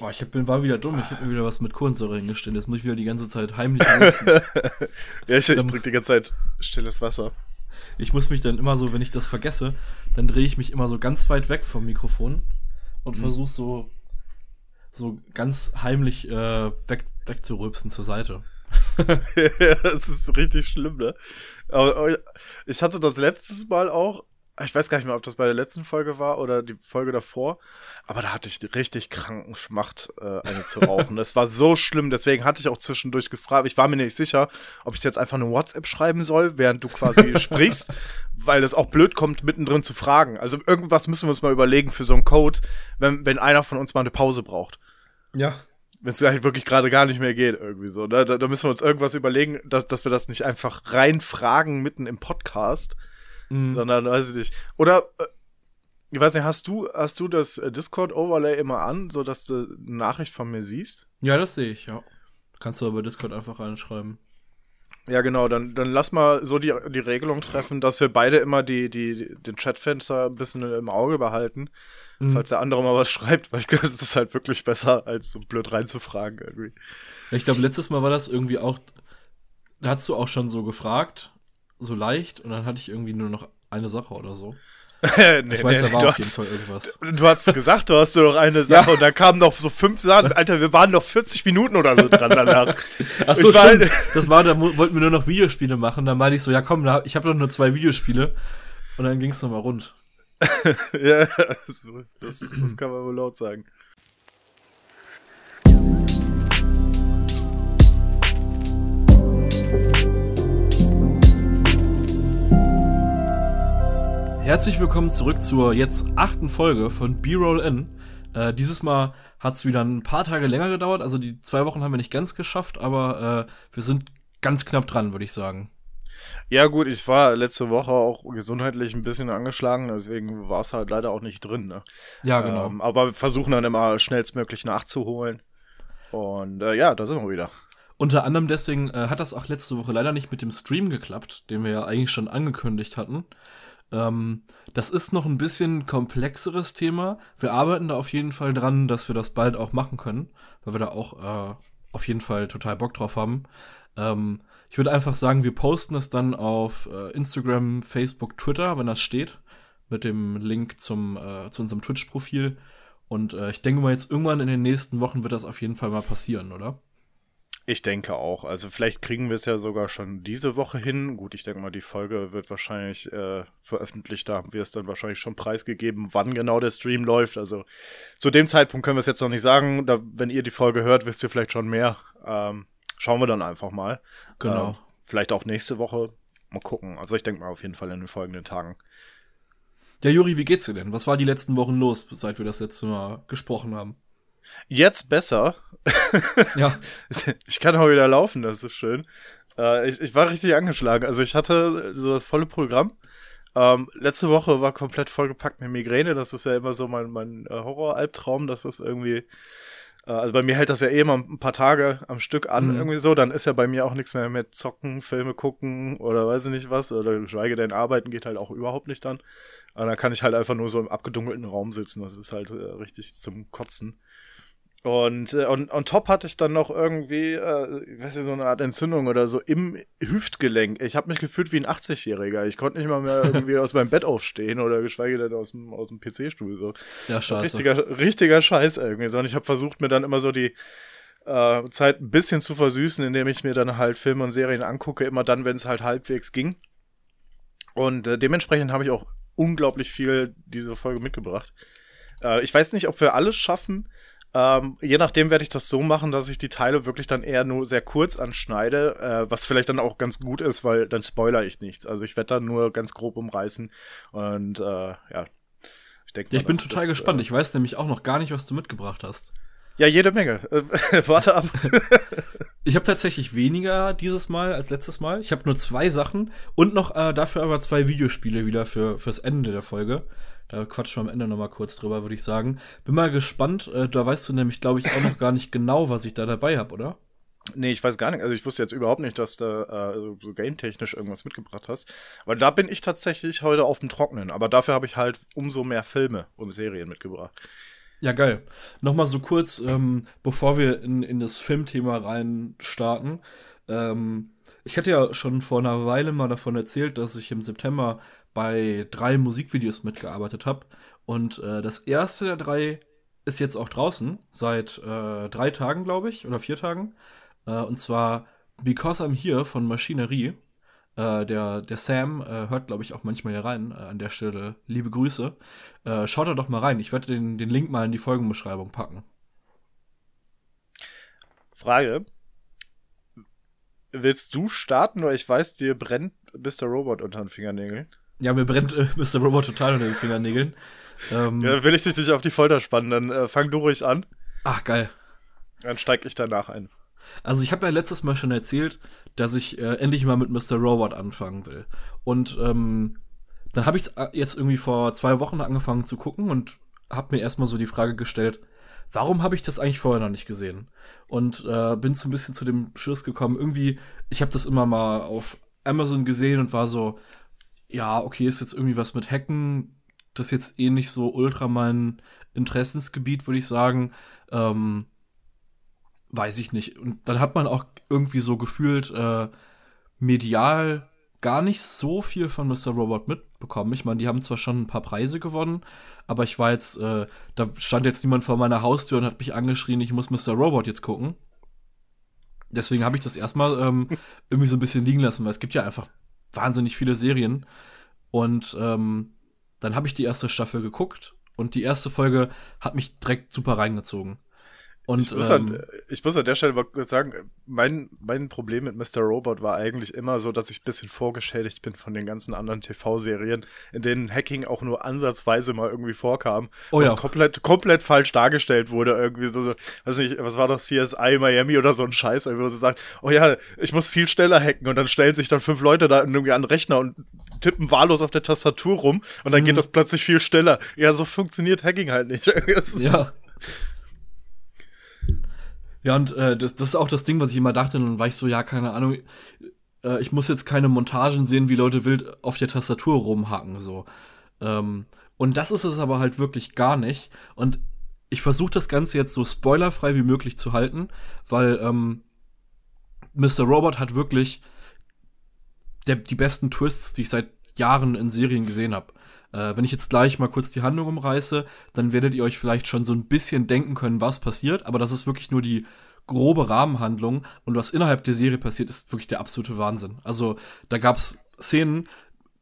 Oh, ich hab, bin, war wieder dumm. Ich habe mir wieder was mit Kohlensäure hingestellt. Jetzt muss ich wieder die ganze Zeit heimlich. ja, ich, ich trinke die ganze Zeit stilles Wasser. Ich muss mich dann immer so, wenn ich das vergesse, dann drehe ich mich immer so ganz weit weg vom Mikrofon und mhm. versuche so, so ganz heimlich äh, weg, wegzurülpsen zur Seite. das ist richtig schlimm, ne? Aber ich hatte das letztes Mal auch, ich weiß gar nicht mehr, ob das bei der letzten Folge war oder die Folge davor, aber da hatte ich richtig kranken Schmacht, äh, eine zu rauchen. das war so schlimm, deswegen hatte ich auch zwischendurch gefragt. Ich war mir nicht sicher, ob ich jetzt einfach eine WhatsApp schreiben soll, während du quasi sprichst, weil das auch blöd kommt, mittendrin zu fragen. Also irgendwas müssen wir uns mal überlegen für so einen Code, wenn, wenn einer von uns mal eine Pause braucht. Ja. Wenn es eigentlich wirklich gerade gar nicht mehr geht, irgendwie so. Ne? Da, da müssen wir uns irgendwas überlegen, dass, dass wir das nicht einfach rein fragen mitten im Podcast mhm. sondern weiß ich nicht. Oder äh, ich weiß nicht, hast du, hast du das äh, Discord-Overlay immer an, sodass du eine Nachricht von mir siehst? Ja, das sehe ich, ja. Kannst du aber Discord einfach reinschreiben. Ja, genau, dann, dann lass mal so die, die Regelung treffen, dass wir beide immer die, die, den Chatfenster ein bisschen im Auge behalten, mhm. falls der andere mal was schreibt, weil ich glaube, es ist halt wirklich besser, als so blöd reinzufragen irgendwie. Ich glaube, letztes Mal war das irgendwie auch, da hast du auch schon so gefragt so leicht und dann hatte ich irgendwie nur noch eine Sache oder so. nee, ich weiß, nee, da war auf jeden Fall irgendwas. Du hast gesagt, du hast nur noch eine Sache ja. und da kamen noch so fünf Sachen. Alter, wir waren noch 40 Minuten oder so dran danach. Achso, stimmt. Halt das war, da wollten wir nur noch Videospiele machen. Dann meinte ich so, ja komm, ich habe doch nur zwei Videospiele. Und dann ging es nochmal rund. ja, das, das kann man wohl laut sagen. Herzlich willkommen zurück zur jetzt achten Folge von B-Roll In. Äh, dieses Mal hat es wieder ein paar Tage länger gedauert, also die zwei Wochen haben wir nicht ganz geschafft, aber äh, wir sind ganz knapp dran, würde ich sagen. Ja gut, ich war letzte Woche auch gesundheitlich ein bisschen angeschlagen, deswegen war es halt leider auch nicht drin. Ne? Ja, genau. Ähm, aber wir versuchen dann immer schnellstmöglich nachzuholen. Und äh, ja, da sind wir wieder. Unter anderem deswegen äh, hat das auch letzte Woche leider nicht mit dem Stream geklappt, den wir ja eigentlich schon angekündigt hatten. Ähm, das ist noch ein bisschen komplexeres Thema. Wir arbeiten da auf jeden Fall dran, dass wir das bald auch machen können, weil wir da auch äh, auf jeden Fall total Bock drauf haben. Ähm, ich würde einfach sagen, wir posten es dann auf äh, Instagram, Facebook, Twitter, wenn das steht, mit dem Link zum, äh, zu unserem Twitch-Profil. Und äh, ich denke mal, jetzt irgendwann in den nächsten Wochen wird das auf jeden Fall mal passieren, oder? Ich denke auch. Also vielleicht kriegen wir es ja sogar schon diese Woche hin. Gut, ich denke mal, die Folge wird wahrscheinlich äh, veröffentlicht. Da haben wir es dann wahrscheinlich schon preisgegeben, wann genau der Stream läuft. Also zu dem Zeitpunkt können wir es jetzt noch nicht sagen. Da, wenn ihr die Folge hört, wisst ihr vielleicht schon mehr. Ähm, schauen wir dann einfach mal. Genau. Ähm, vielleicht auch nächste Woche. Mal gucken. Also ich denke mal auf jeden Fall in den folgenden Tagen. Ja, Juri, wie geht's dir denn? Was war die letzten Wochen los, seit wir das letzte Mal gesprochen haben? Jetzt besser. Ja. ich kann auch wieder laufen, das ist schön. Äh, ich, ich war richtig angeschlagen. Also ich hatte so das volle Programm. Ähm, letzte Woche war komplett vollgepackt mit Migräne. Das ist ja immer so mein, mein äh, Horror-Albtraum. Das ist irgendwie. Äh, also bei mir hält das ja eh immer ein paar Tage am Stück an, mhm. irgendwie so. Dann ist ja bei mir auch nichts mehr mit Zocken, Filme gucken oder weiß ich nicht was. Oder geschweige denn arbeiten geht halt auch überhaupt nicht dann. Und dann kann ich halt einfach nur so im abgedunkelten Raum sitzen. Das ist halt äh, richtig zum Kotzen. Und, äh, und on top hatte ich dann noch irgendwie, äh, weiß ich, so eine Art Entzündung oder so im Hüftgelenk. Ich habe mich gefühlt wie ein 80-Jähriger. Ich konnte nicht mal mehr irgendwie aus meinem Bett aufstehen oder geschweige denn aus dem, aus dem PC-Stuhl. So. Ja, scheiße. Richtiger, richtiger Scheiß irgendwie. So. Und ich habe versucht, mir dann immer so die äh, Zeit ein bisschen zu versüßen, indem ich mir dann halt Filme und Serien angucke, immer dann, wenn es halt halbwegs ging. Und äh, dementsprechend habe ich auch unglaublich viel diese Folge mitgebracht. Äh, ich weiß nicht, ob wir alles schaffen ähm, je nachdem werde ich das so machen, dass ich die Teile wirklich dann eher nur sehr kurz anschneide, äh, was vielleicht dann auch ganz gut ist, weil dann spoiler ich nichts. Also ich werde dann nur ganz grob umreißen und äh, ja. Ich, denke ja, ich bin total das, gespannt. Äh, ich weiß nämlich auch noch gar nicht, was du mitgebracht hast. Ja, jede Menge. Warte ab. ich habe tatsächlich weniger dieses Mal als letztes Mal. Ich habe nur zwei Sachen und noch äh, dafür aber zwei Videospiele wieder für fürs Ende der Folge. Da quatschen wir am Ende nochmal kurz drüber, würde ich sagen. Bin mal gespannt. Äh, da weißt du nämlich, glaube ich, auch noch gar nicht genau, was ich da dabei habe, oder? Nee, ich weiß gar nicht. Also ich wusste jetzt überhaupt nicht, dass du äh, so game-technisch irgendwas mitgebracht hast. Weil da bin ich tatsächlich heute auf dem Trocknen. Aber dafür habe ich halt umso mehr Filme und Serien mitgebracht. Ja, geil. Nochmal so kurz, ähm, bevor wir in, in das Filmthema rein starten. Ähm, ich hatte ja schon vor einer Weile mal davon erzählt, dass ich im September bei drei Musikvideos mitgearbeitet habe. Und äh, das erste der drei ist jetzt auch draußen, seit äh, drei Tagen, glaube ich, oder vier Tagen. Äh, und zwar Because I'm Here von Maschinerie. Äh, der, der Sam äh, hört, glaube ich, auch manchmal hier rein. Äh, an der Stelle liebe Grüße. Äh, schaut da doch mal rein. Ich werde den, den Link mal in die Folgenbeschreibung packen. Frage. Willst du starten oder ich weiß, dir brennt Mr. Robot unter den Fingernägeln? Ja, mir brennt äh, Mr. Robot total unter den Fingernägeln. Ähm, ja, will ich dich nicht auf die Folter spannen, dann äh, fang du ruhig an. Ach, geil. Dann steig ich danach ein. Also ich habe ja letztes Mal schon erzählt, dass ich äh, endlich mal mit Mr. Robot anfangen will. Und ähm, dann habe ich es äh, jetzt irgendwie vor zwei Wochen angefangen zu gucken und habe mir erstmal so die Frage gestellt, warum habe ich das eigentlich vorher noch nicht gesehen? Und äh, bin so ein bisschen zu dem Schluss gekommen, irgendwie, ich habe das immer mal auf Amazon gesehen und war so, ja, okay, ist jetzt irgendwie was mit Hacken, das ist jetzt eh nicht so ultra mein Interessensgebiet, würde ich sagen. Ähm, weiß ich nicht. Und dann hat man auch irgendwie so gefühlt äh, medial gar nicht so viel von Mr. Robot mitbekommen. Ich meine, die haben zwar schon ein paar Preise gewonnen, aber ich war jetzt, äh, da stand jetzt niemand vor meiner Haustür und hat mich angeschrien, ich muss Mr. Robot jetzt gucken. Deswegen habe ich das erstmal ähm, irgendwie so ein bisschen liegen lassen, weil es gibt ja einfach wahnsinnig viele Serien. Und ähm, dann habe ich die erste Staffel geguckt und die erste Folge hat mich direkt super reingezogen. Und, ich, muss ähm, an, ich muss an der Stelle mal kurz sagen, mein, mein Problem mit Mr. Robot war eigentlich immer so, dass ich ein bisschen vorgeschädigt bin von den ganzen anderen TV-Serien, in denen Hacking auch nur ansatzweise mal irgendwie vorkam. Oh ja. Was komplett, komplett falsch dargestellt wurde. Irgendwie so, so, weiß nicht, was war das, CSI Miami oder so ein Scheiß, irgendwie, wo sie sagen, oh ja, ich muss viel schneller hacken und dann stellen sich dann fünf Leute da irgendwie an den Rechner und tippen wahllos auf der Tastatur rum und dann mhm. geht das plötzlich viel schneller. Ja, so funktioniert Hacking halt nicht. ja. Ja, und äh, das, das ist auch das Ding, was ich immer dachte. Und dann war ich so, ja, keine Ahnung, äh, ich muss jetzt keine Montagen sehen, wie Leute wild auf der Tastatur rumhacken. So. Ähm, und das ist es aber halt wirklich gar nicht. Und ich versuche das Ganze jetzt so spoilerfrei wie möglich zu halten, weil ähm, Mr. Robot hat wirklich der, die besten Twists, die ich seit Jahren in Serien gesehen habe. Äh, wenn ich jetzt gleich mal kurz die Handlung umreiße, dann werdet ihr euch vielleicht schon so ein bisschen denken können, was passiert, aber das ist wirklich nur die grobe Rahmenhandlung und was innerhalb der Serie passiert, ist wirklich der absolute Wahnsinn. Also da gab's Szenen,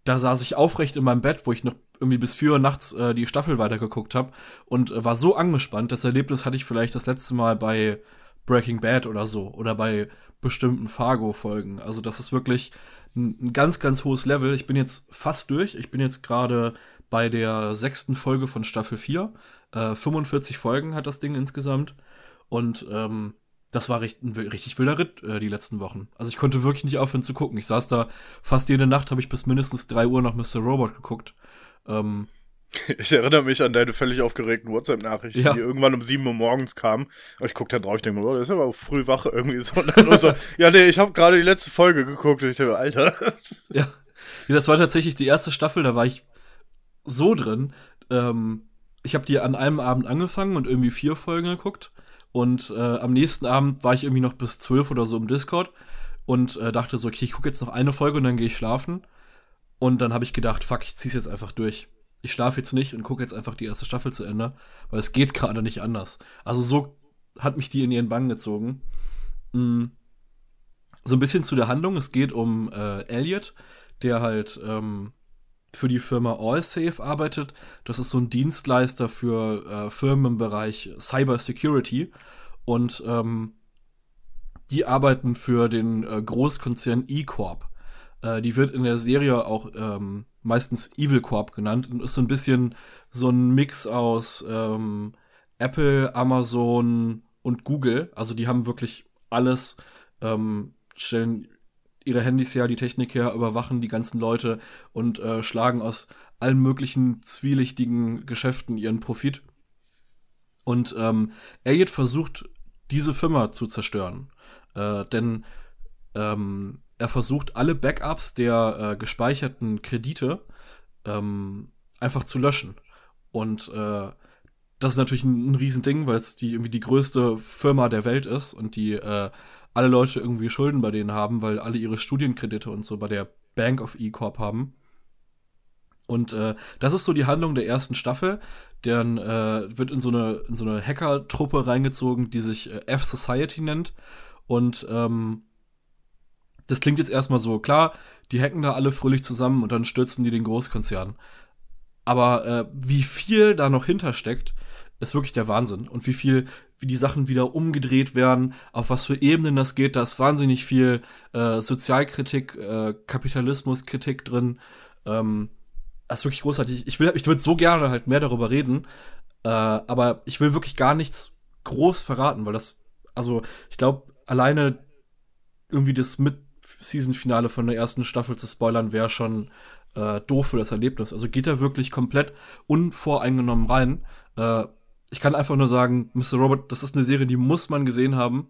da saß ich aufrecht in meinem Bett, wo ich noch irgendwie bis vier Uhr nachts äh, die Staffel weitergeguckt habe und äh, war so angespannt. Das Erlebnis hatte ich vielleicht das letzte Mal bei Breaking Bad oder so oder bei bestimmten Fargo-Folgen. Also das ist wirklich ein, ganz, ganz hohes Level. Ich bin jetzt fast durch. Ich bin jetzt gerade bei der sechsten Folge von Staffel 4. Äh, 45 Folgen hat das Ding insgesamt. Und ähm, das war richtig, ein richtig wilder Ritt äh, die letzten Wochen. Also ich konnte wirklich nicht aufhören zu gucken. Ich saß da fast jede Nacht, habe ich bis mindestens 3 Uhr nach Mr. Robot geguckt. Ähm, ich erinnere mich an deine völlig aufgeregten WhatsApp-Nachrichten, ja. die irgendwann um 7 Uhr morgens kamen. Und ich gucke da drauf, ich denke mir, oh, das ist aber früh wach irgendwie so. Und dann so ja, nee, ich habe gerade die letzte Folge geguckt. Und ich denke, Alter. Ja. ja, das war tatsächlich die erste Staffel, da war ich so drin. Ähm, ich habe die an einem Abend angefangen und irgendwie vier Folgen geguckt. Und äh, am nächsten Abend war ich irgendwie noch bis zwölf oder so im Discord und äh, dachte so, okay, ich gucke jetzt noch eine Folge und dann gehe ich schlafen. Und dann habe ich gedacht, fuck, ich zieh's jetzt einfach durch ich schlafe jetzt nicht und gucke jetzt einfach die erste Staffel zu Ende, weil es geht gerade nicht anders. Also so hat mich die in ihren Bann gezogen. Mm. So ein bisschen zu der Handlung. Es geht um äh, Elliot, der halt ähm, für die Firma AllSafe arbeitet. Das ist so ein Dienstleister für äh, Firmen im Bereich Cyber Security. Und ähm, die arbeiten für den äh, Großkonzern E-Corp. Äh, die wird in der Serie auch ähm, meistens Evil Corp genannt und ist so ein bisschen so ein Mix aus ähm, Apple, Amazon und Google. Also die haben wirklich alles, ähm, stellen ihre Handys her, die Technik her, überwachen die ganzen Leute und äh, schlagen aus allen möglichen zwielichtigen Geschäften ihren Profit. Und ähm, Elliot versucht, diese Firma zu zerstören. Äh, denn ähm, er versucht, alle Backups der äh, gespeicherten Kredite ähm, einfach zu löschen. Und äh, das ist natürlich ein, ein Riesending, weil es die irgendwie die größte Firma der Welt ist und die äh, alle Leute irgendwie Schulden bei denen haben, weil alle ihre Studienkredite und so bei der Bank of E-Corp haben. Und äh, das ist so die Handlung der ersten Staffel. Dann äh, wird in so eine, in so eine Hacker-Truppe reingezogen, die sich äh, F-Society nennt. Und ähm, das klingt jetzt erstmal so, klar, die hacken da alle fröhlich zusammen und dann stürzen die den Großkonzern. Aber äh, wie viel da noch hintersteckt, ist wirklich der Wahnsinn. Und wie viel, wie die Sachen wieder umgedreht werden, auf was für Ebenen das geht, da ist wahnsinnig viel äh, Sozialkritik, äh, Kapitalismuskritik drin. Ähm, das ist wirklich großartig. Ich ich würde so gerne halt mehr darüber reden, äh, aber ich will wirklich gar nichts groß verraten, weil das, also ich glaube, alleine irgendwie das Mid-Season-Finale von der ersten Staffel zu spoilern, wäre schon äh, doof für das Erlebnis. Also geht er wirklich komplett unvoreingenommen rein. Äh, ich kann einfach nur sagen, Mr. Robot, das ist eine Serie, die muss man gesehen haben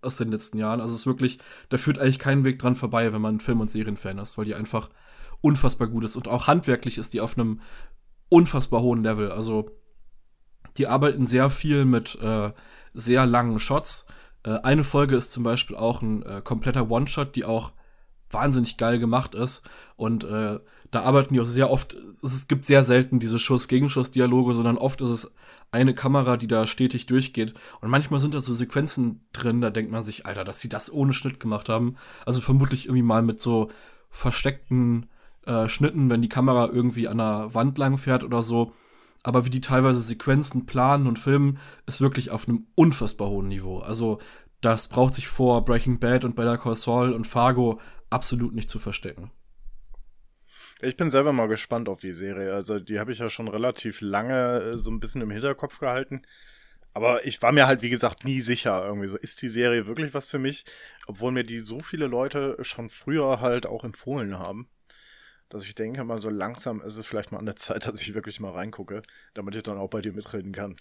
aus den letzten Jahren. Also es ist wirklich, da führt eigentlich kein Weg dran vorbei, wenn man Film- und Serienfan ist, weil die einfach unfassbar gut ist. Und auch handwerklich ist die auf einem unfassbar hohen Level. Also die arbeiten sehr viel mit äh, sehr langen Shots. Äh, eine Folge ist zum Beispiel auch ein äh, kompletter One-Shot, die auch wahnsinnig geil gemacht ist. Und äh, da arbeiten die auch sehr oft, es gibt sehr selten diese Schuss-Gegenschuss-Dialoge, sondern oft ist es eine Kamera, die da stetig durchgeht. Und manchmal sind da so Sequenzen drin, da denkt man sich, Alter, dass sie das ohne Schnitt gemacht haben. Also vermutlich irgendwie mal mit so versteckten äh, Schnitten, wenn die Kamera irgendwie an der Wand lang fährt oder so. Aber wie die teilweise Sequenzen planen und filmen, ist wirklich auf einem unfassbar hohen Niveau. Also das braucht sich vor Breaking Bad und Better Call Saul und Fargo absolut nicht zu verstecken. Ich bin selber mal gespannt auf die Serie. Also die habe ich ja schon relativ lange äh, so ein bisschen im Hinterkopf gehalten. Aber ich war mir halt, wie gesagt, nie sicher. Irgendwie so, ist die Serie wirklich was für mich? Obwohl mir die so viele Leute schon früher halt auch empfohlen haben dass ich denke mal, so langsam ist es vielleicht mal an der Zeit, dass ich wirklich mal reingucke, damit ich dann auch bei dir mitreden kann.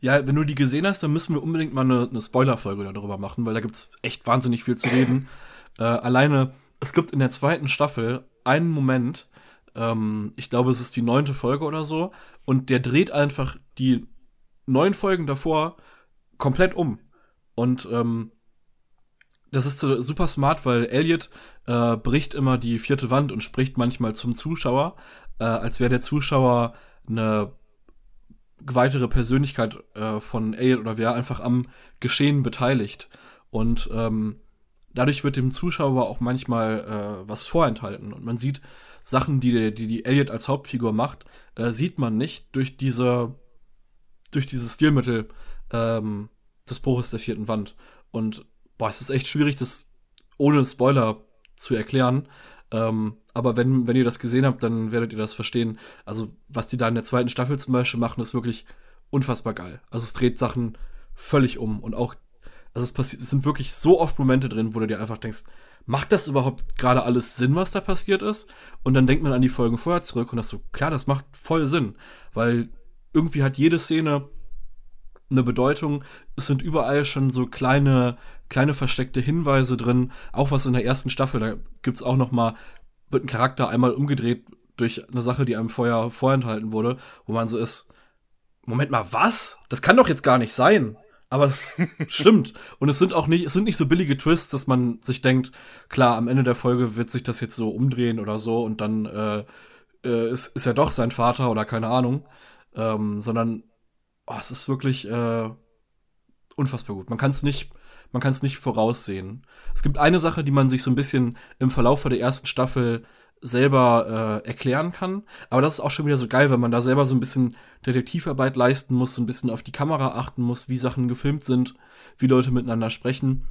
Ja, wenn du die gesehen hast, dann müssen wir unbedingt mal eine, eine Spoiler-Folge darüber machen, weil da gibt es echt wahnsinnig viel zu reden. äh, alleine, es gibt in der zweiten Staffel einen Moment, ähm, ich glaube, es ist die neunte Folge oder so, und der dreht einfach die neun Folgen davor komplett um. Und ähm, das ist so super smart, weil Elliot äh, bricht immer die vierte Wand und spricht manchmal zum Zuschauer, äh, als wäre der Zuschauer eine weitere Persönlichkeit äh, von Elliot oder wäre einfach am Geschehen beteiligt. Und ähm, dadurch wird dem Zuschauer auch manchmal äh, was vorenthalten. Und man sieht Sachen, die die, die Elliot als Hauptfigur macht, äh, sieht man nicht durch diese durch dieses Stilmittel ähm, des Bruches der vierten Wand. Und boah, es ist echt schwierig, das ohne Spoiler zu erklären. Ähm, aber wenn, wenn ihr das gesehen habt, dann werdet ihr das verstehen. Also, was die da in der zweiten Staffel zum Beispiel machen, ist wirklich unfassbar geil. Also, es dreht Sachen völlig um und auch, also es, passiert, es sind wirklich so oft Momente drin, wo du dir einfach denkst, macht das überhaupt gerade alles Sinn, was da passiert ist? Und dann denkt man an die Folgen vorher zurück und das so, klar, das macht voll Sinn, weil irgendwie hat jede Szene eine Bedeutung. Es sind überall schon so kleine, kleine versteckte Hinweise drin. Auch was in der ersten Staffel, da gibt's auch noch mal, wird ein Charakter einmal umgedreht durch eine Sache, die einem vorher vorenthalten wurde, wo man so ist, Moment mal, was? Das kann doch jetzt gar nicht sein. Aber es stimmt. Und es sind auch nicht, es sind nicht so billige Twists, dass man sich denkt, klar, am Ende der Folge wird sich das jetzt so umdrehen oder so und dann äh, äh, ist, ist er doch sein Vater oder keine Ahnung. Ähm, sondern oh, es ist wirklich äh, unfassbar gut. Man kann es nicht, man kann es nicht voraussehen. Es gibt eine Sache, die man sich so ein bisschen im Verlauf der ersten Staffel selber äh, erklären kann. Aber das ist auch schon wieder so geil, wenn man da selber so ein bisschen Detektivarbeit leisten muss, so ein bisschen auf die Kamera achten muss, wie Sachen gefilmt sind, wie Leute miteinander sprechen.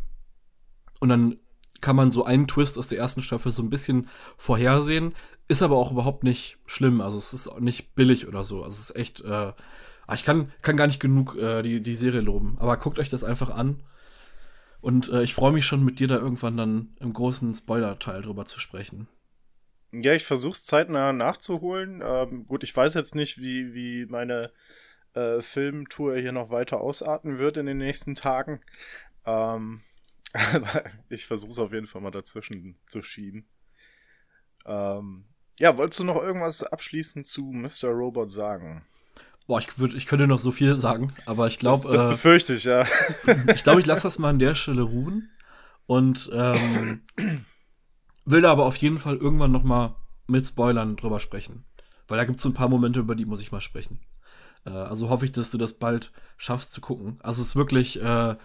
Und dann kann man so einen Twist aus der ersten Staffel so ein bisschen vorhersehen, ist aber auch überhaupt nicht schlimm. Also es ist auch nicht billig oder so. Also es ist echt äh, Ah, ich kann, kann gar nicht genug äh, die, die Serie loben. Aber guckt euch das einfach an. Und äh, ich freue mich schon, mit dir da irgendwann dann im großen Spoiler-Teil drüber zu sprechen. Ja, ich versuche es zeitnah nachzuholen. Ähm, gut, ich weiß jetzt nicht, wie, wie meine äh, Filmtour hier noch weiter ausarten wird in den nächsten Tagen. Ähm, aber ich versuche es auf jeden Fall mal dazwischen zu schieben. Ähm, ja, wolltest du noch irgendwas abschließend zu Mr. Robot sagen? Boah, ich, würd, ich könnte noch so viel sagen, aber ich glaube. Das, das, befürchte ich, ja. ich glaube, ich lasse das mal an der Stelle ruhen und ähm, will da aber auf jeden Fall irgendwann noch mal mit Spoilern drüber sprechen. Weil da gibt es so ein paar Momente, über die muss ich mal sprechen. Äh, also hoffe ich, dass du das bald schaffst zu gucken. Also es ist wirklich äh,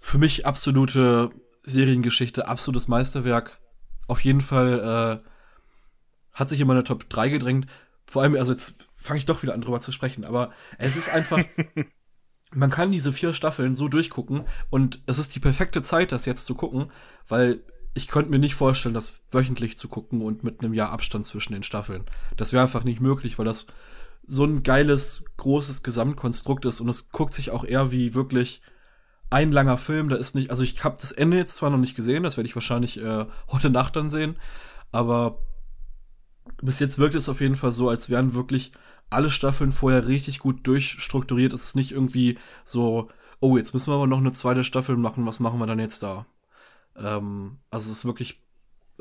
für mich absolute Seriengeschichte, absolutes Meisterwerk. Auf jeden Fall äh, hat sich in meine Top 3 gedrängt. Vor allem, also jetzt fange ich doch wieder an drüber zu sprechen, aber es ist einfach, man kann diese vier Staffeln so durchgucken und es ist die perfekte Zeit, das jetzt zu gucken, weil ich könnte mir nicht vorstellen, das wöchentlich zu gucken und mit einem Jahr Abstand zwischen den Staffeln. Das wäre einfach nicht möglich, weil das so ein geiles, großes Gesamtkonstrukt ist und es guckt sich auch eher wie wirklich ein langer Film. Da ist nicht, also ich habe das Ende jetzt zwar noch nicht gesehen, das werde ich wahrscheinlich äh, heute Nacht dann sehen, aber bis jetzt wirkt es auf jeden Fall so, als wären wirklich alle Staffeln vorher richtig gut durchstrukturiert. Es ist nicht irgendwie so, oh, jetzt müssen wir aber noch eine zweite Staffel machen, was machen wir dann jetzt da? Ähm, also es ist wirklich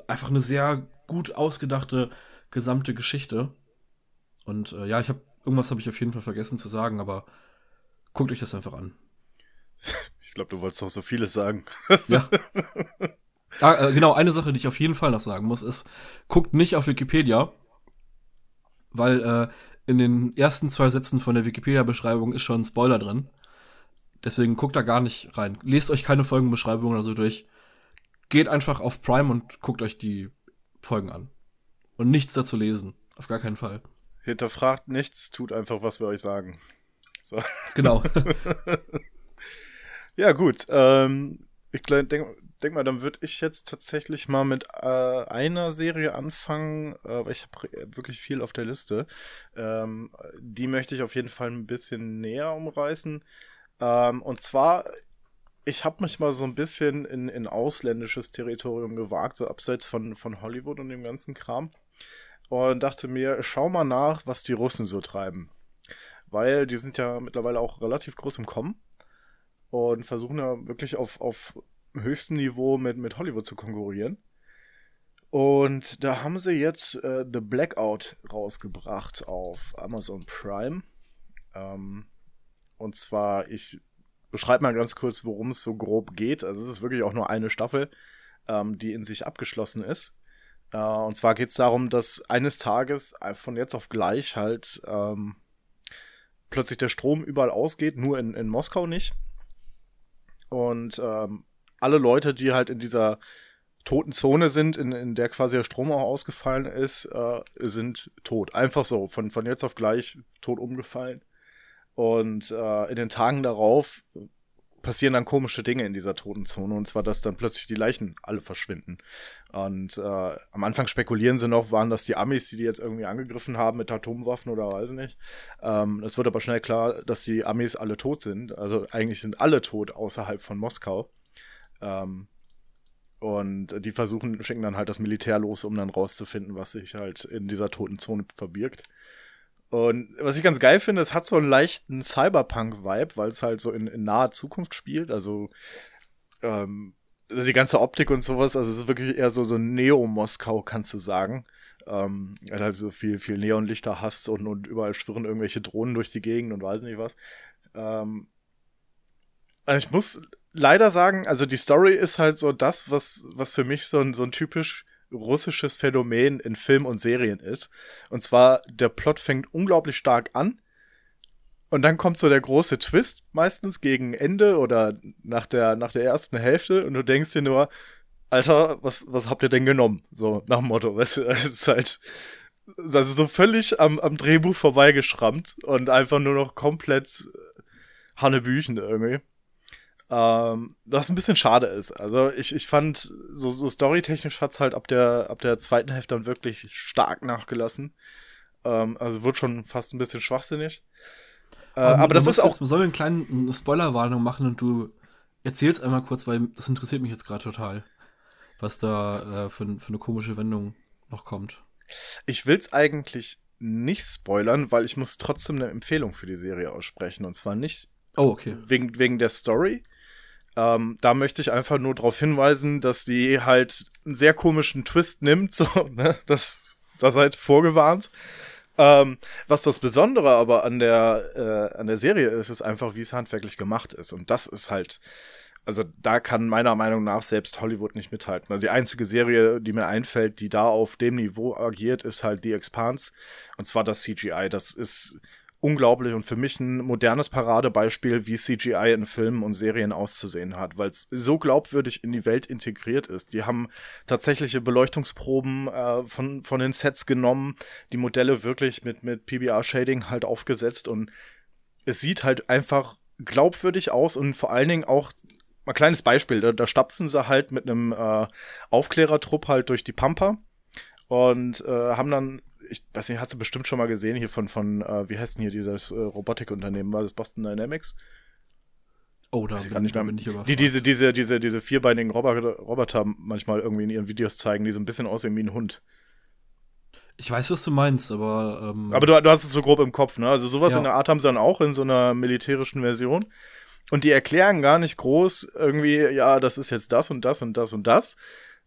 einfach eine sehr gut ausgedachte gesamte Geschichte. Und äh, ja, ich habe irgendwas habe ich auf jeden Fall vergessen zu sagen, aber guckt euch das einfach an. Ich glaube, du wolltest doch so vieles sagen. ja. Ah, äh, genau, eine Sache, die ich auf jeden Fall noch sagen muss, ist, guckt nicht auf Wikipedia, weil äh, in den ersten zwei Sätzen von der Wikipedia-Beschreibung ist schon ein Spoiler drin. Deswegen guckt da gar nicht rein. Lest euch keine Folgenbeschreibung oder so durch geht einfach auf Prime und guckt euch die Folgen an. Und nichts dazu lesen. Auf gar keinen Fall. Hinterfragt nichts, tut einfach, was wir euch sagen. So. Genau. ja, gut. Ähm, ich denke denk mal, dann würde ich jetzt tatsächlich mal mit äh, einer Serie anfangen, äh, weil ich habe wirklich viel auf der Liste. Ähm, die möchte ich auf jeden Fall ein bisschen näher umreißen. Ähm, und zwar ich habe mich mal so ein bisschen in, in ausländisches Territorium gewagt, so abseits von, von Hollywood und dem ganzen Kram. Und dachte mir, schau mal nach, was die Russen so treiben. Weil die sind ja mittlerweile auch relativ groß im Kommen und versuchen ja wirklich auf, auf höchstem Niveau mit, mit Hollywood zu konkurrieren. Und da haben sie jetzt äh, The Blackout rausgebracht auf Amazon Prime. Ähm, und zwar, ich beschreib mal ganz kurz, worum es so grob geht. Also es ist wirklich auch nur eine Staffel, ähm, die in sich abgeschlossen ist. Äh, und zwar geht es darum, dass eines Tages von jetzt auf gleich halt ähm, plötzlich der Strom überall ausgeht, nur in, in Moskau nicht. Und ähm, alle Leute, die halt in dieser toten Zone sind, in, in der quasi der Strom auch ausgefallen ist, äh, sind tot. Einfach so, von, von jetzt auf gleich tot umgefallen. Und äh, in den Tagen darauf passieren dann komische Dinge in dieser Totenzone. Und zwar, dass dann plötzlich die Leichen alle verschwinden. Und äh, am Anfang spekulieren sie noch, waren das die Amis, die die jetzt irgendwie angegriffen haben mit Atomwaffen oder weiß nicht. Ähm, es wird aber schnell klar, dass die Amis alle tot sind. Also eigentlich sind alle tot außerhalb von Moskau. Ähm, und die versuchen, schicken dann halt das Militär los, um dann rauszufinden, was sich halt in dieser toten Zone verbirgt. Und was ich ganz geil finde, es hat so einen leichten Cyberpunk-Vibe, weil es halt so in, in naher Zukunft spielt. Also ähm, also die ganze Optik und sowas, also es ist wirklich eher so, so Neo-Moskau, kannst du sagen. Ähm, weil halt so viel, viel Neonlichter hast und, und überall schwirren irgendwelche Drohnen durch die Gegend und weiß nicht was. Ähm, also ich muss leider sagen, also die Story ist halt so das, was, was für mich so ein, so ein typisch russisches Phänomen in Film und Serien ist. Und zwar, der Plot fängt unglaublich stark an. Und dann kommt so der große Twist, meistens gegen Ende oder nach der, nach der ersten Hälfte. Und du denkst dir nur, Alter, was, was habt ihr denn genommen? So, nach dem Motto, weißt du, es ist halt, also so völlig am, am Drehbuch vorbeigeschrammt und einfach nur noch komplett Hannebüchen irgendwie. Ähm, was ein bisschen schade ist. Also ich, ich fand, so, so storytechnisch hat's halt ab der, ab der zweiten Hälfte dann wirklich stark nachgelassen. Ähm, also wird schon fast ein bisschen schwachsinnig. Äh, aber, aber das ist auch. Jetzt, sollen wir einen kleinen Spoilerwarnung machen und du erzählst einmal kurz, weil das interessiert mich jetzt gerade total, was da äh, für, für eine komische Wendung noch kommt. Ich will's eigentlich nicht spoilern, weil ich muss trotzdem eine Empfehlung für die Serie aussprechen. Und zwar nicht oh, okay. wegen, wegen der Story, ähm, da möchte ich einfach nur darauf hinweisen, dass die halt einen sehr komischen Twist nimmt, so, ne? Das, das halt vorgewarnt. Ähm, was das Besondere aber an der, äh, an der Serie ist, ist einfach, wie es handwerklich gemacht ist. Und das ist halt, also da kann meiner Meinung nach selbst Hollywood nicht mithalten. Also die einzige Serie, die mir einfällt, die da auf dem Niveau agiert, ist halt The Expanse. Und zwar das CGI. Das ist unglaublich und für mich ein modernes Paradebeispiel, wie CGI in Filmen und Serien auszusehen hat, weil es so glaubwürdig in die Welt integriert ist. Die haben tatsächliche Beleuchtungsproben äh, von, von den Sets genommen, die Modelle wirklich mit, mit PBR-Shading halt aufgesetzt und es sieht halt einfach glaubwürdig aus und vor allen Dingen auch mal kleines Beispiel, da, da stapfen sie halt mit einem äh, Aufklärertrupp halt durch die Pampa und äh, haben dann ich weiß nicht, hast du bestimmt schon mal gesehen hier von, von äh, wie heißt denn hier dieses äh, Robotikunternehmen? War das Boston Dynamics? Oh, da bin, nicht mehr, bin ich überfragt. Die diese, diese, diese, diese vierbeinigen Roboter, Roboter manchmal irgendwie in ihren Videos zeigen, die so ein bisschen aussehen wie ein Hund. Ich weiß, was du meinst, aber. Ähm, aber du, du, hast es so grob im Kopf, ne? Also sowas ja. in der Art haben sie dann auch in so einer militärischen Version. Und die erklären gar nicht groß irgendwie, ja, das ist jetzt das und das und das und das,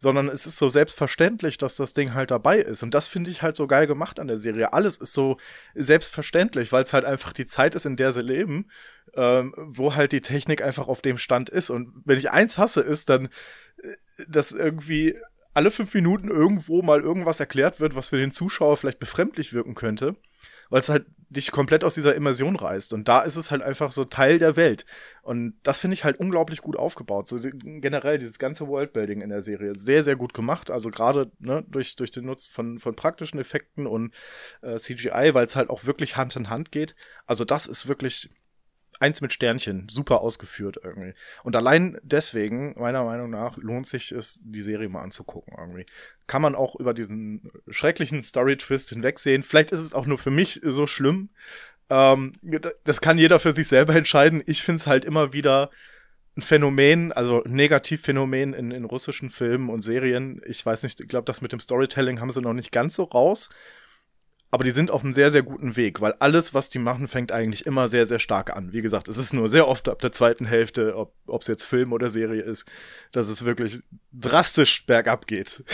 sondern es ist so selbstverständlich, dass das Ding halt dabei ist. Und das finde ich halt so geil gemacht an der Serie. Alles ist so selbstverständlich, weil es halt einfach die Zeit ist, in der sie leben, ähm, wo halt die Technik einfach auf dem Stand ist. Und wenn ich eins hasse, ist dann, äh, dass irgendwie alle fünf Minuten irgendwo mal irgendwas erklärt wird, was für den Zuschauer vielleicht befremdlich wirken könnte weil es halt dich komplett aus dieser Immersion reißt. Und da ist es halt einfach so Teil der Welt. Und das finde ich halt unglaublich gut aufgebaut. So generell dieses ganze Worldbuilding in der Serie sehr, sehr gut gemacht. Also gerade ne, durch, durch den Nutzen von, von praktischen Effekten und äh, CGI, weil es halt auch wirklich Hand in Hand geht. Also das ist wirklich eins mit Sternchen, super ausgeführt irgendwie. Und allein deswegen, meiner Meinung nach, lohnt sich es, die Serie mal anzugucken irgendwie. Kann man auch über diesen schrecklichen Story-Twist hinwegsehen. Vielleicht ist es auch nur für mich so schlimm. Ähm, das kann jeder für sich selber entscheiden. Ich finde es halt immer wieder ein Phänomen, also ein Negativphänomen in, in russischen Filmen und Serien. Ich weiß nicht, ich glaube, das mit dem Storytelling haben sie noch nicht ganz so raus aber die sind auf einem sehr, sehr guten Weg, weil alles, was die machen, fängt eigentlich immer sehr, sehr stark an. Wie gesagt, es ist nur sehr oft ab der zweiten Hälfte, ob es jetzt Film oder Serie ist, dass es wirklich drastisch bergab geht.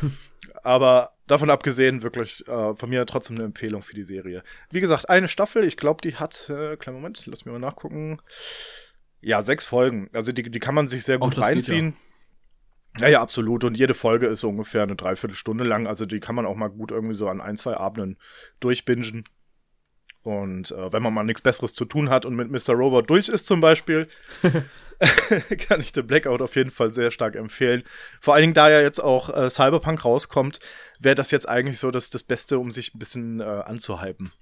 aber davon abgesehen, wirklich äh, von mir trotzdem eine Empfehlung für die Serie. Wie gesagt, eine Staffel, ich glaube, die hat, äh, kleinen Moment, lass mich mal nachgucken. Ja, sechs Folgen. Also die, die kann man sich sehr gut reinziehen. Geht, ja. Ja, ja, absolut. Und jede Folge ist so ungefähr eine Dreiviertelstunde lang. Also die kann man auch mal gut irgendwie so an ein, zwei Abenden durchbingen. Und äh, wenn man mal nichts Besseres zu tun hat und mit Mr. Robot durch ist zum Beispiel, kann ich The Blackout auf jeden Fall sehr stark empfehlen. Vor allen Dingen, da ja jetzt auch äh, Cyberpunk rauskommt, wäre das jetzt eigentlich so das, das Beste, um sich ein bisschen äh, anzuhypen.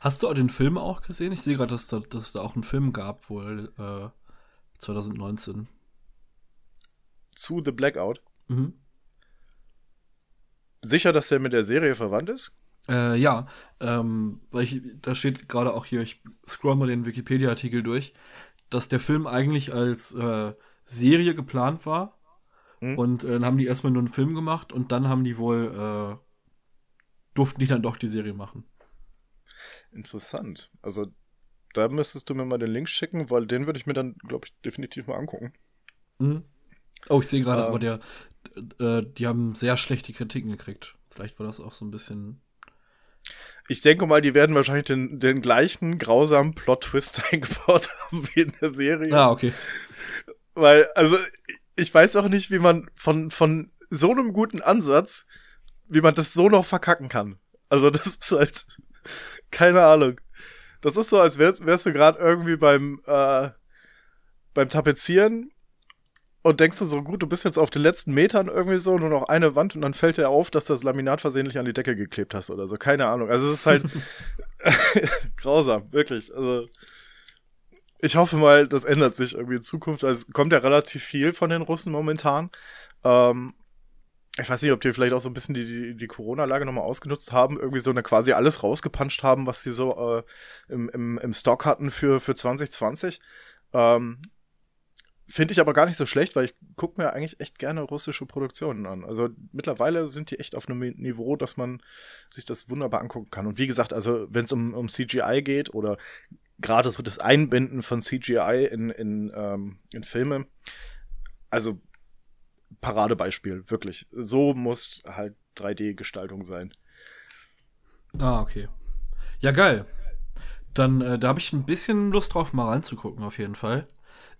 Hast du den Film auch gesehen? Ich sehe gerade, dass, da, dass es da auch einen Film gab, wohl äh, 2019 zu The Blackout. Mhm. Sicher, dass der mit der Serie verwandt ist? Äh, ja, ähm, weil ich, da steht gerade auch hier, ich scroll mal den Wikipedia-Artikel durch, dass der Film eigentlich als äh, Serie geplant war. Mhm. Und äh, dann haben die erstmal nur einen Film gemacht und dann haben die wohl, äh, durften die dann doch die Serie machen. Interessant. Also, da müsstest du mir mal den Link schicken, weil den würde ich mir dann, glaube ich, definitiv mal angucken. Mhm. Oh, ich sehe gerade, ähm, aber der, äh, die haben sehr schlechte Kritiken gekriegt. Vielleicht war das auch so ein bisschen. Ich denke mal, die werden wahrscheinlich den, den gleichen grausamen Plot-Twist eingebaut haben wie in der Serie. Ah, okay. Weil, also, ich weiß auch nicht, wie man von, von so einem guten Ansatz, wie man das so noch verkacken kann. Also, das ist halt, keine Ahnung. Das ist so, als wärst, wärst du gerade irgendwie beim, äh, beim Tapezieren und denkst du so, gut, du bist jetzt auf den letzten Metern irgendwie so, nur noch eine Wand und dann fällt dir auf, dass du das Laminat versehentlich an die Decke geklebt hast oder so. Keine Ahnung. Also es ist halt grausam, wirklich. Also ich hoffe mal, das ändert sich irgendwie in Zukunft. Also es kommt ja relativ viel von den Russen momentan. Ähm, ich weiß nicht, ob die vielleicht auch so ein bisschen die, die, die Corona-Lage nochmal ausgenutzt haben, irgendwie so eine quasi alles rausgepanscht haben, was sie so äh, im, im, im Stock hatten für, für 2020. Ähm, Finde ich aber gar nicht so schlecht, weil ich gucke mir eigentlich echt gerne russische Produktionen an. Also mittlerweile sind die echt auf einem Niveau, dass man sich das wunderbar angucken kann. Und wie gesagt, also wenn es um, um CGI geht oder gerade so das Einbinden von CGI in, in, ähm, in Filme, also Paradebeispiel, wirklich. So muss halt 3D-Gestaltung sein. Ah, okay. Ja, geil. Dann, äh, da habe ich ein bisschen Lust drauf, mal reinzugucken, auf jeden Fall.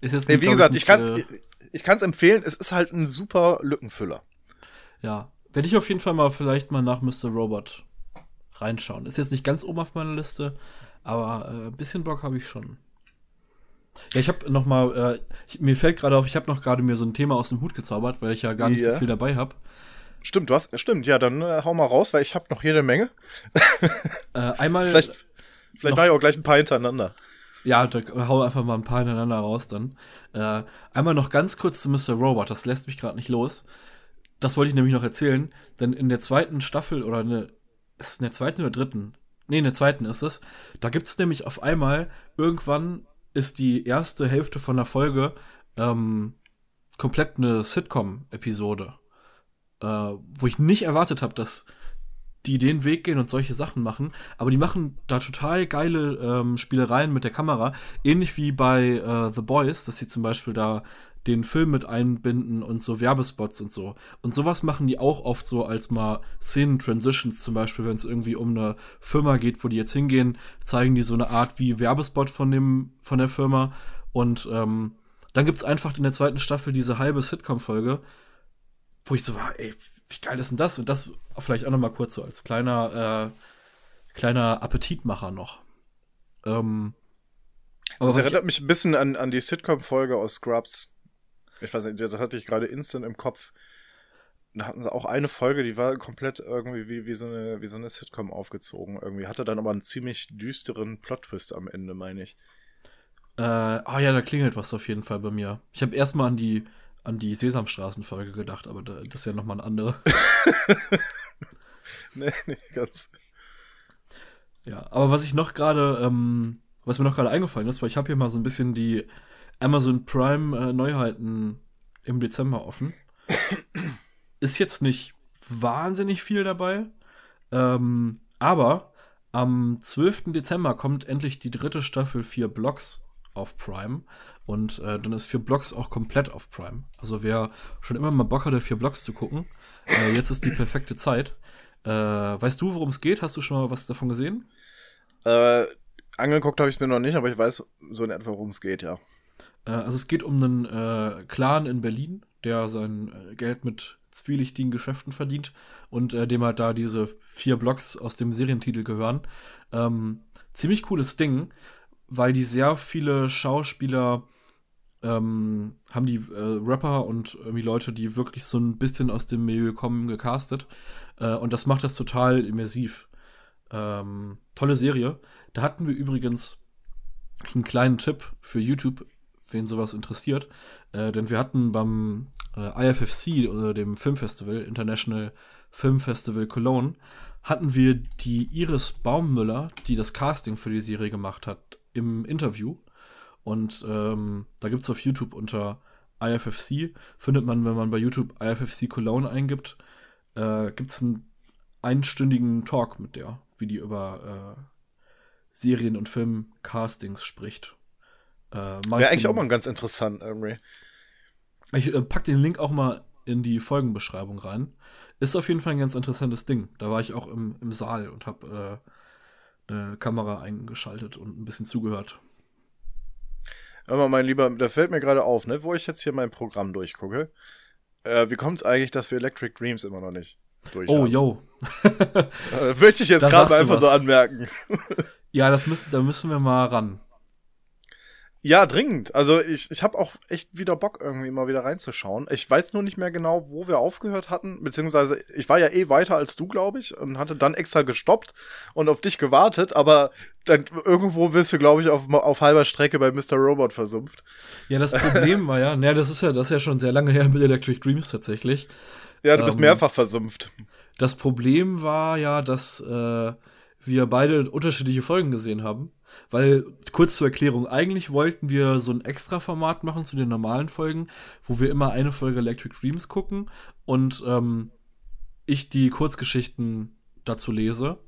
Ist jetzt nee, wie gesagt, ich, ich kann es äh, ich, empfehlen, es ist halt ein super Lückenfüller. Ja, werde ich auf jeden Fall mal vielleicht mal nach Mr. Robot reinschauen. Ist jetzt nicht ganz oben auf meiner Liste, aber äh, ein bisschen Bock habe ich schon. Ja, ich habe noch mal, äh, ich, mir fällt gerade auf, ich habe noch gerade mir so ein Thema aus dem Hut gezaubert, weil ich ja gar nicht ja. so viel dabei habe. Stimmt, du hast, stimmt, ja, dann äh, hau mal raus, weil ich habe noch jede Menge. äh, einmal. Vielleicht, vielleicht mache ich auch gleich ein paar hintereinander. Ja, da hau einfach mal ein paar hintereinander raus dann. Äh, einmal noch ganz kurz zu Mr. Robot, das lässt mich gerade nicht los. Das wollte ich nämlich noch erzählen, denn in der zweiten Staffel oder eine, ist es in der zweiten oder dritten? Nee, in der zweiten ist es. Da gibt es nämlich auf einmal irgendwann ist die erste Hälfte von der Folge ähm, komplett eine Sitcom-Episode äh, wo ich nicht erwartet habe, dass die den Weg gehen und solche Sachen machen, aber die machen da total geile ähm, Spielereien mit der Kamera, ähnlich wie bei äh, The Boys, dass sie zum Beispiel da den Film mit einbinden und so Werbespots und so. Und sowas machen die auch oft so als mal Szenen-Transitions, zum Beispiel, wenn es irgendwie um eine Firma geht, wo die jetzt hingehen, zeigen die so eine Art wie Werbespot von dem, von der Firma. Und ähm, dann gibt's einfach in der zweiten Staffel diese halbe Sitcom-Folge, wo ich so war, ey, wie geil ist denn das? Und das vielleicht auch noch mal kurz so als kleiner, äh, kleiner Appetitmacher noch. Ähm, das erinnert mich ein bisschen an, an die Sitcom-Folge aus Scrubs. Ich weiß nicht, das hatte ich gerade instant im Kopf. Da hatten sie auch eine Folge, die war komplett irgendwie wie, wie, so, eine, wie so eine Sitcom aufgezogen. Irgendwie hatte dann aber einen ziemlich düsteren Plot-Twist am Ende, meine ich. Äh, oh ja, da klingelt was auf jeden Fall bei mir. Ich habe erstmal an die an die Sesamstraßen-Folge gedacht, aber das ist ja nochmal eine andere. nee, nicht ganz. Ja, aber was ich noch gerade, ähm, was mir noch gerade eingefallen ist, weil ich habe hier mal so ein bisschen die Amazon Prime äh, Neuheiten im Dezember offen. ist jetzt nicht wahnsinnig viel dabei, ähm, aber am 12. Dezember kommt endlich die dritte Staffel 4 Blocks auf Prime. Und äh, dann ist vier Blocks auch komplett auf Prime. Also wer schon immer mal Bock hatte, vier Blocks zu gucken, äh, jetzt ist die perfekte Zeit. Äh, weißt du, worum es geht? Hast du schon mal was davon gesehen? Äh, angeguckt habe ich es mir noch nicht, aber ich weiß so in etwa, worum es geht, ja. Äh, also es geht um einen äh, Clan in Berlin, der sein Geld mit zwielichtigen Geschäften verdient und dem halt da diese vier Blocks aus dem Serientitel gehören. Ähm, ziemlich cooles Ding weil die sehr viele Schauspieler ähm, haben die äh, Rapper und irgendwie Leute, die wirklich so ein bisschen aus dem Milieu kommen, gecastet. Äh, und das macht das total immersiv. Ähm, tolle Serie. Da hatten wir übrigens einen kleinen Tipp für YouTube, wen sowas interessiert. Äh, denn wir hatten beim äh, IFFC, oder dem Filmfestival, International Film Festival Cologne, hatten wir die Iris Baummüller, die das Casting für die Serie gemacht hat, im Interview. Und ähm, da gibt es auf YouTube unter IFFC, findet man, wenn man bei YouTube IFFC Cologne eingibt, äh, gibt es einen einstündigen Talk mit der, wie die über äh, Serien- und Filmcastings spricht. Äh, Wäre eigentlich auch mal ganz interessant, irgendwie. Ich äh, pack den Link auch mal in die Folgenbeschreibung rein. Ist auf jeden Fall ein ganz interessantes Ding. Da war ich auch im, im Saal und habe äh, eine Kamera eingeschaltet und ein bisschen zugehört. Aber mein Lieber, da fällt mir gerade auf, ne, wo ich jetzt hier mein Programm durchgucke. Äh, wie kommt es eigentlich, dass wir Electric Dreams immer noch nicht durch Oh, yo. äh, möchte ich jetzt gerade einfach so anmerken. ja, das müssen, da müssen wir mal ran. Ja, dringend. Also ich, ich habe auch echt wieder Bock, irgendwie mal wieder reinzuschauen. Ich weiß nur nicht mehr genau, wo wir aufgehört hatten. Beziehungsweise, ich war ja eh weiter als du, glaube ich, und hatte dann extra gestoppt und auf dich gewartet, aber dann irgendwo bist du, glaube ich, auf, auf halber Strecke bei Mr. Robot versumpft. Ja, das Problem war ja, naja, das ist ja, das ist ja schon sehr lange her mit Electric Dreams tatsächlich. Ja, du bist ähm, mehrfach versumpft. Das Problem war ja, dass äh, wir beide unterschiedliche Folgen gesehen haben. Weil, kurz zur Erklärung, eigentlich wollten wir so ein Extra-Format machen zu den normalen Folgen, wo wir immer eine Folge Electric Dreams gucken und ähm, ich die Kurzgeschichten dazu lese.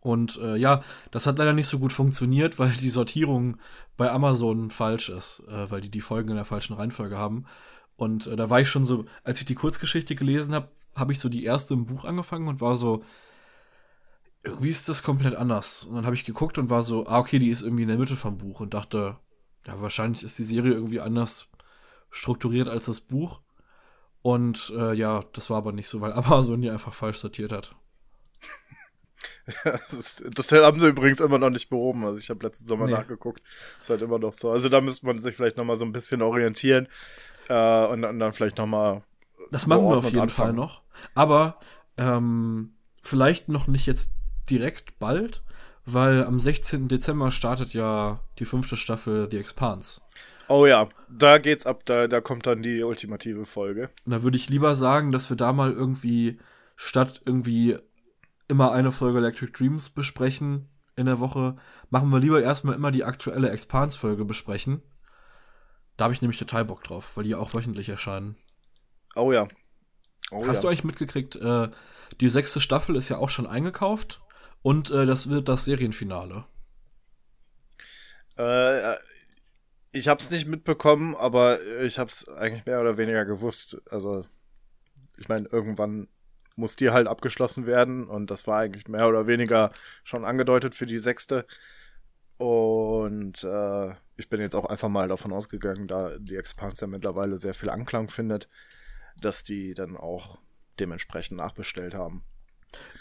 Und äh, ja, das hat leider nicht so gut funktioniert, weil die Sortierung bei Amazon falsch ist, äh, weil die die Folgen in der falschen Reihenfolge haben. Und äh, da war ich schon so, als ich die Kurzgeschichte gelesen habe, habe ich so die erste im Buch angefangen und war so, irgendwie ist das komplett anders. Und dann habe ich geguckt und war so, ah, okay, die ist irgendwie in der Mitte vom Buch und dachte, ja, wahrscheinlich ist die Serie irgendwie anders strukturiert als das Buch. Und äh, ja, das war aber nicht so, weil Amazon die einfach falsch sortiert hat. Ja, das, ist, das, haben sie übrigens immer noch nicht behoben. Also ich habe letzten Sommer nee. nachgeguckt. Ist halt immer noch so. Also da müsste man sich vielleicht noch mal so ein bisschen orientieren äh, und, und, dann vielleicht noch mal. Das machen wir auf jeden anfangen. Fall noch. Aber ähm, vielleicht noch nicht jetzt direkt bald, weil am 16. Dezember startet ja die fünfte Staffel The Expanse. Oh ja, da geht's ab, da, da kommt dann die ultimative Folge. Und da würde ich lieber sagen, dass wir da mal irgendwie statt irgendwie immer eine Folge Electric Dreams besprechen in der Woche, machen wir lieber erstmal immer die aktuelle Expanse-Folge besprechen. Da habe ich nämlich total Bock drauf, weil die auch wöchentlich erscheinen. Oh ja. Oh Hast ja. du eigentlich mitgekriegt, äh, die sechste Staffel ist ja auch schon eingekauft und äh, das wird das Serienfinale. Äh, ich habe es nicht mitbekommen, aber ich habe es eigentlich mehr oder weniger gewusst. Also, ich meine, irgendwann muss die halt abgeschlossen werden und das war eigentlich mehr oder weniger schon angedeutet für die sechste. Und äh, ich bin jetzt auch einfach mal davon ausgegangen, da die Expanse ja mittlerweile sehr viel Anklang findet, dass die dann auch dementsprechend nachbestellt haben.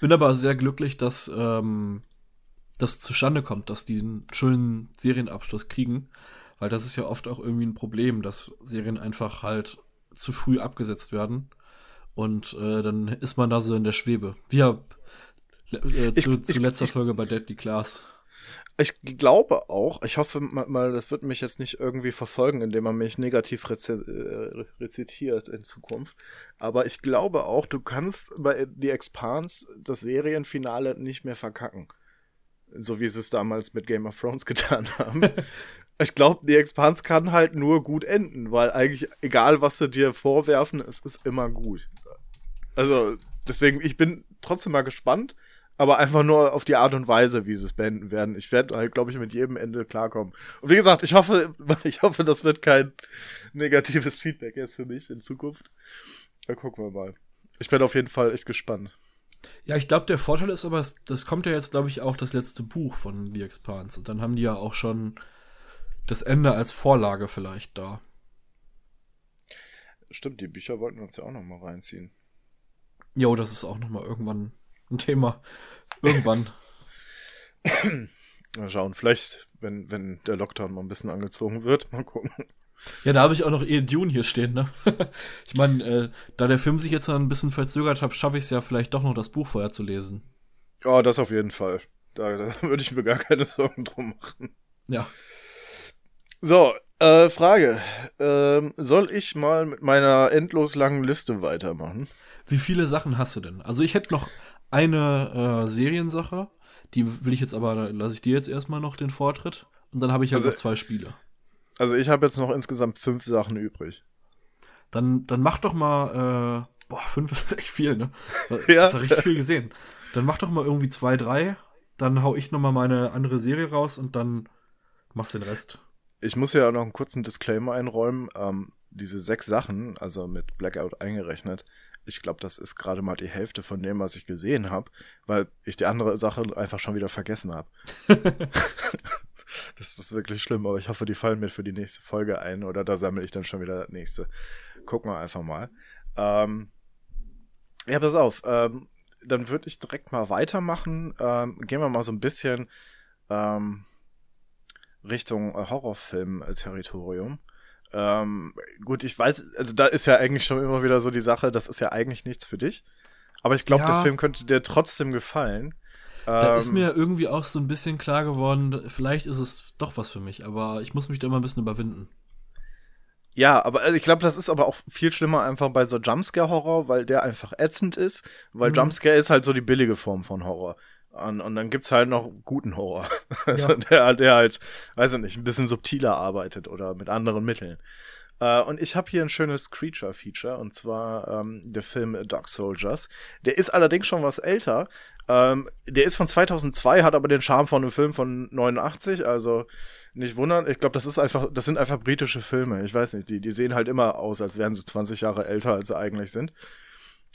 Bin aber sehr glücklich, dass ähm, das zustande kommt, dass die einen schönen Serienabschluss kriegen, weil das ist ja oft auch irgendwie ein Problem, dass Serien einfach halt zu früh abgesetzt werden und äh, dann ist man da so in der Schwebe. Wie ja äh, zu, ich, zu letzter ich, Folge bei Deadly Class. Ich glaube auch, ich hoffe mal, das wird mich jetzt nicht irgendwie verfolgen, indem man mich negativ rezi äh, rezitiert in Zukunft. Aber ich glaube auch, du kannst bei The Expanse das Serienfinale nicht mehr verkacken. So wie sie es damals mit Game of Thrones getan haben. ich glaube, The Expanse kann halt nur gut enden, weil eigentlich, egal was sie dir vorwerfen, es ist immer gut. Also, deswegen, ich bin trotzdem mal gespannt aber einfach nur auf die Art und Weise, wie sie es beenden werden. Ich werde halt, glaube ich, mit jedem Ende klarkommen. Und wie gesagt, ich hoffe, ich hoffe, das wird kein negatives Feedback jetzt für mich in Zukunft. Da gucken wir mal. Ich bin auf jeden Fall echt gespannt. Ja, ich glaube, der Vorteil ist aber, das kommt ja jetzt, glaube ich, auch das letzte Buch von The Expanse. Und dann haben die ja auch schon das Ende als Vorlage vielleicht da. Stimmt, die Bücher wollten wir uns ja auch noch mal reinziehen. Jo, das ist auch noch mal irgendwann ein Thema. Irgendwann. mal schauen, vielleicht, wenn, wenn der Lockdown mal ein bisschen angezogen wird, mal gucken. Ja, da habe ich auch noch eh Dune hier stehen, ne? ich meine, äh, da der Film sich jetzt ein bisschen verzögert hat, schaffe ich es ja vielleicht doch noch, das Buch vorher zu lesen. Ja, das auf jeden Fall. Da, da würde ich mir gar keine Sorgen drum machen. Ja. So, äh, Frage. Ähm, soll ich mal mit meiner endlos langen Liste weitermachen? Wie viele Sachen hast du denn? Also ich hätte noch eine äh, Seriensache, die will ich jetzt aber, lasse ich dir jetzt erstmal noch den Vortritt. Und dann habe ich ja also, noch zwei Spiele. Also ich habe jetzt noch insgesamt fünf Sachen übrig. Dann, dann mach doch mal, äh, boah, fünf ist echt viel, ne? ja. Hast du richtig viel gesehen. Dann mach doch mal irgendwie zwei, drei. Dann hau ich noch mal meine andere Serie raus und dann machst den Rest. Ich muss ja noch einen kurzen Disclaimer einräumen. Ähm, diese sechs Sachen, also mit Blackout eingerechnet, ich glaube, das ist gerade mal die Hälfte von dem, was ich gesehen habe, weil ich die andere Sache einfach schon wieder vergessen habe. das ist wirklich schlimm, aber ich hoffe, die fallen mir für die nächste Folge ein oder da sammle ich dann schon wieder das nächste. Gucken wir einfach mal. Ähm, ja, pass auf. Ähm, dann würde ich direkt mal weitermachen. Ähm, gehen wir mal so ein bisschen ähm, Richtung Horrorfilm-Territorium. Ähm, gut, ich weiß, also da ist ja eigentlich schon immer wieder so die Sache, das ist ja eigentlich nichts für dich. Aber ich glaube, ja. der Film könnte dir trotzdem gefallen. Da ähm, ist mir irgendwie auch so ein bisschen klar geworden, vielleicht ist es doch was für mich, aber ich muss mich da immer ein bisschen überwinden. Ja, aber also ich glaube, das ist aber auch viel schlimmer einfach bei so Jumpscare-Horror, weil der einfach ätzend ist, weil mhm. Jumpscare ist halt so die billige Form von Horror. Und, und dann gibt's halt noch guten Horror. Also ja. der, der halt, weiß ich nicht, ein bisschen subtiler arbeitet oder mit anderen Mitteln. Uh, und ich habe hier ein schönes Creature-Feature, und zwar ähm, der Film Dog Soldiers. Der ist allerdings schon was älter. Ähm, der ist von 2002, hat aber den Charme von einem Film von 89, also nicht wundern. Ich glaube, das ist einfach, das sind einfach britische Filme. Ich weiß nicht, die, die sehen halt immer aus, als wären sie 20 Jahre älter, als sie eigentlich sind.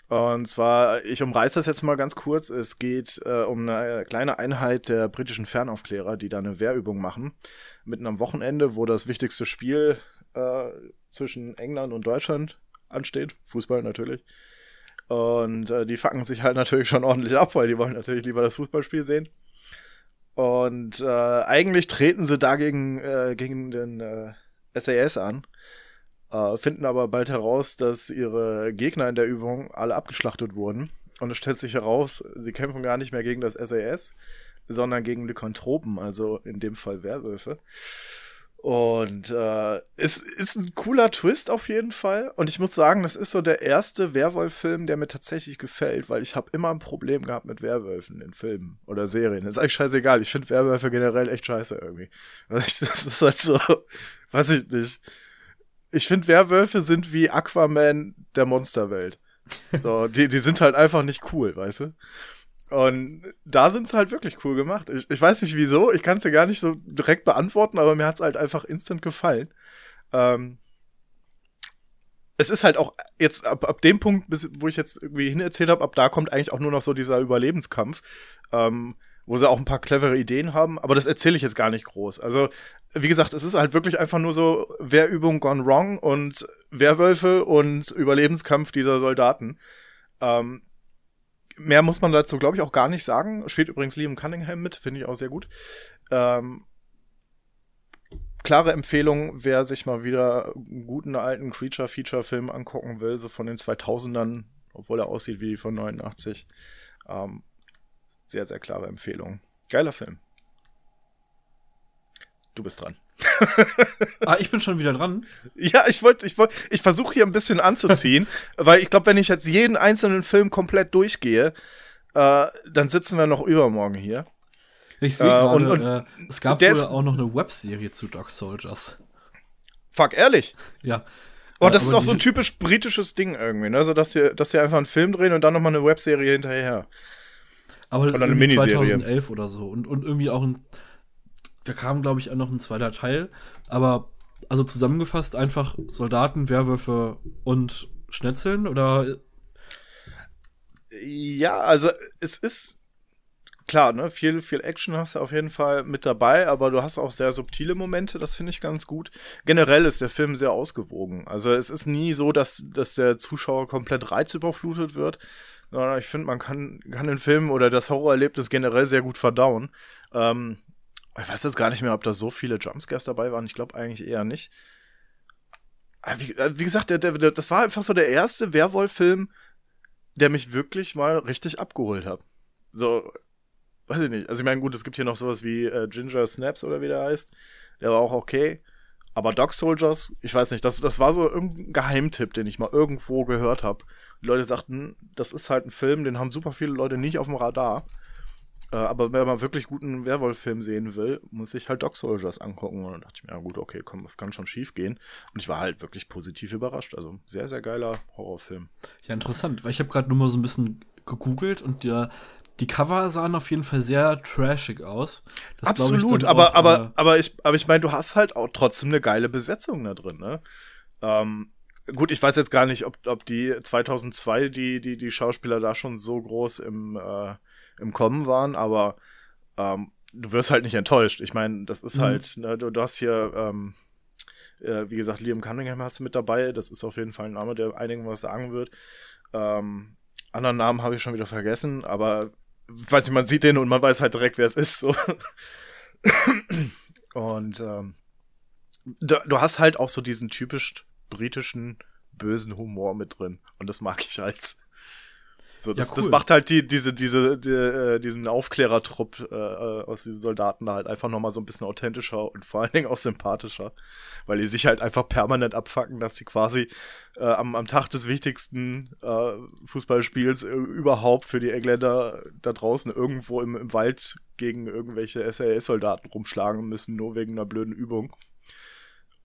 Und zwar, ich umreiße das jetzt mal ganz kurz. Es geht äh, um eine kleine Einheit der britischen Fernaufklärer, die da eine Wehrübung machen. Mitten am Wochenende, wo das wichtigste Spiel äh, zwischen England und Deutschland ansteht. Fußball natürlich. Und äh, die facken sich halt natürlich schon ordentlich ab, weil die wollen natürlich lieber das Fußballspiel sehen. Und äh, eigentlich treten sie dagegen äh, gegen den äh, SAS an, äh, finden aber bald heraus, dass ihre Gegner in der Übung alle abgeschlachtet wurden. Und es stellt sich heraus, sie kämpfen gar nicht mehr gegen das SAS, sondern gegen Lykanthropen, also in dem Fall Werwölfe. Und äh, es ist ein cooler Twist auf jeden Fall. Und ich muss sagen, das ist so der erste Werwolf-Film, der mir tatsächlich gefällt, weil ich habe immer ein Problem gehabt mit Werwölfen in Filmen oder Serien. Ist eigentlich scheißegal. Ich finde Werwölfe generell echt scheiße irgendwie. Das ist halt so, weiß ich nicht. Ich finde Werwölfe sind wie Aquaman der Monsterwelt. So, die, die sind halt einfach nicht cool, weißt du? Und da sind es halt wirklich cool gemacht. Ich, ich weiß nicht wieso, ich kann es dir gar nicht so direkt beantworten, aber mir hat es halt einfach instant gefallen. Ähm, es ist halt auch jetzt ab, ab dem Punkt, bis, wo ich jetzt irgendwie hin erzählt habe, ab da kommt eigentlich auch nur noch so dieser Überlebenskampf, ähm, wo sie auch ein paar clevere Ideen haben, aber das erzähle ich jetzt gar nicht groß. Also, wie gesagt, es ist halt wirklich einfach nur so Wehrübung gone wrong und Werwölfe und Überlebenskampf dieser Soldaten. Ähm, mehr muss man dazu, glaube ich, auch gar nicht sagen. Spielt übrigens Liam Cunningham mit, finde ich auch sehr gut. Ähm, klare Empfehlung, wer sich mal wieder einen guten alten Creature-Feature-Film angucken will, so von den 2000ern, obwohl er aussieht wie von 89. Ähm, sehr, sehr klare Empfehlung. Geiler Film. Du bist dran. ah, ich bin schon wieder dran. Ja, ich wollte, ich wollte, ich versuche hier ein bisschen anzuziehen, weil ich glaube, wenn ich jetzt jeden einzelnen Film komplett durchgehe, äh, dann sitzen wir noch übermorgen hier. Ich sehe äh, gerade, äh, es gab wohl auch noch eine Webserie zu Dog Soldiers. Fuck, ehrlich? Ja. Oh, das ist auch so ein typisch britisches Ding irgendwie, ne? Also, dass sie, dass sie einfach einen Film drehen und dann nochmal eine Webserie hinterher. Aber oder eine Miniserie. 2011 oder so. Und, und irgendwie auch ein da kam, glaube ich, auch noch ein zweiter Teil. Aber also zusammengefasst einfach Soldaten, Werwölfe und Schnetzeln oder? Ja, also es ist klar, ne, viel, viel Action hast du auf jeden Fall mit dabei, aber du hast auch sehr subtile Momente, das finde ich ganz gut. Generell ist der Film sehr ausgewogen. Also es ist nie so, dass, dass der Zuschauer komplett reizüberflutet wird, sondern ich finde, man kann, kann den Film oder das Horrorerlebnis generell sehr gut verdauen. Ähm, ich weiß jetzt gar nicht mehr, ob da so viele Jumpscares dabei waren. Ich glaube eigentlich eher nicht. Wie, äh, wie, gesagt, der, der, das war einfach so der erste Werwolf-Film, der mich wirklich mal richtig abgeholt hat. So, weiß ich nicht. Also ich meine, gut, es gibt hier noch sowas wie äh, Ginger Snaps oder wie der heißt. Der war auch okay. Aber Dog Soldiers, ich weiß nicht, das, das war so irgendein Geheimtipp, den ich mal irgendwo gehört habe. Die Leute sagten, das ist halt ein Film, den haben super viele Leute nicht auf dem Radar. Äh, aber wenn man wirklich guten Werwolf-Film sehen will, muss ich halt Dog Soldiers angucken. Und dann dachte ich mir, ja gut, okay, komm, das kann schon schief gehen. Und ich war halt wirklich positiv überrascht. Also sehr, sehr geiler Horrorfilm. Ja, interessant, weil ich habe gerade nur mal so ein bisschen gegoogelt und der, die Cover sahen auf jeden Fall sehr trashig aus. Das Absolut, aber, auch, aber, äh, aber ich, aber ich meine, du hast halt auch trotzdem eine geile Besetzung da drin, ne? Ähm, gut, ich weiß jetzt gar nicht, ob, ob die 2002 die, die, die Schauspieler da schon so groß im, äh, im Kommen waren, aber ähm, du wirst halt nicht enttäuscht. Ich meine, das ist mhm. halt, ne, du, du, hast hier, ähm, äh, wie gesagt, Liam Cunningham hast du mit dabei. Das ist auf jeden Fall ein Name, der einigen was sagen wird. Ähm, anderen Namen habe ich schon wieder vergessen, aber weiß nicht, man sieht den und man weiß halt direkt, wer es ist. So. und ähm, du, du hast halt auch so diesen typisch britischen bösen Humor mit drin. Und das mag ich halt. So, das, ja, cool. das macht halt die, diese, diese, die, äh, diesen Aufklärertrupp äh, äh, aus diesen Soldaten halt einfach nochmal so ein bisschen authentischer und vor allen Dingen auch sympathischer. Weil die sich halt einfach permanent abfacken, dass sie quasi äh, am, am Tag des wichtigsten äh, Fußballspiels äh, überhaupt für die Engländer da draußen irgendwo im, im Wald gegen irgendwelche SAS-Soldaten rumschlagen müssen, nur wegen einer blöden Übung.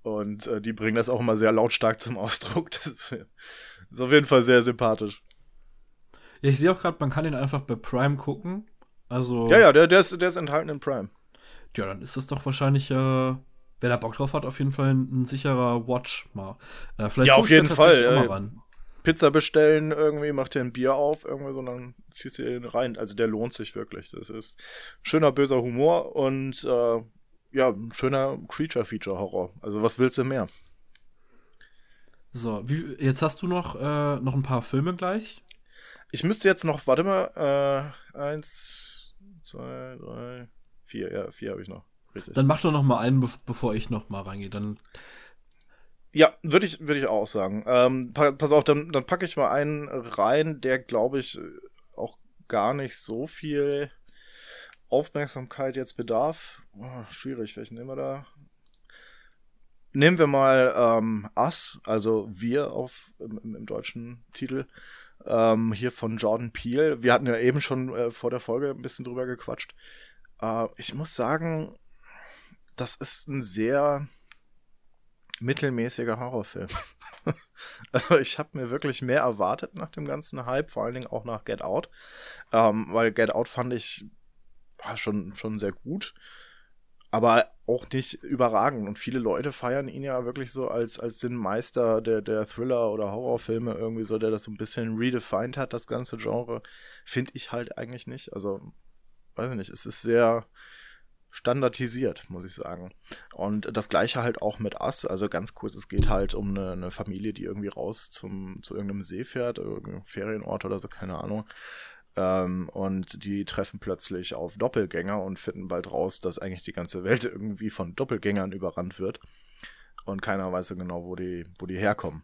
Und äh, die bringen das auch immer sehr lautstark zum Ausdruck. Das ist auf jeden Fall sehr sympathisch. Ja, ich sehe auch gerade, man kann den einfach bei Prime gucken. Also. Ja, ja, der, der, ist, der ist enthalten in Prime. Ja, dann ist das doch wahrscheinlich, äh, wer da Bock drauf hat, auf jeden Fall ein, ein sicherer Watch mal. Äh, vielleicht ja, auf jeden Fall. Ran. Pizza bestellen, irgendwie macht dir ein Bier auf, irgendwie, sondern ziehst du den rein. Also der lohnt sich wirklich. Das ist schöner, böser Humor und äh, ja, ein schöner Creature-Feature-Horror. Also was willst du mehr? So, wie, jetzt hast du noch, äh, noch ein paar Filme gleich. Ich müsste jetzt noch, warte mal, äh, eins, zwei, drei, vier, ja, vier habe ich noch. Richtig. Dann mach doch noch mal einen, bevor ich noch mal reingehe. Dann ja, würde ich, würde ich auch sagen. Ähm, pass auf, dann, dann packe ich mal einen rein, der, glaube ich, auch gar nicht so viel Aufmerksamkeit jetzt bedarf. Oh, schwierig, welchen nehmen wir da? Nehmen wir mal ähm, Us, also wir auf im, im deutschen Titel. Ähm, hier von Jordan Peele. Wir hatten ja eben schon äh, vor der Folge ein bisschen drüber gequatscht. Äh, ich muss sagen, das ist ein sehr mittelmäßiger Horrorfilm. also ich habe mir wirklich mehr erwartet nach dem ganzen Hype, vor allen Dingen auch nach Get Out, ähm, weil Get Out fand ich war schon, schon sehr gut, aber auch nicht überragend. Und viele Leute feiern ihn ja wirklich so als, als den Meister der, der Thriller- oder Horrorfilme irgendwie so, der das so ein bisschen redefined hat, das ganze Genre. Finde ich halt eigentlich nicht. Also, weiß ich nicht, es ist sehr standardisiert, muss ich sagen. Und das gleiche halt auch mit Ass. Also ganz kurz, es geht halt um eine, eine Familie, die irgendwie raus zum, zu irgendeinem See fährt, irgendeinem Ferienort oder so, keine Ahnung. Ähm, und die treffen plötzlich auf Doppelgänger und finden bald raus, dass eigentlich die ganze Welt irgendwie von Doppelgängern überrannt wird. Und keiner weiß so genau, wo die, wo die herkommen.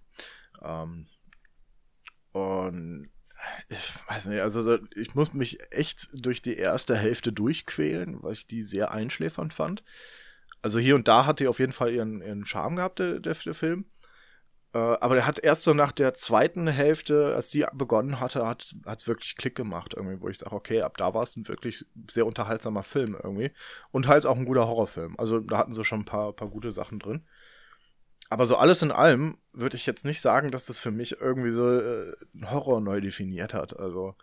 Ähm, und ich weiß nicht, also ich muss mich echt durch die erste Hälfte durchquälen, weil ich die sehr einschläfernd fand. Also hier und da hat die auf jeden Fall ihren, ihren Charme gehabt, der, der, der Film. Äh, aber der hat erst so nach der zweiten Hälfte, als die begonnen hatte, hat es wirklich Klick gemacht, irgendwie, wo ich sage, okay, ab da war es ein wirklich sehr unterhaltsamer Film irgendwie. Und halt auch ein guter Horrorfilm. Also da hatten sie schon ein paar, paar gute Sachen drin. Aber so alles in allem würde ich jetzt nicht sagen, dass das für mich irgendwie so äh, Horror neu definiert hat. Also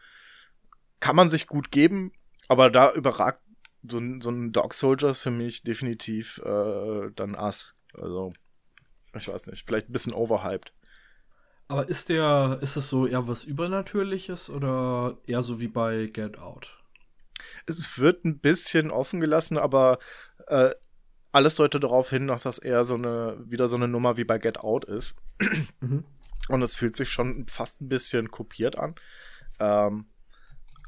kann man sich gut geben, aber da überragt so, so ein Dog Soldiers für mich definitiv äh, dann Ass. Also ich weiß nicht, vielleicht ein bisschen overhyped. Aber ist der, ist das so eher was Übernatürliches oder eher so wie bei Get Out? Es wird ein bisschen offen gelassen, aber äh, alles deutet darauf hin, dass das eher so eine, wieder so eine Nummer wie bei Get Out ist. Mhm. Und es fühlt sich schon fast ein bisschen kopiert an. Ähm,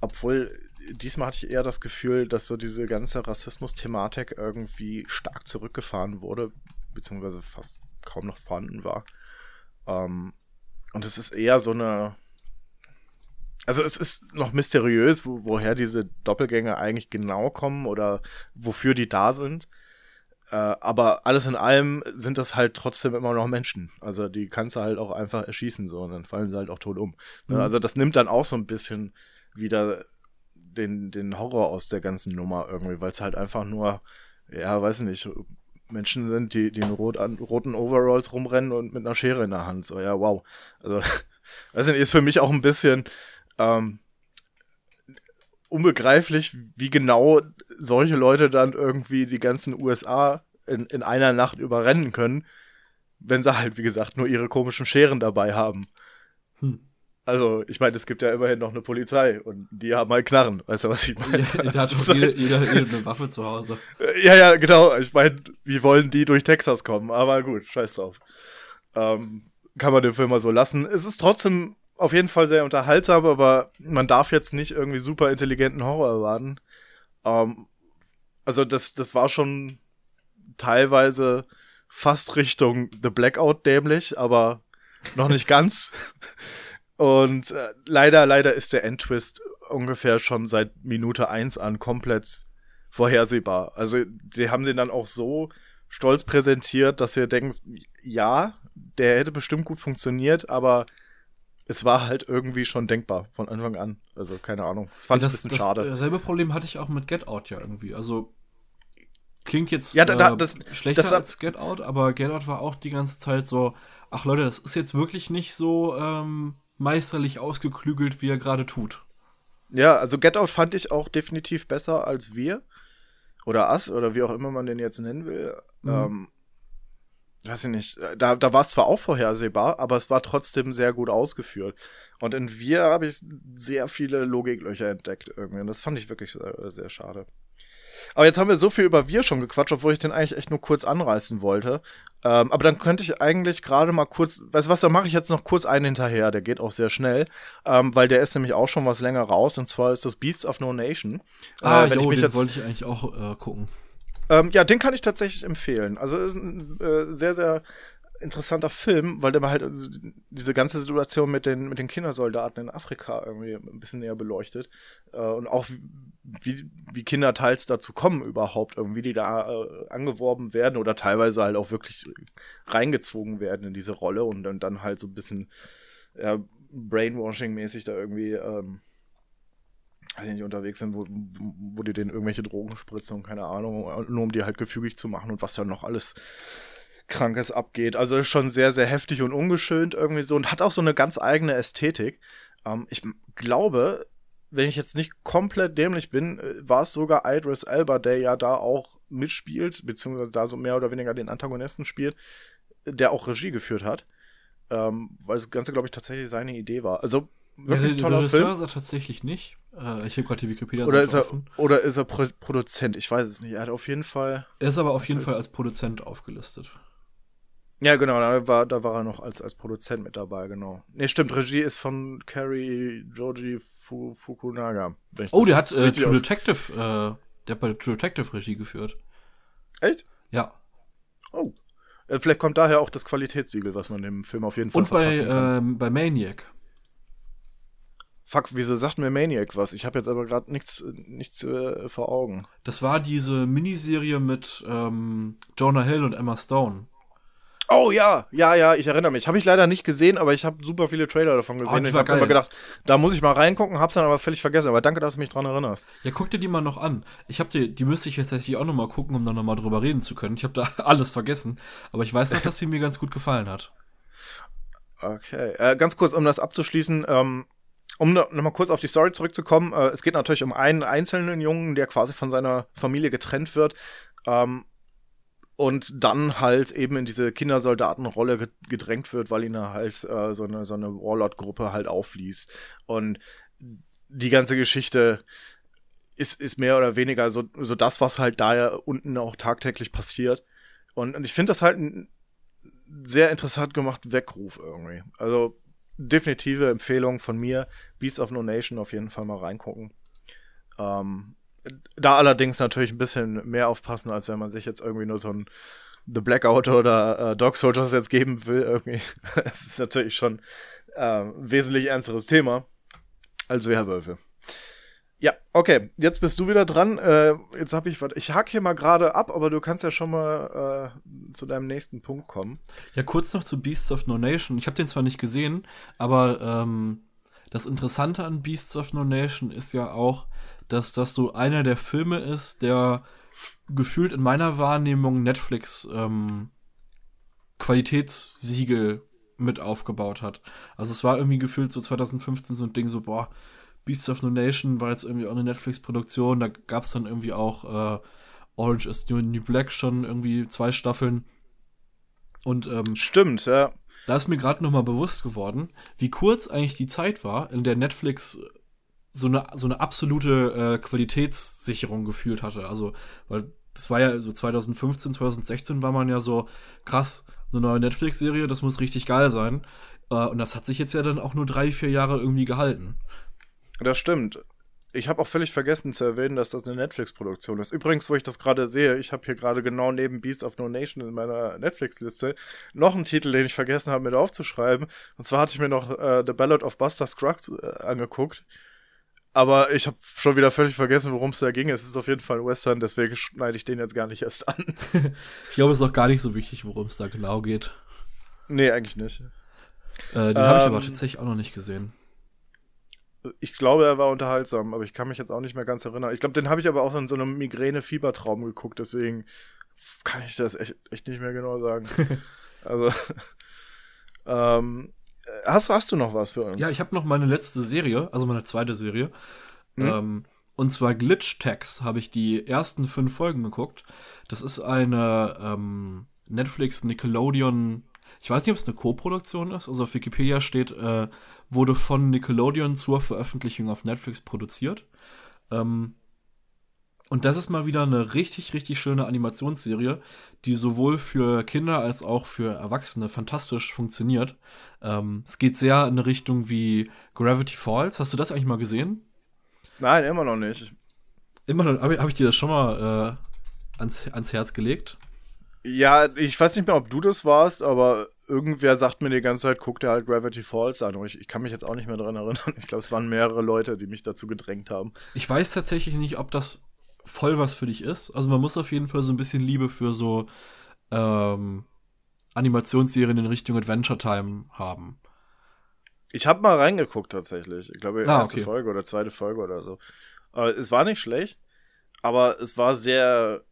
obwohl, diesmal hatte ich eher das Gefühl, dass so diese ganze Rassismus-Thematik irgendwie stark zurückgefahren wurde, beziehungsweise fast kaum noch vorhanden war. Ähm, und es ist eher so eine. Also es ist noch mysteriös, wo, woher diese Doppelgänger eigentlich genau kommen oder wofür die da sind. Äh, aber alles in allem sind das halt trotzdem immer noch Menschen. Also die kannst du halt auch einfach erschießen so und dann fallen sie halt auch tot um. Ne? Mhm. Also das nimmt dann auch so ein bisschen wieder den, den Horror aus der ganzen Nummer irgendwie, weil es halt einfach nur, ja, weiß nicht, Menschen sind, die, die in rot an, roten Overalls rumrennen und mit einer Schere in der Hand. So, ja, wow. Also, weiß nicht, ist für mich auch ein bisschen, ähm, unbegreiflich, wie genau solche Leute dann irgendwie die ganzen USA in, in einer Nacht überrennen können, wenn sie halt, wie gesagt, nur ihre komischen Scheren dabei haben. Hm. Also, ich meine, es gibt ja immerhin noch eine Polizei und die haben halt Knarren. Weißt du, was ich meine? Ja, da hat doch jeder, jeder, jeder eine Waffe zu Hause. Ja, ja, genau. Ich meine, wie wollen die durch Texas kommen? Aber gut, scheiß drauf. Ähm, kann man den Film mal so lassen. Es ist trotzdem auf jeden Fall sehr unterhaltsam, aber man darf jetzt nicht irgendwie super intelligenten Horror erwarten. Ähm, also das, das war schon teilweise fast Richtung The Blackout dämlich, aber noch nicht ganz. Und äh, leider, leider ist der Endtwist ungefähr schon seit Minute eins an komplett vorhersehbar. Also die haben den dann auch so stolz präsentiert, dass ihr denkt, ja, der hätte bestimmt gut funktioniert, aber es war halt irgendwie schon denkbar von Anfang an. Also keine Ahnung. Das fand ja, das, ich ein bisschen das, schade. Dasselbe Problem hatte ich auch mit Get Out ja irgendwie. Also klingt jetzt ja, da, da, das, äh, schlechter das, als Get Out, aber Get Out war auch die ganze Zeit so, ach Leute, das ist jetzt wirklich nicht so ähm, meisterlich ausgeklügelt, wie er gerade tut. Ja, also Get Out fand ich auch definitiv besser als wir. Oder Us, oder wie auch immer man den jetzt nennen will. Mhm. Ähm, weiß ich nicht, da, da war es zwar auch vorhersehbar, aber es war trotzdem sehr gut ausgeführt. Und in Wir habe ich sehr viele Logiklöcher entdeckt irgendwie. Und das fand ich wirklich sehr, sehr schade. Aber jetzt haben wir so viel über Wir schon gequatscht, obwohl ich den eigentlich echt nur kurz anreißen wollte. Ähm, aber dann könnte ich eigentlich gerade mal kurz, weißt du was, da mache ich jetzt noch kurz einen hinterher, der geht auch sehr schnell, ähm, weil der ist nämlich auch schon was länger raus, und zwar ist das Beasts of No Nation. Ah, äh, wenn jo, ich mich den jetzt, wollte ich eigentlich auch äh, gucken. Ähm, ja, den kann ich tatsächlich empfehlen. Also ist ein äh, sehr, sehr interessanter Film, weil der halt diese ganze Situation mit den, mit den Kindersoldaten in Afrika irgendwie ein bisschen näher beleuchtet. Äh, und auch wie, wie Kinder teils dazu kommen überhaupt, irgendwie, die da äh, angeworben werden oder teilweise halt auch wirklich reingezogen werden in diese Rolle und dann, dann halt so ein bisschen ja, Brainwashing-mäßig da irgendwie ähm, weiß ich nicht, unterwegs sind, wo, wo die denen irgendwelche Drogen spritzen und keine Ahnung, nur um die halt gefügig zu machen und was da noch alles Krankes abgeht. Also schon sehr, sehr heftig und ungeschönt irgendwie so und hat auch so eine ganz eigene Ästhetik. Ähm, ich glaube, wenn ich jetzt nicht komplett dämlich bin, äh, war es sogar Idris Elba, der ja da auch mitspielt, beziehungsweise da so mehr oder weniger den Antagonisten spielt, der auch Regie geführt hat. Ähm, weil das Ganze, glaube ich, tatsächlich seine Idee war. Also wirklich ja, toller Regisseur Film. ist er tatsächlich nicht. Äh, ich habe gerade die Wikipedia oder ist er, offen. Oder ist er Pro Produzent? Ich weiß es nicht. Er hat auf jeden Fall. Er ist aber auf jeden Fall als Produzent aufgelistet. Ja, genau, da war, da war er noch als, als Produzent mit dabei, genau. Ne, stimmt, Regie ist von Kerry Joji Fu, Fukunaga. Oh, der hat äh, True Detective, äh, der hat bei True Detective Regie geführt. Echt? Ja. Oh. Äh, vielleicht kommt daher auch das Qualitätssiegel, was man dem Film auf jeden Fall Und bei, ähm, bei Maniac. Fuck, wieso sagt mir Maniac was? Ich habe jetzt aber gerade nichts, nichts äh, vor Augen. Das war diese Miniserie mit ähm, Jonah Hill und Emma Stone. Oh ja, ja, ja, ich erinnere mich. Habe ich leider nicht gesehen, aber ich habe super viele Trailer davon oh, gesehen. Oh, ich habe immer gedacht, da muss ich mal reingucken, hab's dann aber völlig vergessen. Aber danke, dass du mich dran erinnerst. Ja, guck dir die mal noch an. Ich habe die, die müsste ich jetzt tatsächlich auch noch mal gucken, um dann noch mal drüber reden zu können. Ich habe da alles vergessen, aber ich weiß noch, dass sie mir ganz gut gefallen hat. Okay, äh, ganz kurz, um das abzuschließen. Ähm, um noch mal kurz auf die Story zurückzukommen, äh, es geht natürlich um einen einzelnen Jungen, der quasi von seiner Familie getrennt wird. Ähm, und dann halt eben in diese Kindersoldatenrolle gedrängt wird, weil ihn halt äh, so eine, so eine Warlord-Gruppe halt aufliest. Und die ganze Geschichte ist, ist mehr oder weniger so, so das, was halt da ja unten auch tagtäglich passiert. Und, und ich finde das halt ein sehr interessant gemacht Weckruf irgendwie. Also definitive Empfehlung von mir. Beasts of No Nation auf jeden Fall mal reingucken. Ähm, da allerdings natürlich ein bisschen mehr aufpassen, als wenn man sich jetzt irgendwie nur so ein The Blackout oder äh, Dog Soldiers jetzt geben will. Irgendwie. Es ist natürlich schon äh, ein wesentlich ernsteres Thema als Werwölfe. Ja, okay, jetzt bist du wieder dran. Äh, jetzt habe ich was. Ich hack hier mal gerade ab, aber du kannst ja schon mal äh, zu deinem nächsten Punkt kommen. Ja, kurz noch zu Beasts of No Nation. Ich habe den zwar nicht gesehen, aber ähm, das Interessante an Beasts of No Nation ist ja auch, dass das so einer der Filme ist, der gefühlt in meiner Wahrnehmung Netflix ähm, Qualitätssiegel mit aufgebaut hat. Also es war irgendwie gefühlt so 2015 so ein Ding so, boah, Beasts of No Nation war jetzt irgendwie auch eine Netflix-Produktion, da gab es dann irgendwie auch äh, Orange is New, New Black schon irgendwie zwei Staffeln. Und ähm, stimmt, ja. Da ist mir gerade noch mal bewusst geworden, wie kurz eigentlich die Zeit war, in der Netflix so eine, so eine absolute äh, Qualitätssicherung gefühlt hatte. Also, weil das war ja so 2015, 2016 war man ja so krass, eine neue Netflix-Serie, das muss richtig geil sein. Äh, und das hat sich jetzt ja dann auch nur drei, vier Jahre irgendwie gehalten. Das stimmt. Ich habe auch völlig vergessen zu erwähnen, dass das eine Netflix-Produktion ist. Übrigens, wo ich das gerade sehe, ich habe hier gerade genau neben Beast of No Nation in meiner Netflix-Liste noch einen Titel, den ich vergessen habe mit aufzuschreiben. Und zwar hatte ich mir noch äh, The Ballad of Buster Scruggs äh, angeguckt. Aber ich habe schon wieder völlig vergessen, worum es da ging. Es ist auf jeden Fall ein Western, deswegen schneide ich den jetzt gar nicht erst an. ich glaube, es ist auch gar nicht so wichtig, worum es da genau geht. Nee, eigentlich nicht. Äh, den ähm, habe ich aber tatsächlich auch noch nicht gesehen. Ich glaube, er war unterhaltsam, aber ich kann mich jetzt auch nicht mehr ganz erinnern. Ich glaube, den habe ich aber auch in so einem Migräne-Fiebertraum geguckt, deswegen kann ich das echt, echt nicht mehr genau sagen. also, ähm, Hast, hast du noch was für uns? Ja, ich habe noch meine letzte Serie, also meine zweite Serie. Mhm. Ähm, und zwar Glitch Tags habe ich die ersten fünf Folgen geguckt. Das ist eine ähm, Netflix, Nickelodeon, ich weiß nicht, ob es eine Co-Produktion ist. Also auf Wikipedia steht, äh, wurde von Nickelodeon zur Veröffentlichung auf Netflix produziert. Ähm, und das ist mal wieder eine richtig, richtig schöne Animationsserie, die sowohl für Kinder als auch für Erwachsene fantastisch funktioniert. Ähm, es geht sehr in eine Richtung wie Gravity Falls. Hast du das eigentlich mal gesehen? Nein, immer noch nicht. Immer noch, habe hab ich dir das schon mal äh, ans, ans Herz gelegt? Ja, ich weiß nicht mehr, ob du das warst, aber irgendwer sagt mir die ganze Zeit, guck dir halt Gravity Falls an. Ich, ich kann mich jetzt auch nicht mehr dran erinnern. Ich glaube, es waren mehrere Leute, die mich dazu gedrängt haben. Ich weiß tatsächlich nicht, ob das voll was für dich ist. Also man muss auf jeden Fall so ein bisschen Liebe für so ähm, Animationsserien in Richtung Adventure Time haben. Ich habe mal reingeguckt tatsächlich. Ich glaube, ah, erste okay. Folge oder zweite Folge oder so. Aber es war nicht schlecht, aber es war sehr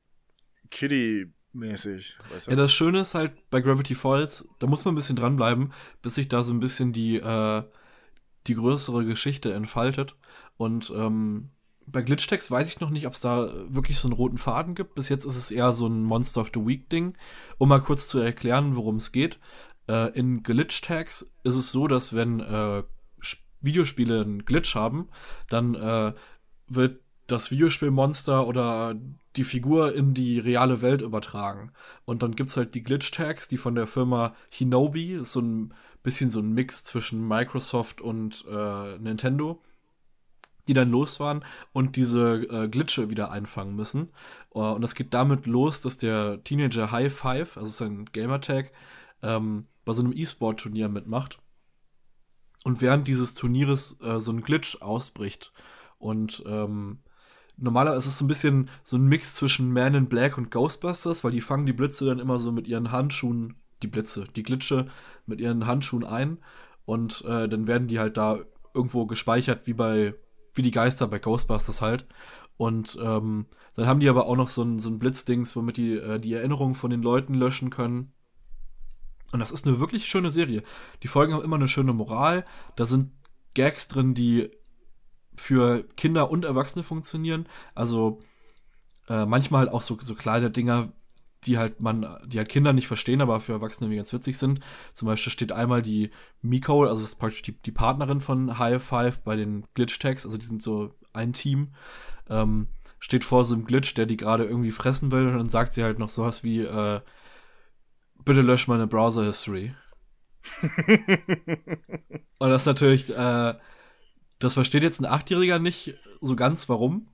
kiddie mäßig. Weißt du? Ja, das Schöne ist halt bei Gravity Falls, da muss man ein bisschen dranbleiben, bis sich da so ein bisschen die, äh, die größere Geschichte entfaltet. Und ähm, bei Glitchtext weiß ich noch nicht, ob es da wirklich so einen roten Faden gibt. Bis jetzt ist es eher so ein Monster of the Week Ding. Um mal kurz zu erklären, worum es geht. Äh, in Glitchtags ist es so, dass wenn äh, Videospiele einen Glitch haben, dann äh, wird das Videospielmonster oder die Figur in die reale Welt übertragen. Und dann gibt es halt die Glitch-Tags, die von der Firma Hinobi, ist so ein bisschen so ein Mix zwischen Microsoft und äh, Nintendo, die dann los waren und diese äh, Glitche wieder einfangen müssen. Uh, und das geht damit los, dass der Teenager High Five, also sein Gamertag, ähm, bei so einem E-Sport-Turnier mitmacht. Und während dieses Turnieres äh, so ein Glitch ausbricht und ähm, normalerweise ist es so ein bisschen so ein Mix zwischen Man in Black und Ghostbusters, weil die fangen die Blitze dann immer so mit ihren Handschuhen, die Blitze, die Glitsche mit ihren Handschuhen ein und äh, dann werden die halt da irgendwo gespeichert, wie bei, wie die Geister bei Ghostbusters halt. Und ähm, dann haben die aber auch noch so ein, so ein Blitzdings, womit die äh, die Erinnerungen von den Leuten löschen können. Und das ist eine wirklich schöne Serie. Die Folgen haben immer eine schöne Moral. Da sind Gags drin, die für Kinder und Erwachsene funktionieren. Also äh, manchmal halt auch so, so kleine Dinger, die halt man, die halt Kinder nicht verstehen, aber für Erwachsene irgendwie ganz witzig sind. Zum Beispiel steht einmal die Miko, also das ist praktisch die, die Partnerin von High Five bei den Glitch-Tags, also die sind so ein Team, ähm, steht vor so einem Glitch, der die gerade irgendwie fressen will und dann sagt sie halt noch sowas wie, äh, bitte lösch meine Browser-History. und das ist natürlich, äh, das versteht jetzt ein Achtjähriger nicht so ganz, warum.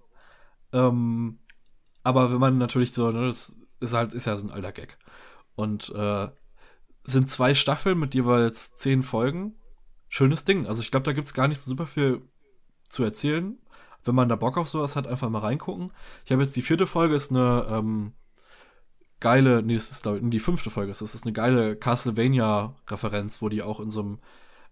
Ähm, aber wenn man natürlich so, ne, das ist halt, ist ja so ein alter Gag. Und äh, sind zwei Staffeln mit jeweils zehn Folgen. Schönes Ding. Also ich glaube, da gibt es gar nicht so super viel zu erzählen. Wenn man da Bock auf sowas hat, einfach mal reingucken. Ich habe jetzt die vierte Folge, ist eine ähm, geile, nee, das ist glaube ich, die fünfte Folge, das ist eine geile Castlevania-Referenz, wo die auch in so einem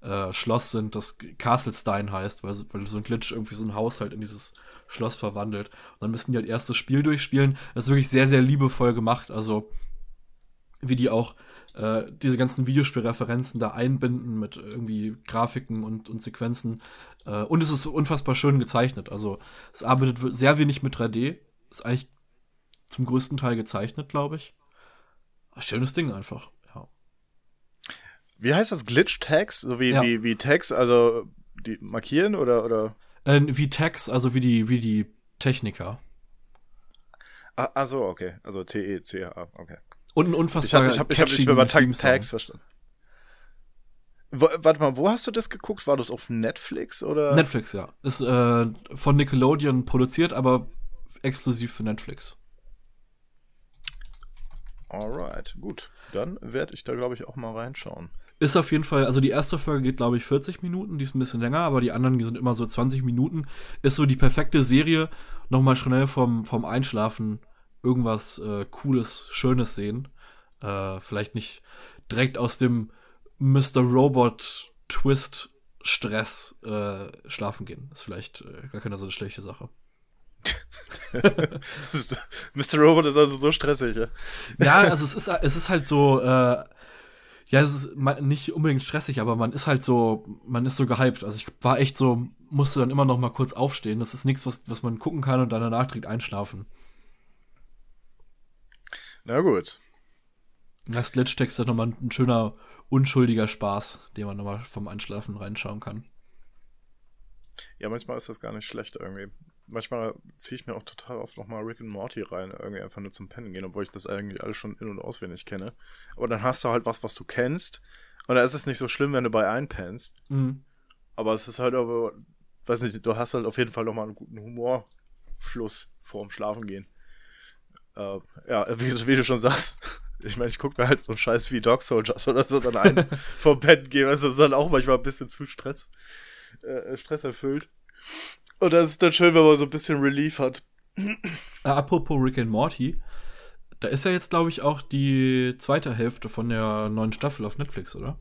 äh, Schloss sind, das Castlestein heißt, weil, weil so ein Glitch irgendwie so ein Haus halt in dieses Schloss verwandelt. Und dann müssen die halt erst das Spiel durchspielen. Das ist wirklich sehr, sehr liebevoll gemacht. Also, wie die auch äh, diese ganzen Videospielreferenzen da einbinden mit irgendwie Grafiken und, und Sequenzen. Äh, und es ist unfassbar schön gezeichnet. Also, es arbeitet sehr wenig mit 3D. Ist eigentlich zum größten Teil gezeichnet, glaube ich. Schönes Ding einfach. Wie heißt das? Glitch-Tags? So wie, ja. wie, wie Tags, also die markieren oder? oder? Äh, wie Tags, also wie die, wie die Techniker. Ah, ah so, okay. Also T-E-C-H, okay. Und ein unfassbar Ich habe ich hab, ich hab, ich über Tag Tags verstanden. Wo, warte mal, wo hast du das geguckt? War das auf Netflix oder? Netflix, ja. Ist äh, von Nickelodeon produziert, aber exklusiv für Netflix. Alright, gut. Dann werde ich da, glaube ich, auch mal reinschauen. Ist auf jeden Fall, also die erste Folge geht, glaube ich, 40 Minuten, die ist ein bisschen länger, aber die anderen sind immer so 20 Minuten. Ist so die perfekte Serie, nochmal schnell vom, vom Einschlafen irgendwas äh, Cooles, Schönes sehen. Äh, vielleicht nicht direkt aus dem Mr. Robot Twist Stress äh, schlafen gehen. Ist vielleicht äh, gar keine so eine schlechte Sache. Mr. Robot ist also so stressig, ja. Ja, also es ist, es ist halt so, äh, ja, es ist nicht unbedingt stressig, aber man ist halt so, man ist so gehypt. Also ich war echt so, musste dann immer noch mal kurz aufstehen. Das ist nichts, was, was man gucken kann und dann danach direkt einschlafen. Na gut. Das Glitch-Text ist nochmal ein schöner, unschuldiger Spaß, den man nochmal vom Einschlafen reinschauen kann. Ja, manchmal ist das gar nicht schlecht irgendwie. Manchmal ziehe ich mir auch total oft nochmal Rick and Morty rein, irgendwie einfach nur zum Pennen gehen, obwohl ich das eigentlich alles schon in- und auswendig kenne. Aber dann hast du halt was, was du kennst. Und da ist es nicht so schlimm, wenn du bei einpennst. Mhm. Aber es ist halt aber, weiß nicht, du hast halt auf jeden Fall nochmal einen guten Humorfluss vorm Schlafen gehen. Äh, ja, wie, wie, du schon sagst. Ich meine, ich gucke mir halt so einen Scheiß wie Dog Soldiers oder so dann ein vom Bett gehen. Also das ist dann auch manchmal ein bisschen zu Stress, äh, Stress erfüllt. Und das ist dann schön, wenn man so ein bisschen Relief hat. Apropos Rick and Morty, da ist ja jetzt, glaube ich, auch die zweite Hälfte von der neuen Staffel auf Netflix, oder?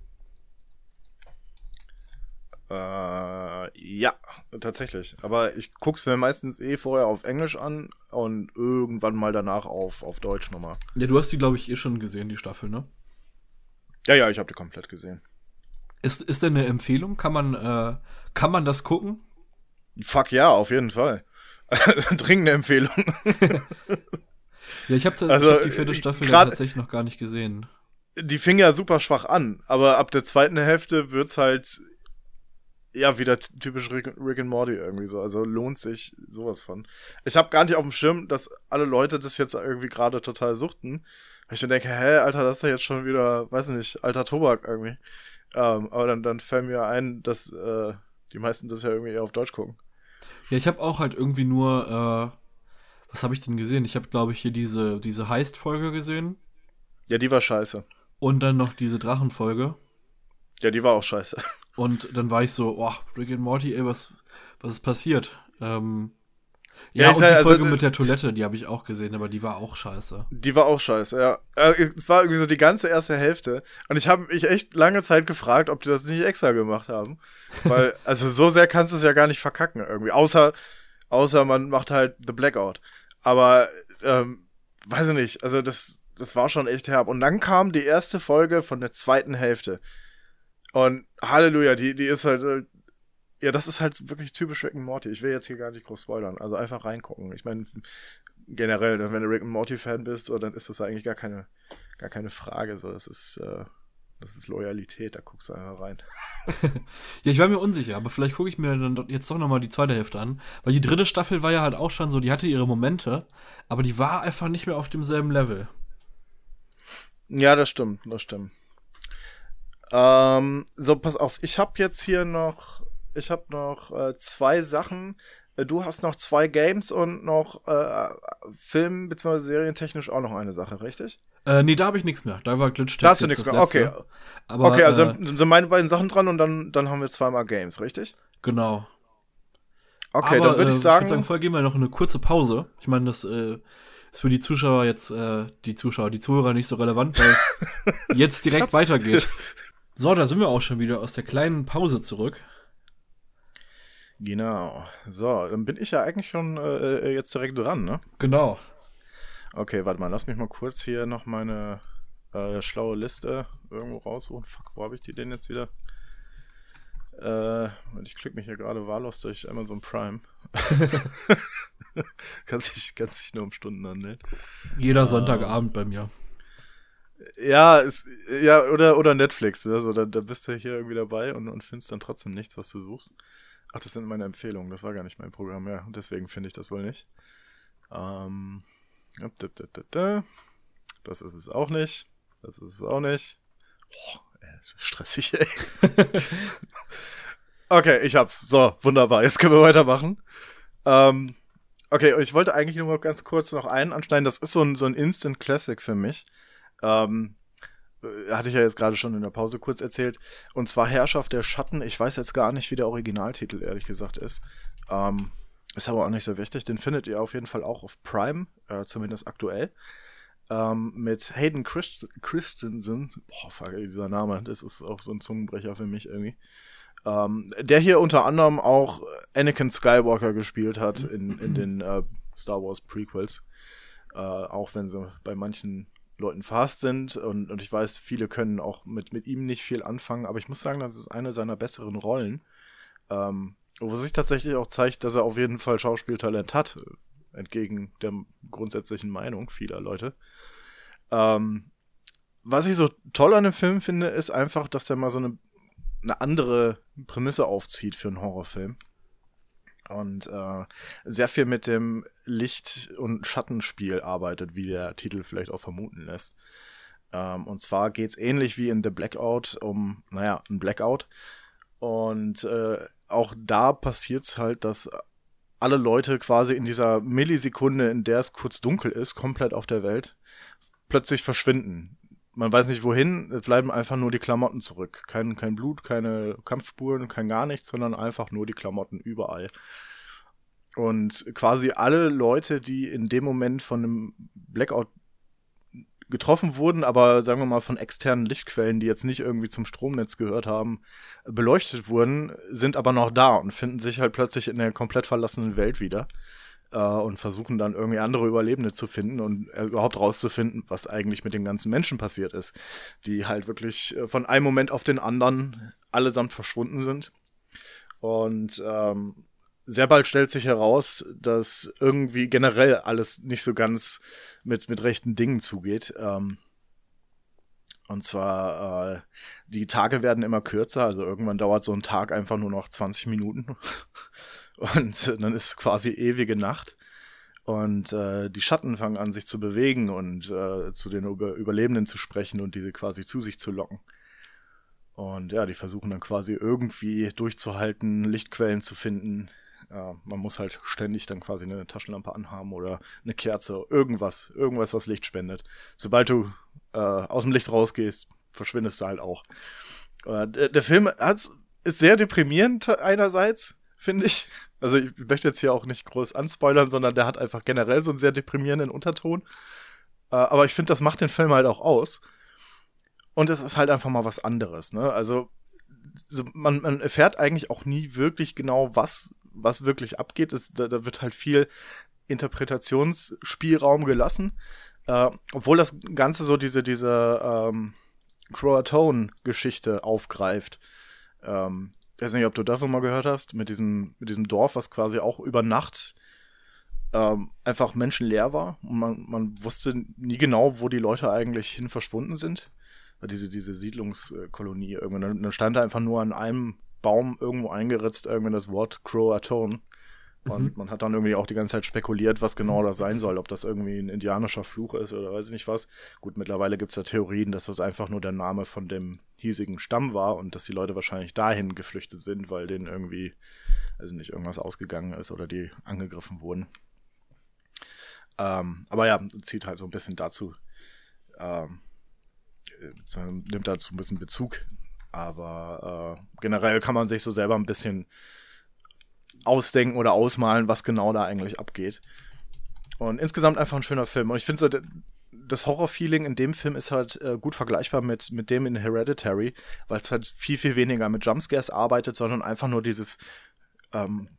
Äh, ja, tatsächlich. Aber ich guck's mir meistens eh vorher auf Englisch an und irgendwann mal danach auf, auf Deutsch nochmal. Ja, du hast die, glaube ich, eh schon gesehen, die Staffel, ne? Ja, ja, ich habe die komplett gesehen. Ist, ist denn eine Empfehlung? Kann man, äh, kann man das gucken? Fuck ja, auf jeden Fall. Dringende Empfehlung. ja, ich habe also, hab die vierte Staffel ja tatsächlich noch gar nicht gesehen. Die fing ja super schwach an, aber ab der zweiten Hälfte wird's halt ja, wieder typisch Rick, Rick and Morty irgendwie so. Also lohnt sich sowas von. Ich habe gar nicht auf dem Schirm, dass alle Leute das jetzt irgendwie gerade total suchten. Weil ich dann denke, hä, Alter, das ist ja jetzt schon wieder, weiß nicht, alter Tobak irgendwie. Ähm, aber dann, dann fällt mir ein, dass äh, die meisten das ja irgendwie eher auf Deutsch gucken. Ja, ich habe auch halt irgendwie nur, äh, was habe ich denn gesehen? Ich habe, glaube ich, hier diese, diese Heist-Folge gesehen. Ja, die war scheiße. Und dann noch diese Drachenfolge. Ja, die war auch scheiße. Und dann war ich so, oh, Rick and Morty, ey, was, was ist passiert? Ähm, ja, ja und die halt, Folge also, mit der Toilette, die habe ich auch gesehen, aber die war auch scheiße. Die war auch scheiße, ja. Äh, es war irgendwie so die ganze erste Hälfte. Und ich habe mich echt lange Zeit gefragt, ob die das nicht extra gemacht haben. Weil, also so sehr kannst du es ja gar nicht verkacken irgendwie. Außer, außer man macht halt The Blackout. Aber, ähm, weiß ich nicht, also das, das war schon echt herb. Und dann kam die erste Folge von der zweiten Hälfte. Und Halleluja, die, die ist halt, äh, ja, das ist halt wirklich typisch Rick and Morty. Ich will jetzt hier gar nicht groß spoilern. Also einfach reingucken. Ich meine, generell, wenn du Rick and Morty Fan bist, so, dann ist das eigentlich gar keine, gar keine Frage. So, das ist, äh, das ist Loyalität. Da guckst du einfach rein. ja, ich war mir unsicher, aber vielleicht gucke ich mir dann jetzt doch nochmal die zweite Hälfte an. Weil die dritte Staffel war ja halt auch schon so, die hatte ihre Momente, aber die war einfach nicht mehr auf demselben Level. Ja, das stimmt, das stimmt. Ähm, so, pass auf, ich habe jetzt hier noch, ich habe noch äh, zwei Sachen. Äh, du hast noch zwei Games und noch äh, Film- bzw. serientechnisch auch noch eine Sache, richtig? Äh, nee, da habe ich nichts mehr. Da war Glitch Da hast du nichts mehr, okay. Aber, okay, also äh, sind meine beiden Sachen dran und dann, dann haben wir zweimal Games, richtig? Genau. Okay, Aber, dann würde ich sagen. Ich würde sagen, vorher gehen wir noch eine kurze Pause. Ich meine, das äh, ist für die Zuschauer jetzt, äh, die Zuschauer, die Zuhörer nicht so relevant, weil es jetzt direkt weitergeht. So, da sind wir auch schon wieder aus der kleinen Pause zurück. Genau. So, dann bin ich ja eigentlich schon äh, äh, jetzt direkt dran, ne? Genau. Okay, warte mal, lass mich mal kurz hier noch meine äh, schlaue Liste irgendwo raussuchen. Fuck, wo habe ich die denn jetzt wieder? Äh, ich klicke mich hier gerade wahllos durch Amazon Prime. kann, sich, kann sich nur um Stunden handeln. Jeder Sonntagabend bei mir. Ja, ist, ja, oder, oder Netflix. Also da, da bist du hier irgendwie dabei und, und findest dann trotzdem nichts, was du suchst. Ach, das sind meine Empfehlungen. Das war gar nicht mein Programm, ja. Und deswegen finde ich das wohl nicht. Ähm, das ist es auch nicht. Das ist es auch nicht. Boah, ey, stressig, ey. okay, ich hab's. So, wunderbar. Jetzt können wir weitermachen. Ähm, okay, und ich wollte eigentlich nur mal ganz kurz noch einen anschneiden. Das ist so ein, so ein Instant Classic für mich. Ähm, äh, hatte ich ja jetzt gerade schon in der Pause kurz erzählt. Und zwar Herrschaft der Schatten. Ich weiß jetzt gar nicht, wie der Originaltitel ehrlich gesagt ist. Ähm, ist aber auch nicht so wichtig. Den findet ihr auf jeden Fall auch auf Prime, äh, zumindest aktuell. Ähm, mit Hayden Christ Christensen. Boah, fuck, dieser Name, das ist auch so ein Zungenbrecher für mich irgendwie. Ähm, der hier unter anderem auch Anakin Skywalker gespielt hat in, in den äh, Star Wars Prequels. Äh, auch wenn sie bei manchen Leuten fast sind und, und ich weiß, viele können auch mit, mit ihm nicht viel anfangen, aber ich muss sagen, das ist eine seiner besseren Rollen. Ähm, wo sich tatsächlich auch zeigt, dass er auf jeden Fall Schauspieltalent hat, entgegen der grundsätzlichen Meinung vieler Leute. Ähm, was ich so toll an dem Film finde, ist einfach, dass der mal so eine, eine andere Prämisse aufzieht für einen Horrorfilm. Und äh, sehr viel mit dem Licht- und Schattenspiel arbeitet, wie der Titel vielleicht auch vermuten lässt. Ähm, und zwar geht's ähnlich wie in The Blackout um, naja, ein Blackout. Und äh, auch da passiert's halt, dass alle Leute quasi in dieser Millisekunde, in der es kurz dunkel ist, komplett auf der Welt, plötzlich verschwinden. Man weiß nicht wohin, es bleiben einfach nur die Klamotten zurück. Kein, kein Blut, keine Kampfspuren, kein gar nichts, sondern einfach nur die Klamotten überall. Und quasi alle Leute, die in dem Moment von einem Blackout getroffen wurden, aber sagen wir mal von externen Lichtquellen, die jetzt nicht irgendwie zum Stromnetz gehört haben, beleuchtet wurden, sind aber noch da und finden sich halt plötzlich in der komplett verlassenen Welt wieder äh, und versuchen dann irgendwie andere Überlebende zu finden und äh, überhaupt rauszufinden, was eigentlich mit den ganzen Menschen passiert ist, die halt wirklich äh, von einem Moment auf den anderen allesamt verschwunden sind. Und ähm, sehr bald stellt sich heraus, dass irgendwie generell alles nicht so ganz mit, mit rechten Dingen zugeht. Ähm, und zwar, äh, die Tage werden immer kürzer, also irgendwann dauert so ein Tag einfach nur noch 20 Minuten. und dann ist quasi ewige Nacht. Und äh, die Schatten fangen an, sich zu bewegen und äh, zu den Über Überlebenden zu sprechen und diese quasi zu sich zu locken. Und ja, die versuchen dann quasi irgendwie durchzuhalten, Lichtquellen zu finden, ja, man muss halt ständig dann quasi eine Taschenlampe anhaben oder eine Kerze, irgendwas, irgendwas, was Licht spendet. Sobald du äh, aus dem Licht rausgehst, verschwindest du halt auch. Äh, der, der, Film ist sehr deprimierend einerseits, finde ich. Also ich möchte jetzt hier auch nicht groß anspoilern, sondern der hat einfach generell so einen sehr deprimierenden Unterton. Äh, aber ich finde, das macht den Film halt auch aus. Und es ist halt einfach mal was anderes, ne? Also so, man, man erfährt eigentlich auch nie wirklich genau, was was wirklich abgeht. Ist, da, da wird halt viel Interpretationsspielraum gelassen. Äh, obwohl das Ganze so diese, diese ähm, Croatone-Geschichte aufgreift. Ähm, ich weiß nicht, ob du davon mal gehört hast, mit diesem, mit diesem Dorf, was quasi auch über Nacht ähm, einfach menschenleer war. Und man, man wusste nie genau, wo die Leute eigentlich hin verschwunden sind. Diese, diese Siedlungskolonie irgendwann. Dann stand da einfach nur an einem Baum irgendwo eingeritzt, irgendwie das Wort Croatone. Und mhm. man hat dann irgendwie auch die ganze Zeit spekuliert, was genau das sein soll, ob das irgendwie ein indianischer Fluch ist oder weiß ich nicht was. Gut, mittlerweile gibt es ja Theorien, dass das einfach nur der Name von dem hiesigen Stamm war und dass die Leute wahrscheinlich dahin geflüchtet sind, weil denen irgendwie, also nicht, irgendwas ausgegangen ist oder die angegriffen wurden. Ähm, aber ja, zieht halt so ein bisschen dazu, ähm, äh, nimmt dazu ein bisschen Bezug aber äh, generell kann man sich so selber ein bisschen ausdenken oder ausmalen, was genau da eigentlich abgeht. Und insgesamt einfach ein schöner Film. Und ich finde so, das Horror-Feeling in dem Film ist halt äh, gut vergleichbar mit, mit dem in Hereditary, weil es halt viel, viel weniger mit Jumpscares arbeitet, sondern einfach nur dieses, ähm,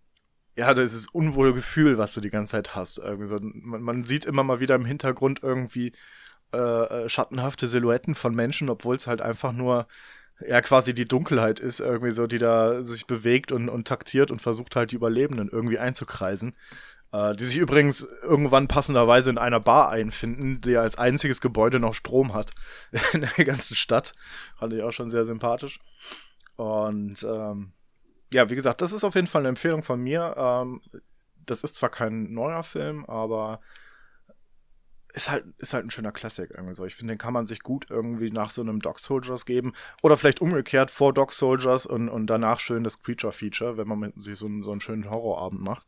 ja, dieses unwohle Gefühl, was du die ganze Zeit hast. So, man, man sieht immer mal wieder im Hintergrund irgendwie äh, äh schattenhafte Silhouetten von Menschen, obwohl es halt einfach nur ja quasi die Dunkelheit ist, irgendwie so, die da sich bewegt und, und taktiert und versucht halt die Überlebenden irgendwie einzukreisen. Äh, die sich übrigens irgendwann passenderweise in einer Bar einfinden, die als einziges Gebäude noch Strom hat in der ganzen Stadt. Fand ich auch schon sehr sympathisch. Und ähm, ja, wie gesagt, das ist auf jeden Fall eine Empfehlung von mir. Ähm, das ist zwar kein neuer Film, aber ist halt, ist halt ein schöner Classic irgendwie so. Ich finde, den kann man sich gut irgendwie nach so einem Dog Soldiers geben. Oder vielleicht umgekehrt vor Dog Soldiers und, und danach schön das Creature-Feature, wenn man mit sich so, einen, so einen schönen Horrorabend macht.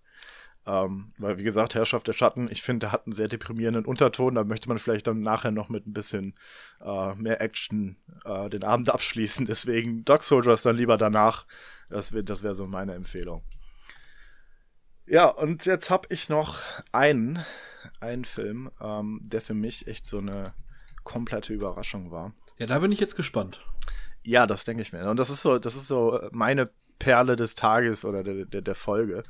Ähm, weil, wie gesagt, Herrschaft der Schatten, ich finde, der hat einen sehr deprimierenden Unterton. Da möchte man vielleicht dann nachher noch mit ein bisschen äh, mehr Action äh, den Abend abschließen. Deswegen Dog Soldiers dann lieber danach. Das wäre das wär so meine Empfehlung. Ja, und jetzt habe ich noch einen, einen Film, ähm, der für mich echt so eine komplette Überraschung war. Ja, da bin ich jetzt gespannt. Ja, das denke ich mir. Und das ist so, das ist so meine Perle des Tages oder der, der, der Folge.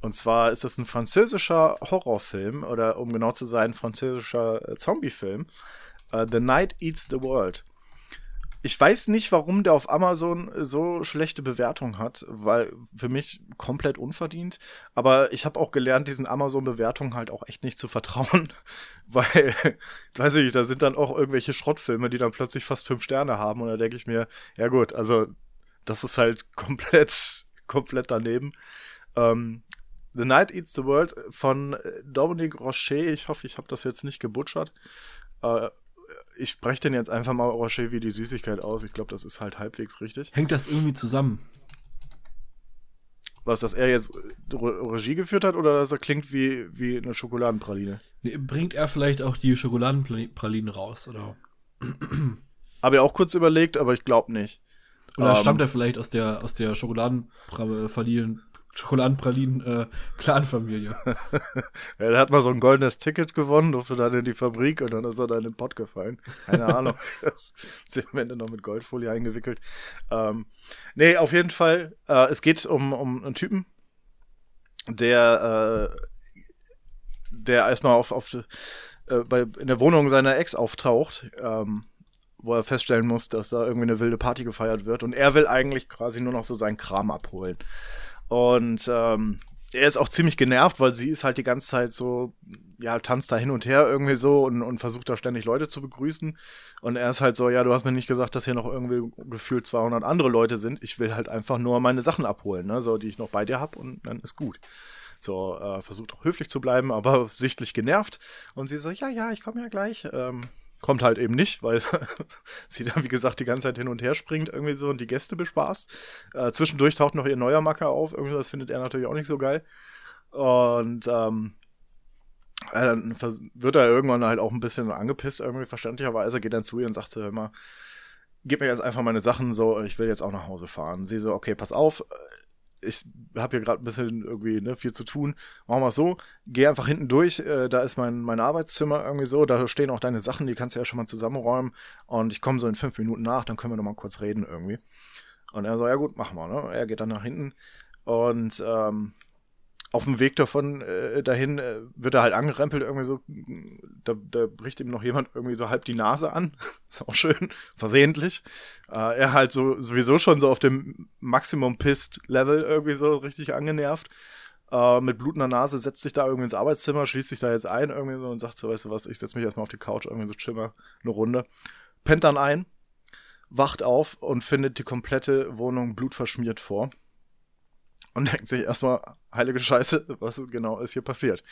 Und zwar ist das ein französischer Horrorfilm oder um genau zu sein, französischer äh, Zombiefilm. Uh, the Night Eats the World. Ich weiß nicht, warum der auf Amazon so schlechte Bewertungen hat, weil für mich komplett unverdient. Aber ich habe auch gelernt, diesen Amazon-Bewertungen halt auch echt nicht zu vertrauen, weil, weiß ich nicht, da sind dann auch irgendwelche Schrottfilme, die dann plötzlich fast fünf Sterne haben. Und da denke ich mir, ja gut, also das ist halt komplett, komplett daneben. Ähm, The Night Eats the World von Dominique Rocher. Ich hoffe, ich habe das jetzt nicht gebutschert. Äh, ich spreche den jetzt einfach mal Rocher wie die Süßigkeit aus. Ich glaube, das ist halt halbwegs richtig. Hängt das irgendwie zusammen? Was, dass er jetzt Regie geführt hat oder dass er klingt wie, wie eine Schokoladenpraline? Nee, bringt er vielleicht auch die Schokoladenpralinen raus, oder? Habe ich auch kurz überlegt, aber ich glaube nicht. Oder um, ähm, stammt er vielleicht aus der, aus der Schokoladenpralinen Schokoladenpralinen äh, Clanfamilie. ja, der hat mal so ein goldenes Ticket gewonnen, durfte dann in die Fabrik und dann ist er da in den Pott gefallen. Keine Ahnung. das ist am Ende noch mit Goldfolie eingewickelt. Ähm, nee, auf jeden Fall, äh, es geht um, um einen Typen, der, äh, der erstmal auf, auf äh, bei, in der Wohnung seiner Ex auftaucht. Ähm, wo er feststellen muss, dass da irgendwie eine wilde Party gefeiert wird. Und er will eigentlich quasi nur noch so seinen Kram abholen. Und ähm, er ist auch ziemlich genervt, weil sie ist halt die ganze Zeit so, ja, tanzt da hin und her irgendwie so und, und versucht da ständig Leute zu begrüßen. Und er ist halt so, ja, du hast mir nicht gesagt, dass hier noch irgendwie gefühlt 200 andere Leute sind. Ich will halt einfach nur meine Sachen abholen, ne, so, die ich noch bei dir hab und dann ist gut. So, äh, versucht auch höflich zu bleiben, aber sichtlich genervt. Und sie so, ja, ja, ich komme ja gleich. Ähm, Kommt halt eben nicht, weil sie dann, wie gesagt, die ganze Zeit hin und her springt irgendwie so und die Gäste bespaßt. Äh, zwischendurch taucht noch ihr neuer Macker auf. Irgendwie, das findet er natürlich auch nicht so geil. Und ähm, dann wird er irgendwann halt auch ein bisschen angepisst, irgendwie verständlicherweise, geht dann zu ihr und sagt so, mal, gib mir jetzt einfach meine Sachen so, ich will jetzt auch nach Hause fahren. Sie so, okay, pass auf, ich habe hier gerade ein bisschen irgendwie ne, viel zu tun. Machen wir es so, geh einfach hinten durch, äh, da ist mein, mein Arbeitszimmer irgendwie so, da stehen auch deine Sachen, die kannst du ja schon mal zusammenräumen und ich komme so in fünf Minuten nach, dann können wir noch mal kurz reden irgendwie. Und er so, ja gut, machen wir, ne? Er geht dann nach hinten und ähm, auf dem Weg davon äh, dahin äh, wird er halt angerempelt irgendwie so. Da, da bricht ihm noch jemand irgendwie so halb die Nase an. ist auch schön, versehentlich. Äh, er halt so sowieso schon so auf dem Maximum Pissed Level irgendwie so richtig angenervt. Äh, mit blutender Nase setzt sich da irgendwie ins Arbeitszimmer, schließt sich da jetzt ein irgendwie so und sagt so, weißt du was, ich setz mich erstmal auf die Couch irgendwie so chimmer eine Runde. Pennt dann ein, wacht auf und findet die komplette Wohnung blutverschmiert vor und denkt sich erstmal, heilige Scheiße, was genau ist hier passiert.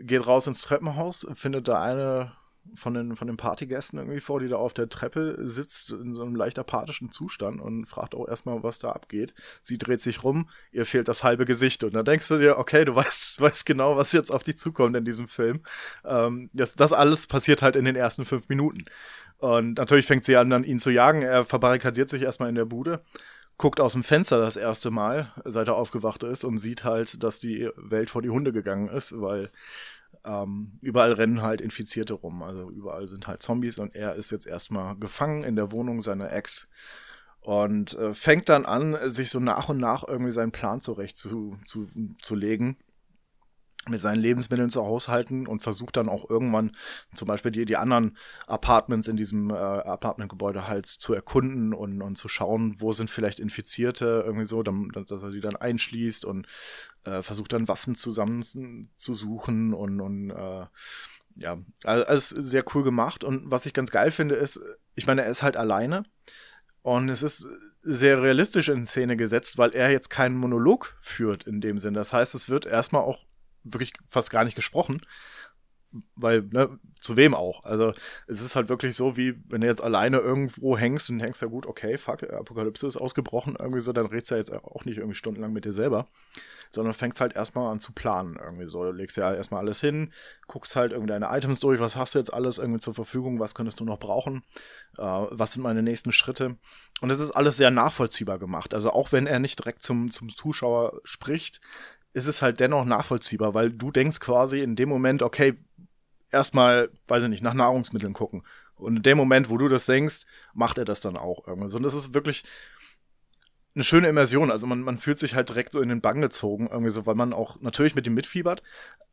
Geht raus ins Treppenhaus, findet da eine von den, von den Partygästen irgendwie vor, die da auf der Treppe sitzt in so einem leicht apathischen Zustand und fragt auch erstmal, was da abgeht. Sie dreht sich rum, ihr fehlt das halbe Gesicht und dann denkst du dir, okay, du weißt, weißt genau, was jetzt auf dich zukommt in diesem Film. Ähm, das, das alles passiert halt in den ersten fünf Minuten. Und natürlich fängt sie an, dann ihn zu jagen. Er verbarrikadiert sich erstmal in der Bude guckt aus dem Fenster das erste Mal, seit er aufgewacht ist und sieht halt, dass die Welt vor die Hunde gegangen ist, weil ähm, überall rennen halt Infizierte rum. Also überall sind halt Zombies und er ist jetzt erstmal gefangen in der Wohnung seiner Ex und äh, fängt dann an, sich so nach und nach irgendwie seinen Plan zurecht zu, zu, zu legen mit seinen Lebensmitteln zu haushalten und versucht dann auch irgendwann zum Beispiel die, die anderen Apartments in diesem äh, Apartmentgebäude halt zu erkunden und, und zu schauen, wo sind vielleicht Infizierte, irgendwie so, dann, dass er die dann einschließt und äh, versucht dann Waffen zusammen zu suchen und, und äh, ja, alles sehr cool gemacht. Und was ich ganz geil finde, ist, ich meine, er ist halt alleine und es ist sehr realistisch in Szene gesetzt, weil er jetzt keinen Monolog führt in dem Sinn. Das heißt, es wird erstmal auch wirklich fast gar nicht gesprochen. Weil, ne, zu wem auch? Also, es ist halt wirklich so, wie wenn du jetzt alleine irgendwo hängst und denkst, ja gut, okay, fuck, Apokalypse ist ausgebrochen, irgendwie so, dann redest du ja jetzt auch nicht irgendwie stundenlang mit dir selber, sondern fängst halt erstmal an zu planen, irgendwie so. Du legst ja erstmal alles hin, guckst halt irgendwie deine Items durch, was hast du jetzt alles irgendwie zur Verfügung, was könntest du noch brauchen, äh, was sind meine nächsten Schritte. Und es ist alles sehr nachvollziehbar gemacht. Also, auch wenn er nicht direkt zum, zum Zuschauer spricht, ist es halt dennoch nachvollziehbar, weil du denkst quasi in dem Moment, okay, erstmal, weiß ich nicht, nach Nahrungsmitteln gucken. Und in dem Moment, wo du das denkst, macht er das dann auch irgendwie. Und das ist wirklich eine schöne Immersion. Also man, man fühlt sich halt direkt so in den Bann gezogen, irgendwie so, weil man auch natürlich mit ihm mitfiebert.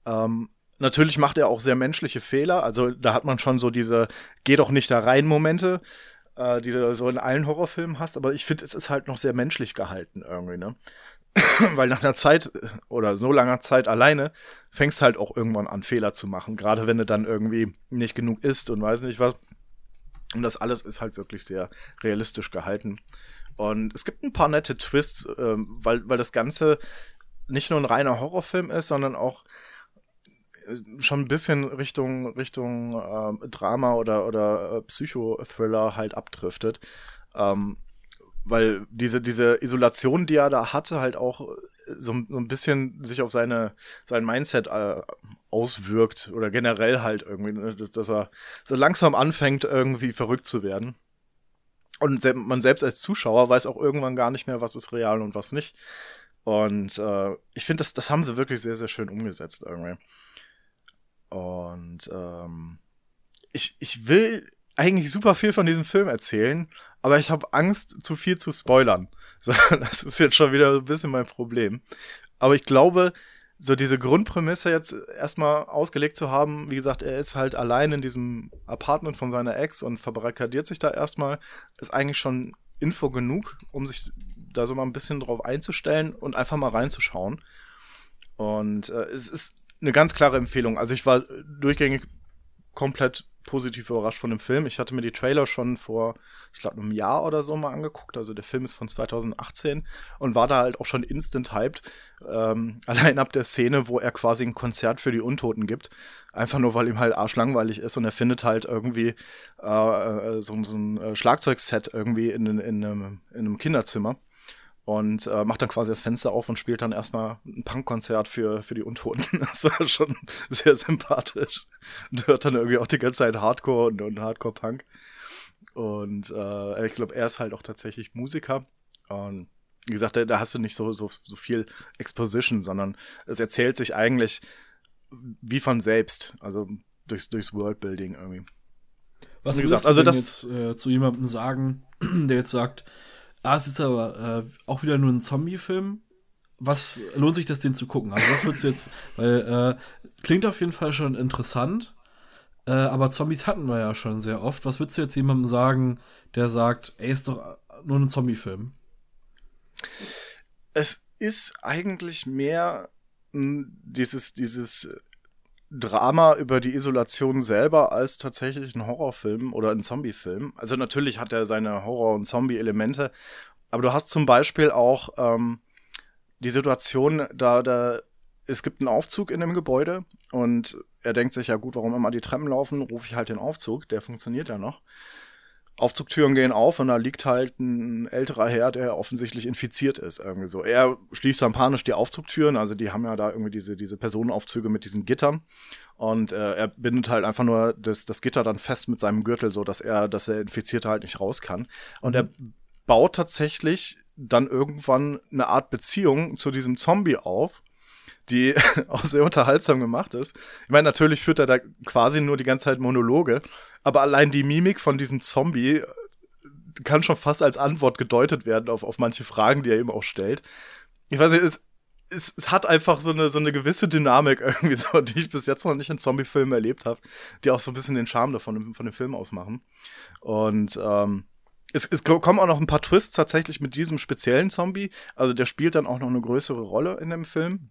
Ähm, natürlich macht er auch sehr menschliche Fehler. Also da hat man schon so diese Geh doch nicht da rein Momente. äh, die du so in allen Horrorfilmen hast, aber ich finde, es ist halt noch sehr menschlich gehalten irgendwie, ne? Weil nach einer Zeit oder so langer Zeit alleine fängst halt auch irgendwann an, Fehler zu machen. Gerade wenn du dann irgendwie nicht genug isst und weiß nicht was. Und das alles ist halt wirklich sehr realistisch gehalten. Und es gibt ein paar nette Twists, ähm, weil, weil das Ganze nicht nur ein reiner Horrorfilm ist, sondern auch äh, schon ein bisschen Richtung Richtung äh, Drama oder oder äh, Psychothriller halt abdriftet. Ähm, weil diese diese Isolation, die er da hatte, halt auch äh, so, so ein bisschen sich auf seine sein Mindset äh, auswirkt oder generell halt irgendwie, ne, dass, dass er so langsam anfängt irgendwie verrückt zu werden. Und man selbst als Zuschauer weiß auch irgendwann gar nicht mehr, was ist real und was nicht. Und äh, ich finde, das, das haben sie wirklich sehr, sehr schön umgesetzt irgendwie. Und ähm, ich, ich will eigentlich super viel von diesem Film erzählen, aber ich habe Angst, zu viel zu spoilern. So, das ist jetzt schon wieder ein bisschen mein Problem. Aber ich glaube, so diese Grundprämisse jetzt erstmal ausgelegt zu haben, wie gesagt, er ist halt allein in diesem Apartment von seiner Ex und verbarrikadiert sich da erstmal, ist eigentlich schon Info genug, um sich da so mal ein bisschen drauf einzustellen und einfach mal reinzuschauen. Und äh, es ist eine ganz klare Empfehlung. Also ich war durchgängig komplett positiv überrascht von dem Film. Ich hatte mir die Trailer schon vor, ich glaube, einem Jahr oder so mal angeguckt. Also der Film ist von 2018 und war da halt auch schon instant hyped. Ähm, allein ab der Szene, wo er quasi ein Konzert für die Untoten gibt. Einfach nur, weil ihm halt arschlangweilig ist und er findet halt irgendwie äh, äh so, so, ein äh, Schlagzeugset irgendwie in, in, in, einem, in einem Kinderzimmer und äh, macht dann quasi das Fenster auf und spielt dann erstmal ein Punkkonzert für, für die Untoten. Das war schon sehr sympathisch. Und hört dann irgendwie auch die ganze Zeit Hardcore und, und Hardcore-Punk. Und äh, ich glaube, er ist halt auch tatsächlich Musiker. Und wie gesagt, da, da hast du nicht so, so, so viel Exposition, sondern es erzählt sich eigentlich wie von selbst. Also durchs, durchs Worldbuilding irgendwie. Was gesagt, also das jetzt äh, zu jemandem sagen, der jetzt sagt, Ah, es ist aber äh, auch wieder nur ein Zombie-Film. Was lohnt sich das, den zu gucken? Also, was würdest du jetzt, weil, äh, klingt auf jeden Fall schon interessant, äh, aber Zombies hatten wir ja schon sehr oft. Was würdest du jetzt jemandem sagen, der sagt, ey, ist doch nur ein Zombie-Film? Es ist eigentlich mehr dieses, dieses Drama über die Isolation selber als tatsächlich ein Horrorfilm oder ein Zombiefilm. Also natürlich hat er seine Horror- und Zombie-Elemente, aber du hast zum Beispiel auch ähm, die Situation, da, da es gibt einen Aufzug in dem Gebäude und er denkt sich, ja gut, warum immer die Treppen laufen, rufe ich halt den Aufzug, der funktioniert ja noch. Aufzugtüren gehen auf und da liegt halt ein älterer Herr, der offensichtlich infiziert ist, irgendwie so. Er schließt dann panisch die Aufzugtüren, also die haben ja da irgendwie diese, diese Personenaufzüge mit diesen Gittern. Und äh, er bindet halt einfach nur das, das Gitter dann fest mit seinem Gürtel, so dass er, dass der Infizierte halt nicht raus kann. Und er baut tatsächlich dann irgendwann eine Art Beziehung zu diesem Zombie auf, die auch sehr unterhaltsam gemacht ist. Ich meine, natürlich führt er da quasi nur die ganze Zeit Monologe, aber allein die Mimik von diesem Zombie äh, kann schon fast als Antwort gedeutet werden auf, auf manche Fragen, die er ihm auch stellt. Ich weiß nicht, es, es, es hat einfach so eine, so eine gewisse Dynamik irgendwie so, die ich bis jetzt noch nicht in Zombie-Filmen erlebt habe, die auch so ein bisschen den Charme davon von dem Film ausmachen. Und ähm, es, es kommen auch noch ein paar Twists tatsächlich mit diesem speziellen Zombie. Also der spielt dann auch noch eine größere Rolle in dem Film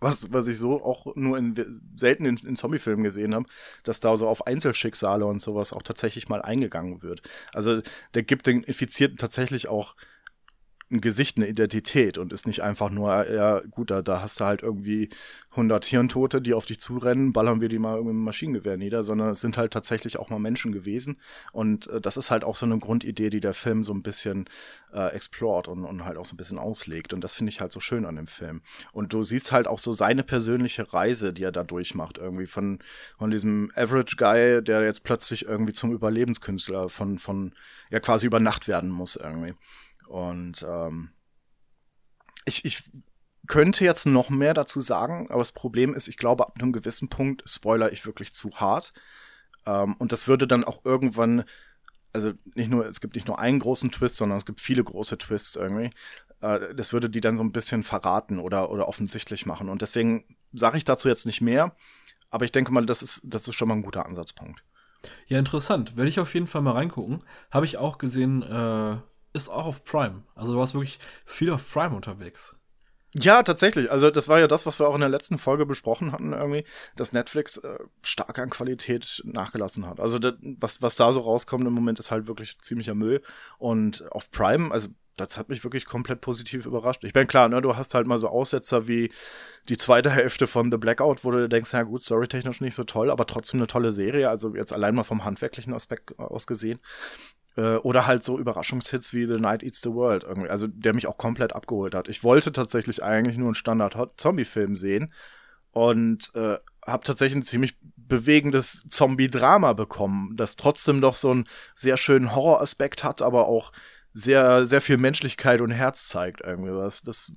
was, was ich so auch nur in, selten in, in Zombie-Filmen gesehen habe, dass da so auf Einzelschicksale und sowas auch tatsächlich mal eingegangen wird. Also der gibt den Infizierten tatsächlich auch ein Gesicht, eine Identität und ist nicht einfach nur, ja gut, da, da hast du halt irgendwie 100 Hirntote, die auf dich zurennen, ballern wir die mal irgendwie mit dem Maschinengewehr nieder, sondern es sind halt tatsächlich auch mal Menschen gewesen und äh, das ist halt auch so eine Grundidee, die der Film so ein bisschen äh, explort und, und halt auch so ein bisschen auslegt und das finde ich halt so schön an dem Film. Und du siehst halt auch so seine persönliche Reise, die er da durchmacht, irgendwie von, von diesem Average Guy, der jetzt plötzlich irgendwie zum Überlebenskünstler von, von, ja quasi über Nacht werden muss irgendwie. Und ähm, ich, ich könnte jetzt noch mehr dazu sagen, aber das Problem ist, ich glaube, ab einem gewissen Punkt spoiler ich wirklich zu hart. Ähm, und das würde dann auch irgendwann, also nicht nur, es gibt nicht nur einen großen Twist, sondern es gibt viele große Twists irgendwie. Äh, das würde die dann so ein bisschen verraten oder, oder offensichtlich machen. Und deswegen sage ich dazu jetzt nicht mehr, aber ich denke mal, das ist, das ist schon mal ein guter Ansatzpunkt. Ja, interessant. Werde ich auf jeden Fall mal reingucken. Habe ich auch gesehen, äh, ist auch auf Prime. Also du warst wirklich viel auf Prime unterwegs. Ja, tatsächlich. Also das war ja das, was wir auch in der letzten Folge besprochen hatten, irgendwie, dass Netflix äh, stark an Qualität nachgelassen hat. Also das, was, was da so rauskommt im Moment, ist halt wirklich ziemlicher Müll. Und auf Prime, also das hat mich wirklich komplett positiv überrascht. Ich bin klar, ne, du hast halt mal so Aussetzer wie die zweite Hälfte von The Blackout, wo du denkst, ja gut, storytechnisch nicht so toll, aber trotzdem eine tolle Serie. Also jetzt allein mal vom handwerklichen Aspekt aus gesehen. Äh, oder halt so Überraschungshits wie The Night Eats the World irgendwie, also der mich auch komplett abgeholt hat. Ich wollte tatsächlich eigentlich nur einen Standard-Zombie-Film sehen und äh, habe tatsächlich ein ziemlich bewegendes Zombie-Drama bekommen, das trotzdem doch so einen sehr schönen Horroraspekt hat, aber auch sehr, sehr viel Menschlichkeit und Herz zeigt irgendwie was. Das,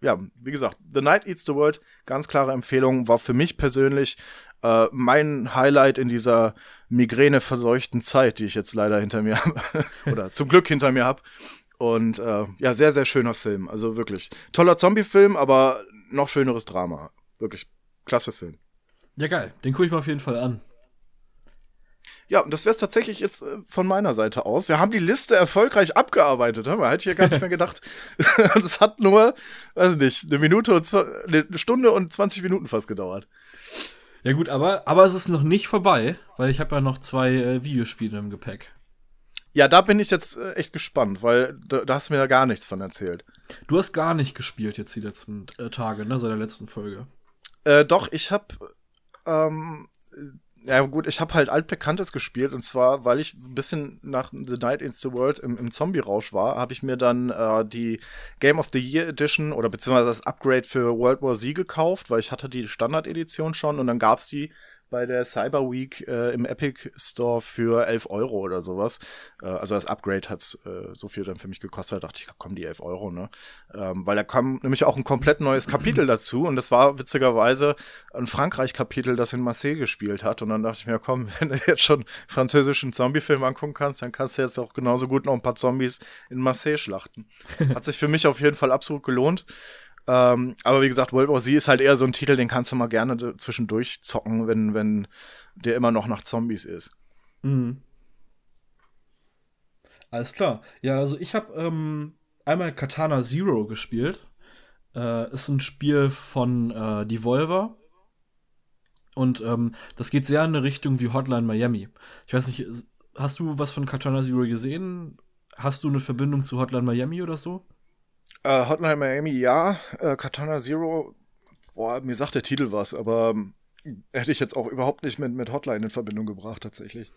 ja, wie gesagt, The Night Eats the World, ganz klare Empfehlung, war für mich persönlich äh, mein Highlight in dieser Migräne-verseuchten Zeit, die ich jetzt leider hinter mir habe, oder zum Glück hinter mir habe. Und äh, ja, sehr, sehr schöner Film. Also wirklich toller Zombie-Film, aber noch schöneres Drama. Wirklich klasse Film. Ja, geil. Den gucke ich mir auf jeden Fall an. Ja, und das wäre es tatsächlich jetzt äh, von meiner Seite aus. Wir haben die Liste erfolgreich abgearbeitet. Haben wir hätte ich ja gar nicht mehr gedacht. das hat nur, weiß nicht, eine Minute und zwei, eine Stunde und 20 Minuten fast gedauert. Ja gut, aber, aber es ist noch nicht vorbei, weil ich habe ja noch zwei äh, Videospiele im Gepäck. Ja, da bin ich jetzt äh, echt gespannt, weil da, da, hast du mir ja gar nichts von erzählt. Du hast gar nicht gespielt jetzt die letzten äh, Tage, ne, seit der letzten Folge. Äh, doch, ich habe ähm, ja gut, ich habe halt altbekanntes gespielt und zwar, weil ich ein bisschen nach The Night in the World im, im Zombie-Rausch war, habe ich mir dann äh, die Game of the Year Edition oder beziehungsweise das Upgrade für World War Z gekauft, weil ich hatte die Standard-Edition schon und dann gab's die bei der Cyber Week äh, im Epic Store für 11 Euro oder sowas. Äh, also das Upgrade hat äh, so viel dann für mich gekostet. Da dachte ich, komm, die 11 Euro, ne? Ähm, weil da kam nämlich auch ein komplett neues Kapitel dazu und das war witzigerweise ein Frankreich-Kapitel, das in Marseille gespielt hat. Und dann dachte ich mir, komm, wenn du jetzt schon französischen Zombie-Film angucken kannst, dann kannst du jetzt auch genauso gut noch ein paar Zombies in Marseille schlachten. Hat sich für mich auf jeden Fall absolut gelohnt. Ähm, aber wie gesagt, World War Z ist halt eher so ein Titel, den kannst du mal gerne zwischendurch zocken, wenn, wenn der immer noch nach Zombies ist. Mhm. Alles klar. Ja, also ich habe ähm, einmal Katana Zero gespielt. Äh, ist ein Spiel von äh, Devolver. Und ähm, das geht sehr in eine Richtung wie Hotline Miami. Ich weiß nicht, hast du was von Katana Zero gesehen? Hast du eine Verbindung zu Hotline Miami oder so? Äh, Hotline Miami, ja. Äh, Katana Zero, boah, mir sagt der Titel was, aber ähm, hätte ich jetzt auch überhaupt nicht mit, mit Hotline in Verbindung gebracht, tatsächlich.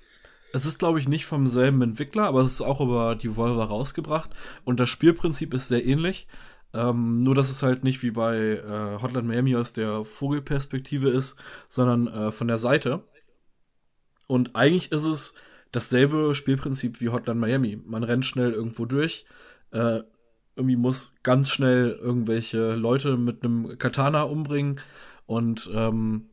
Es ist, glaube ich, nicht vom selben Entwickler, aber es ist auch über die Volver rausgebracht. Und das Spielprinzip ist sehr ähnlich. Ähm, nur, dass es halt nicht wie bei äh, Hotline Miami aus der Vogelperspektive ist, sondern äh, von der Seite. Und eigentlich ist es dasselbe Spielprinzip wie Hotline Miami. Man rennt schnell irgendwo durch, äh, irgendwie muss ganz schnell irgendwelche Leute mit einem Katana umbringen und ähm,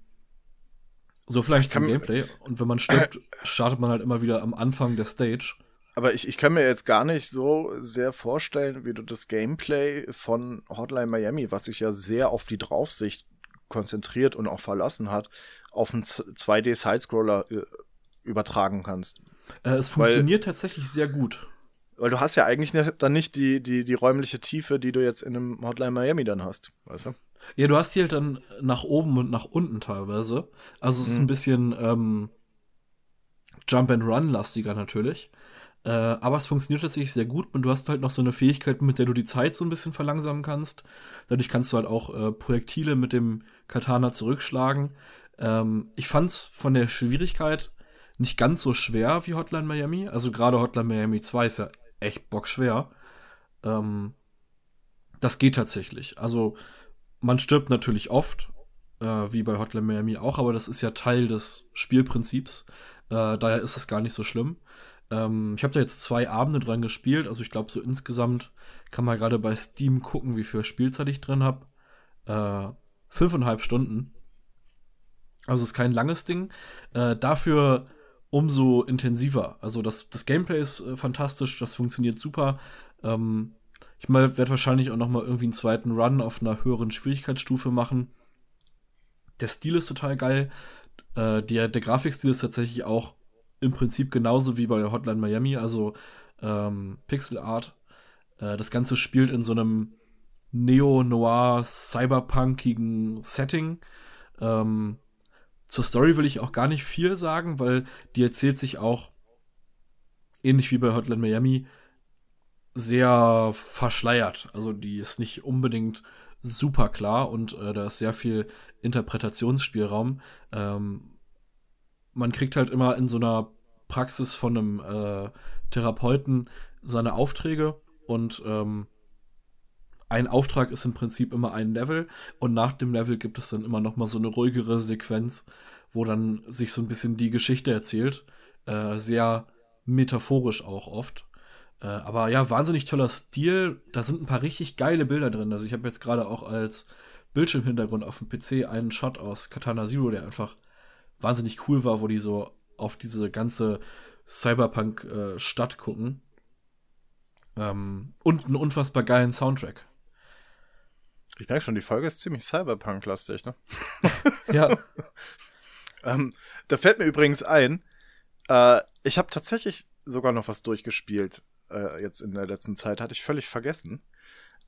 so vielleicht zum Gameplay. Und wenn man stirbt, startet man halt immer wieder am Anfang der Stage. Aber ich, ich kann mir jetzt gar nicht so sehr vorstellen, wie du das Gameplay von Hotline Miami, was sich ja sehr auf die Draufsicht konzentriert und auch verlassen hat, auf einen 2D-Sidescroller äh, übertragen kannst. Äh, es funktioniert Weil, tatsächlich sehr gut. Weil du hast ja eigentlich dann nicht die, die, die räumliche Tiefe, die du jetzt in einem Hotline Miami dann hast, weißt du? Ja, du hast die halt dann nach oben und nach unten teilweise. Also es ist mhm. ein bisschen ähm, Jump and Run lastiger natürlich. Äh, aber es funktioniert tatsächlich sehr gut und du hast halt noch so eine Fähigkeit, mit der du die Zeit so ein bisschen verlangsamen kannst. Dadurch kannst du halt auch äh, Projektile mit dem Katana zurückschlagen. Ähm, ich fand's von der Schwierigkeit nicht ganz so schwer wie Hotline Miami. Also gerade Hotline Miami 2 ist ja echt bockschwer. Ähm, das geht tatsächlich. Also man stirbt natürlich oft, äh, wie bei Hotline Miami auch, aber das ist ja Teil des Spielprinzips. Äh, daher ist es gar nicht so schlimm. Ähm, ich habe da jetzt zwei Abende dran gespielt, also ich glaube so insgesamt kann man gerade bei Steam gucken, wie viel Spielzeit ich drin habe. Äh, fünfeinhalb Stunden. Also ist kein langes Ding. Äh, dafür umso intensiver. Also das, das Gameplay ist äh, fantastisch, das funktioniert super. Ähm, ich werde wahrscheinlich auch noch mal irgendwie einen zweiten Run auf einer höheren Schwierigkeitsstufe machen. Der Stil ist total geil. Äh, der, der Grafikstil ist tatsächlich auch im Prinzip genauso wie bei Hotline Miami, also ähm, Pixel Art. Äh, das Ganze spielt in so einem neo-noir, cyberpunkigen Setting. Ähm, zur Story will ich auch gar nicht viel sagen, weil die erzählt sich auch ähnlich wie bei Hotline Miami sehr verschleiert. Also die ist nicht unbedingt super klar und äh, da ist sehr viel Interpretationsspielraum. Ähm, man kriegt halt immer in so einer Praxis von einem äh, Therapeuten seine Aufträge und ähm, ein Auftrag ist im Prinzip immer ein Level und nach dem Level gibt es dann immer noch mal so eine ruhigere Sequenz, wo dann sich so ein bisschen die Geschichte erzählt. Äh, sehr metaphorisch auch oft. Äh, aber ja, wahnsinnig toller Stil. Da sind ein paar richtig geile Bilder drin. Also ich habe jetzt gerade auch als Bildschirmhintergrund auf dem PC einen Shot aus Katana Zero, der einfach wahnsinnig cool war, wo die so auf diese ganze Cyberpunk-Stadt äh, gucken. Ähm, und einen unfassbar geilen Soundtrack. Ich merke schon, die Folge ist ziemlich Cyberpunk-lastig, ne? ja. ähm, da fällt mir übrigens ein, äh, ich habe tatsächlich sogar noch was durchgespielt. Äh, jetzt in der letzten Zeit hatte ich völlig vergessen.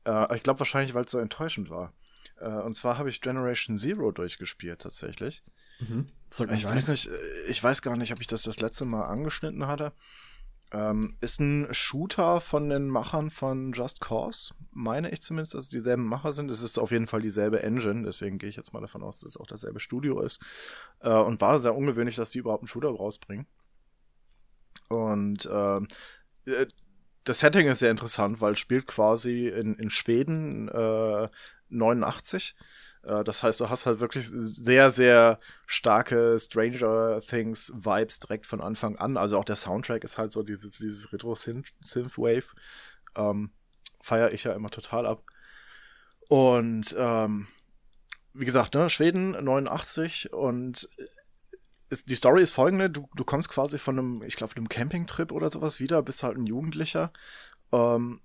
Äh, ich glaube wahrscheinlich, weil es so enttäuschend war. Äh, und zwar habe ich Generation Zero durchgespielt tatsächlich. Mhm. Ich weiß nicht, äh, ich weiß gar nicht, ob ich das das letzte Mal angeschnitten hatte. Ähm, ist ein Shooter von den Machern von Just Cause, meine ich zumindest, dass es dieselben Macher sind. Es ist auf jeden Fall dieselbe Engine, deswegen gehe ich jetzt mal davon aus, dass es auch dasselbe Studio ist. Äh, und war sehr ungewöhnlich, dass die überhaupt einen Shooter rausbringen. Und ähm, äh, das Setting ist sehr interessant, weil es spielt quasi in, in Schweden äh, 89 äh, das heißt, du hast halt wirklich sehr, sehr starke Stranger Things Vibes direkt von Anfang an. Also auch der Soundtrack ist halt so dieses, dieses Retro-Synthwave. Ähm, Feiere ich ja immer total ab. Und ähm, wie gesagt, ne, Schweden 89 und ist, die Story ist folgende: du, du kommst quasi von einem, ich glaube, einem Campingtrip oder sowas wieder, bist halt ein Jugendlicher. Ähm,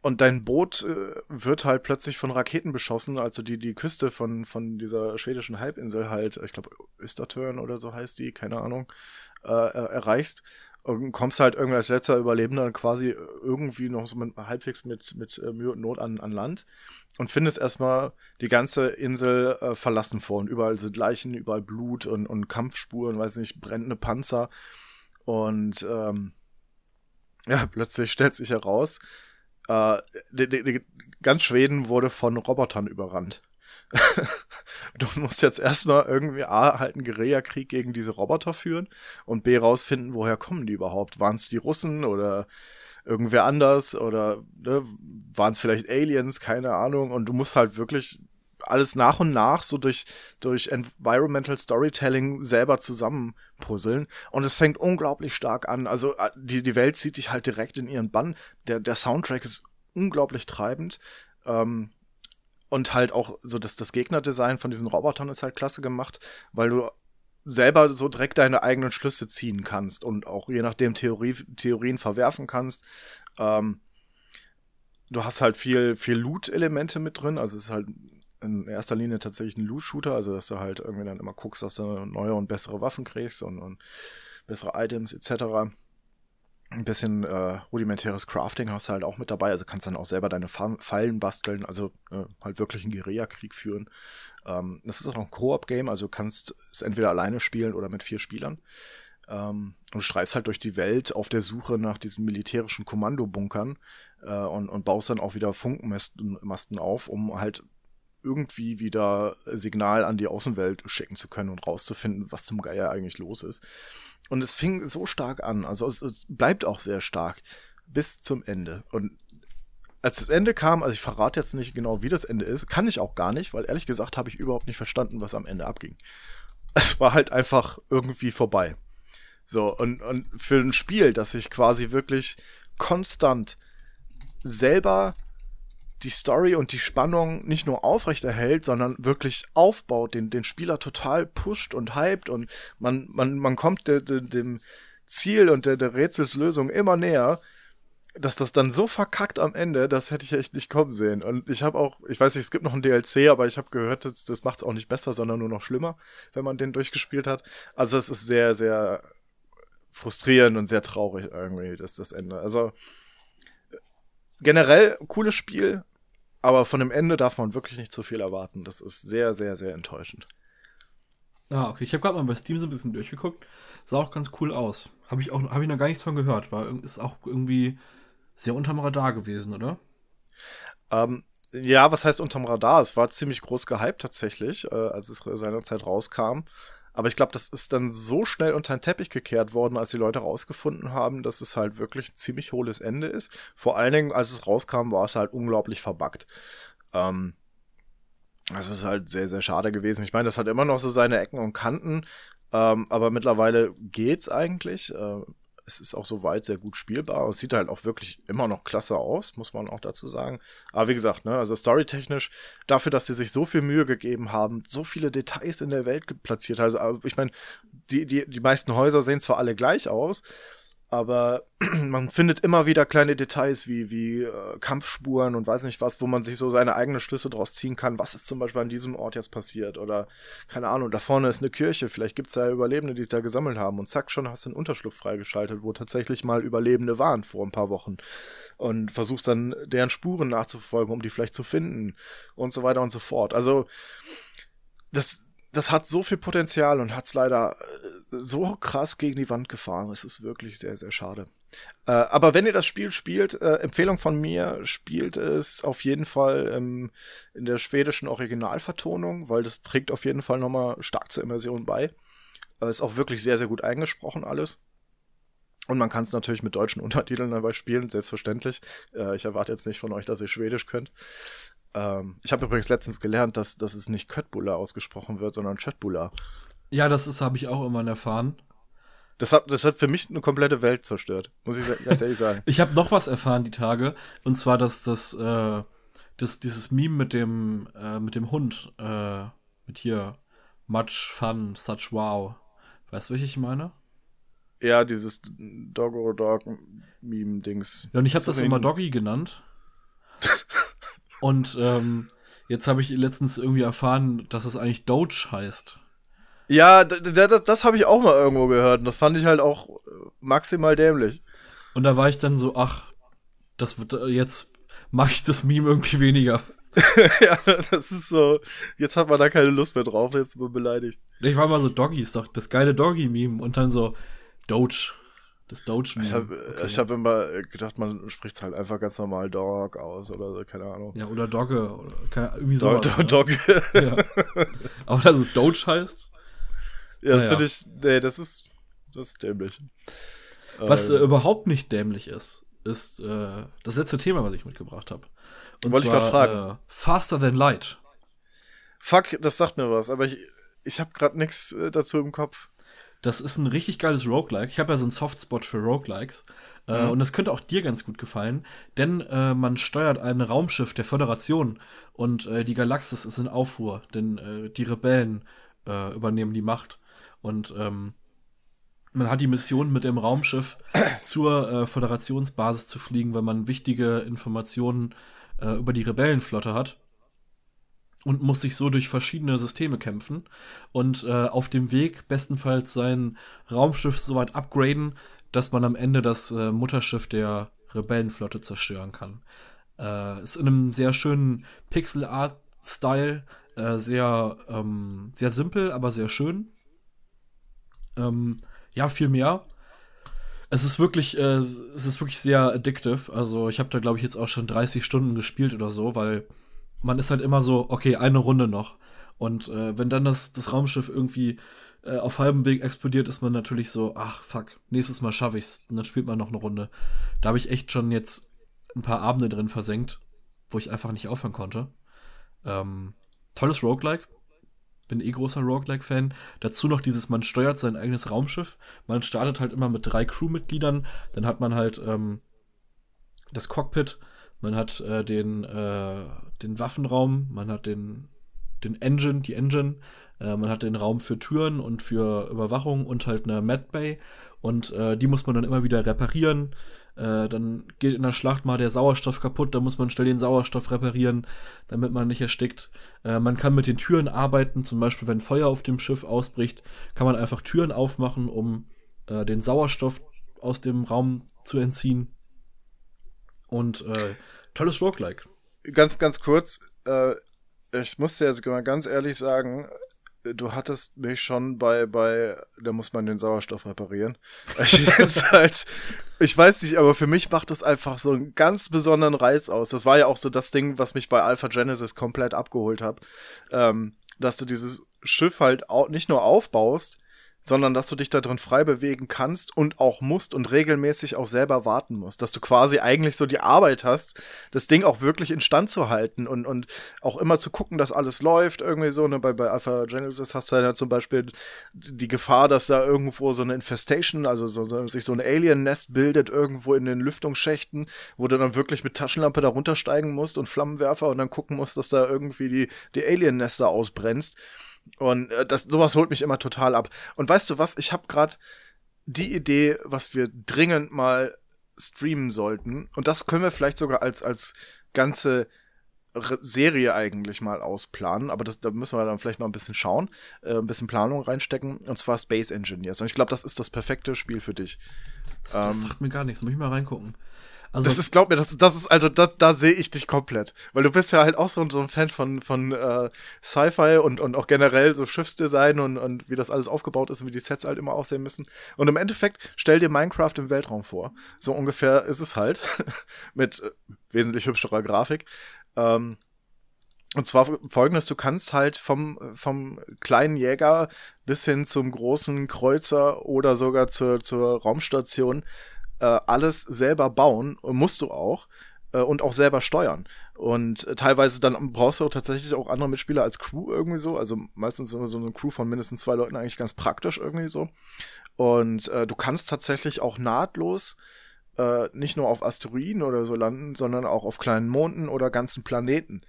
und dein Boot äh, wird halt plötzlich von Raketen beschossen, also die die Küste von, von dieser schwedischen Halbinsel halt, ich glaube Östertörn oder so heißt die, keine Ahnung, äh, erreichst. Und kommst halt irgendwie als letzter Überlebender quasi irgendwie noch so mit, halbwegs mit, mit äh, Mühe und Not an, an Land und findest erstmal die ganze Insel äh, verlassen vor. Und überall sind Leichen, überall Blut und, und Kampfspuren, weiß nicht, brennende Panzer. Und ähm, ja, plötzlich stellt sich heraus, äh, die, die, die, ganz Schweden wurde von Robotern überrannt. du musst jetzt erstmal irgendwie A, halt einen Guerillakrieg gegen diese Roboter führen und B, rausfinden, woher kommen die überhaupt? Waren es die Russen oder irgendwer anders oder ne, waren es vielleicht Aliens? Keine Ahnung. Und du musst halt wirklich alles nach und nach so durch, durch Environmental Storytelling selber zusammenpuzzeln. Und es fängt unglaublich stark an. Also äh, die, die Welt zieht dich halt direkt in ihren Bann. Der, der Soundtrack ist unglaublich treibend. Ähm, und halt auch so das, das Gegnerdesign von diesen Robotern ist halt klasse gemacht, weil du selber so direkt deine eigenen Schlüsse ziehen kannst und auch je nachdem Theorie, Theorien verwerfen kannst. Ähm, du hast halt viel, viel Loot-Elemente mit drin, also es ist halt in erster Linie tatsächlich ein Loot-Shooter, also dass du halt irgendwie dann immer guckst, dass du neue und bessere Waffen kriegst und, und bessere Items etc. Ein bisschen äh, rudimentäres Crafting hast du halt auch mit dabei, also kannst dann auch selber deine Fallen basteln, also äh, halt wirklich einen Guerilla-Krieg führen. Ähm, das ist auch ein Koop-Game, also kannst es entweder alleine spielen oder mit vier Spielern. Ähm, und streifst halt durch die Welt auf der Suche nach diesen militärischen Kommandobunkern äh, und, und baust dann auch wieder Funkenmasten auf, um halt irgendwie wieder Signal an die Außenwelt schicken zu können und rauszufinden, was zum Geier eigentlich los ist. Und es fing so stark an, also es, es bleibt auch sehr stark bis zum Ende. Und als das Ende kam, also ich verrate jetzt nicht genau, wie das Ende ist, kann ich auch gar nicht, weil ehrlich gesagt habe ich überhaupt nicht verstanden, was am Ende abging. Es war halt einfach irgendwie vorbei. So, und, und für ein Spiel, das sich quasi wirklich konstant selber die Story und die Spannung nicht nur aufrechterhält, sondern wirklich aufbaut, den, den Spieler total pusht und hypt und man, man, man kommt de, de, dem Ziel und der, der Rätselslösung immer näher, dass das dann so verkackt am Ende, das hätte ich echt nicht kommen sehen. Und ich habe auch, ich weiß nicht, es gibt noch ein DLC, aber ich habe gehört, das, das macht es auch nicht besser, sondern nur noch schlimmer, wenn man den durchgespielt hat. Also es ist sehr, sehr frustrierend und sehr traurig irgendwie, das das Ende. Also generell cooles Spiel, aber von dem Ende darf man wirklich nicht zu viel erwarten. Das ist sehr, sehr, sehr enttäuschend. Ah, okay. Ich habe gerade mal bei Steam so ein bisschen durchgeguckt. Sah auch ganz cool aus. Habe ich auch hab ich noch gar nichts von gehört. War ist auch irgendwie sehr unterm Radar gewesen, oder? Ähm, ja, was heißt unterm Radar? Es war ziemlich groß gehypt tatsächlich, äh, als es seinerzeit rauskam. Aber ich glaube, das ist dann so schnell unter den Teppich gekehrt worden, als die Leute rausgefunden haben, dass es halt wirklich ein ziemlich hohles Ende ist. Vor allen Dingen, als es rauskam, war es halt unglaublich verbuggt. Ähm, das ist halt sehr, sehr schade gewesen. Ich meine, das hat immer noch so seine Ecken und Kanten, ähm, aber mittlerweile geht's eigentlich. Äh, es ist auch soweit sehr gut spielbar und sieht halt auch wirklich immer noch klasse aus, muss man auch dazu sagen. Aber wie gesagt, ne, also storytechnisch, dafür, dass sie sich so viel Mühe gegeben haben, so viele Details in der Welt platziert. Also, ich meine, die, die, die meisten Häuser sehen zwar alle gleich aus, aber man findet immer wieder kleine Details wie, wie äh, Kampfspuren und weiß nicht was, wo man sich so seine eigenen Schlüsse draus ziehen kann. Was ist zum Beispiel an diesem Ort jetzt passiert? Oder, keine Ahnung, da vorne ist eine Kirche, vielleicht gibt es da Überlebende, die es da gesammelt haben. Und zack, schon hast du einen Unterschlupf freigeschaltet, wo tatsächlich mal Überlebende waren vor ein paar Wochen. Und versuchst dann deren Spuren nachzuverfolgen, um die vielleicht zu finden. Und so weiter und so fort. Also, das, das hat so viel Potenzial und hat es leider äh, so krass gegen die Wand gefahren. Es ist wirklich sehr, sehr schade. Äh, aber wenn ihr das Spiel spielt, äh, Empfehlung von mir, spielt es auf jeden Fall ähm, in der schwedischen Originalvertonung, weil das trägt auf jeden Fall nochmal stark zur Immersion bei. Äh, ist auch wirklich sehr, sehr gut eingesprochen alles. Und man kann es natürlich mit deutschen Untertiteln dabei spielen, selbstverständlich. Äh, ich erwarte jetzt nicht von euch, dass ihr Schwedisch könnt. Ähm, ich habe übrigens letztens gelernt, dass, dass es nicht Köttbullar ausgesprochen wird, sondern Schöttbullar. Ja, das ist, habe ich auch immer erfahren. Das hat, das hat für mich eine komplette Welt zerstört, muss ich ganz ehrlich sagen. ich habe noch was erfahren die Tage, und zwar, dass das, äh, das dieses Meme mit dem, äh, mit dem Hund, äh, mit hier, much fun, such wow. Weißt du, welche ich meine? Ja, dieses Doggo Dog Meme Dings. Ja, und ich habe das immer Doggy genannt. und ähm, jetzt habe ich letztens irgendwie erfahren, dass es eigentlich Doge heißt. Ja, das, das habe ich auch mal irgendwo gehört und das fand ich halt auch maximal dämlich. Und da war ich dann so, ach, das wird jetzt mache ich das Meme irgendwie weniger. ja, das ist so, jetzt hat man da keine Lust mehr drauf, jetzt ist man beleidigt. Ich war mal so Doggy, ist doch das geile Doggy-Meme und dann so Doge. Das Doge-Meme. Ich habe okay. hab immer gedacht, man spricht halt einfach ganz normal Dog aus oder so, keine Ahnung. Ja, oder Dogge. Oder keine, irgendwie so. Do, Dogge. ja. Aber dass es Doge heißt? Ja, das naja. finde ich, nee, das ist, das ist dämlich. Was äh, äh, überhaupt nicht dämlich ist, ist äh, das letzte Thema, was ich mitgebracht habe. Und Wollte ich gerade fragen. Äh, Faster Than Light. Fuck, das sagt mir was, aber ich, ich habe gerade nichts äh, dazu im Kopf. Das ist ein richtig geiles Roguelike. Ich habe ja so einen Softspot für Roguelikes. Äh, mhm. und das könnte auch dir ganz gut gefallen, denn äh, man steuert ein Raumschiff der Föderation und äh, die Galaxis ist in Aufruhr, denn äh, die Rebellen äh, übernehmen die Macht. Und ähm, man hat die Mission mit dem Raumschiff zur äh, Föderationsbasis zu fliegen, weil man wichtige Informationen äh, über die Rebellenflotte hat und muss sich so durch verschiedene Systeme kämpfen und äh, auf dem Weg bestenfalls sein Raumschiff so weit upgraden, dass man am Ende das äh, Mutterschiff der Rebellenflotte zerstören kann. Äh, ist in einem sehr schönen Pixel-Art-Style, äh, sehr, ähm, sehr simpel, aber sehr schön. Ähm, ja, viel mehr. Es ist wirklich, äh, es ist wirklich sehr addictive. Also ich habe da, glaube ich, jetzt auch schon 30 Stunden gespielt oder so, weil man ist halt immer so, okay, eine Runde noch. Und äh, wenn dann das, das Raumschiff irgendwie äh, auf halbem Weg explodiert, ist man natürlich so, ach fuck, nächstes Mal schaffe ich's. Und dann spielt man noch eine Runde. Da habe ich echt schon jetzt ein paar Abende drin versenkt, wo ich einfach nicht aufhören konnte. Ähm, tolles Roguelike, bin eh großer Roguelike-Fan. Dazu noch dieses, man steuert sein eigenes Raumschiff. Man startet halt immer mit drei Crewmitgliedern. Dann hat man halt ähm, das Cockpit, man hat äh, den, äh, den Waffenraum, man hat den, den Engine, die Engine, äh, man hat den Raum für Türen und für Überwachung und halt eine Medbay. Und äh, die muss man dann immer wieder reparieren. Äh, dann geht in der Schlacht mal der Sauerstoff kaputt, dann muss man schnell den Sauerstoff reparieren, damit man nicht erstickt. Äh, man kann mit den Türen arbeiten, zum Beispiel wenn Feuer auf dem Schiff ausbricht, kann man einfach Türen aufmachen, um äh, den Sauerstoff aus dem Raum zu entziehen. Und äh, tolles Roguelike. Ganz, ganz kurz, äh, ich muss dir jetzt mal ganz ehrlich sagen, du hattest mich schon bei, bei, da muss man den Sauerstoff reparieren. Ich, halt, ich weiß nicht, aber für mich macht das einfach so einen ganz besonderen Reiz aus. Das war ja auch so das Ding, was mich bei Alpha Genesis komplett abgeholt hat. Ähm, dass du dieses Schiff halt auch nicht nur aufbaust, sondern dass du dich da drin frei bewegen kannst und auch musst und regelmäßig auch selber warten musst. Dass du quasi eigentlich so die Arbeit hast, das Ding auch wirklich instand zu halten und, und auch immer zu gucken, dass alles läuft. Irgendwie so, ne? bei, bei Alpha Genesis hast du ja zum Beispiel die Gefahr, dass da irgendwo so eine Infestation, also so, so, sich so ein Alien-Nest bildet irgendwo in den Lüftungsschächten, wo du dann wirklich mit Taschenlampe da runtersteigen musst und Flammenwerfer und dann gucken musst, dass da irgendwie die, die Alien-Nester ausbrennst. Und äh, das, sowas holt mich immer total ab. Und weißt du was? Ich habe gerade die Idee, was wir dringend mal streamen sollten. Und das können wir vielleicht sogar als, als ganze Serie eigentlich mal ausplanen, aber das, da müssen wir dann vielleicht noch ein bisschen schauen, äh, ein bisschen Planung reinstecken, und zwar Space Engineers. Und ich glaube, das ist das perfekte Spiel für dich. Das, das ähm, sagt mir gar nichts, muss ich mal reingucken. Also das ist, glaub mir, das, das ist, also da, da sehe ich dich komplett. Weil du bist ja halt auch so, so ein Fan von, von äh, Sci-Fi und, und auch generell so Schiffsdesign und, und wie das alles aufgebaut ist und wie die Sets halt immer aussehen müssen. Und im Endeffekt stell dir Minecraft im Weltraum vor. So ungefähr ist es halt. Mit äh, wesentlich hübscherer Grafik. Ähm, und zwar folgendes, du kannst halt vom, vom kleinen Jäger bis hin zum großen Kreuzer oder sogar zur, zur Raumstation äh, alles selber bauen, musst du auch äh, und auch selber steuern. Und äh, teilweise dann brauchst du auch tatsächlich auch andere Mitspieler als Crew irgendwie so. Also meistens so eine Crew von mindestens zwei Leuten eigentlich ganz praktisch irgendwie so. Und äh, du kannst tatsächlich auch nahtlos äh, nicht nur auf Asteroiden oder so landen, sondern auch auf kleinen Monden oder ganzen Planeten.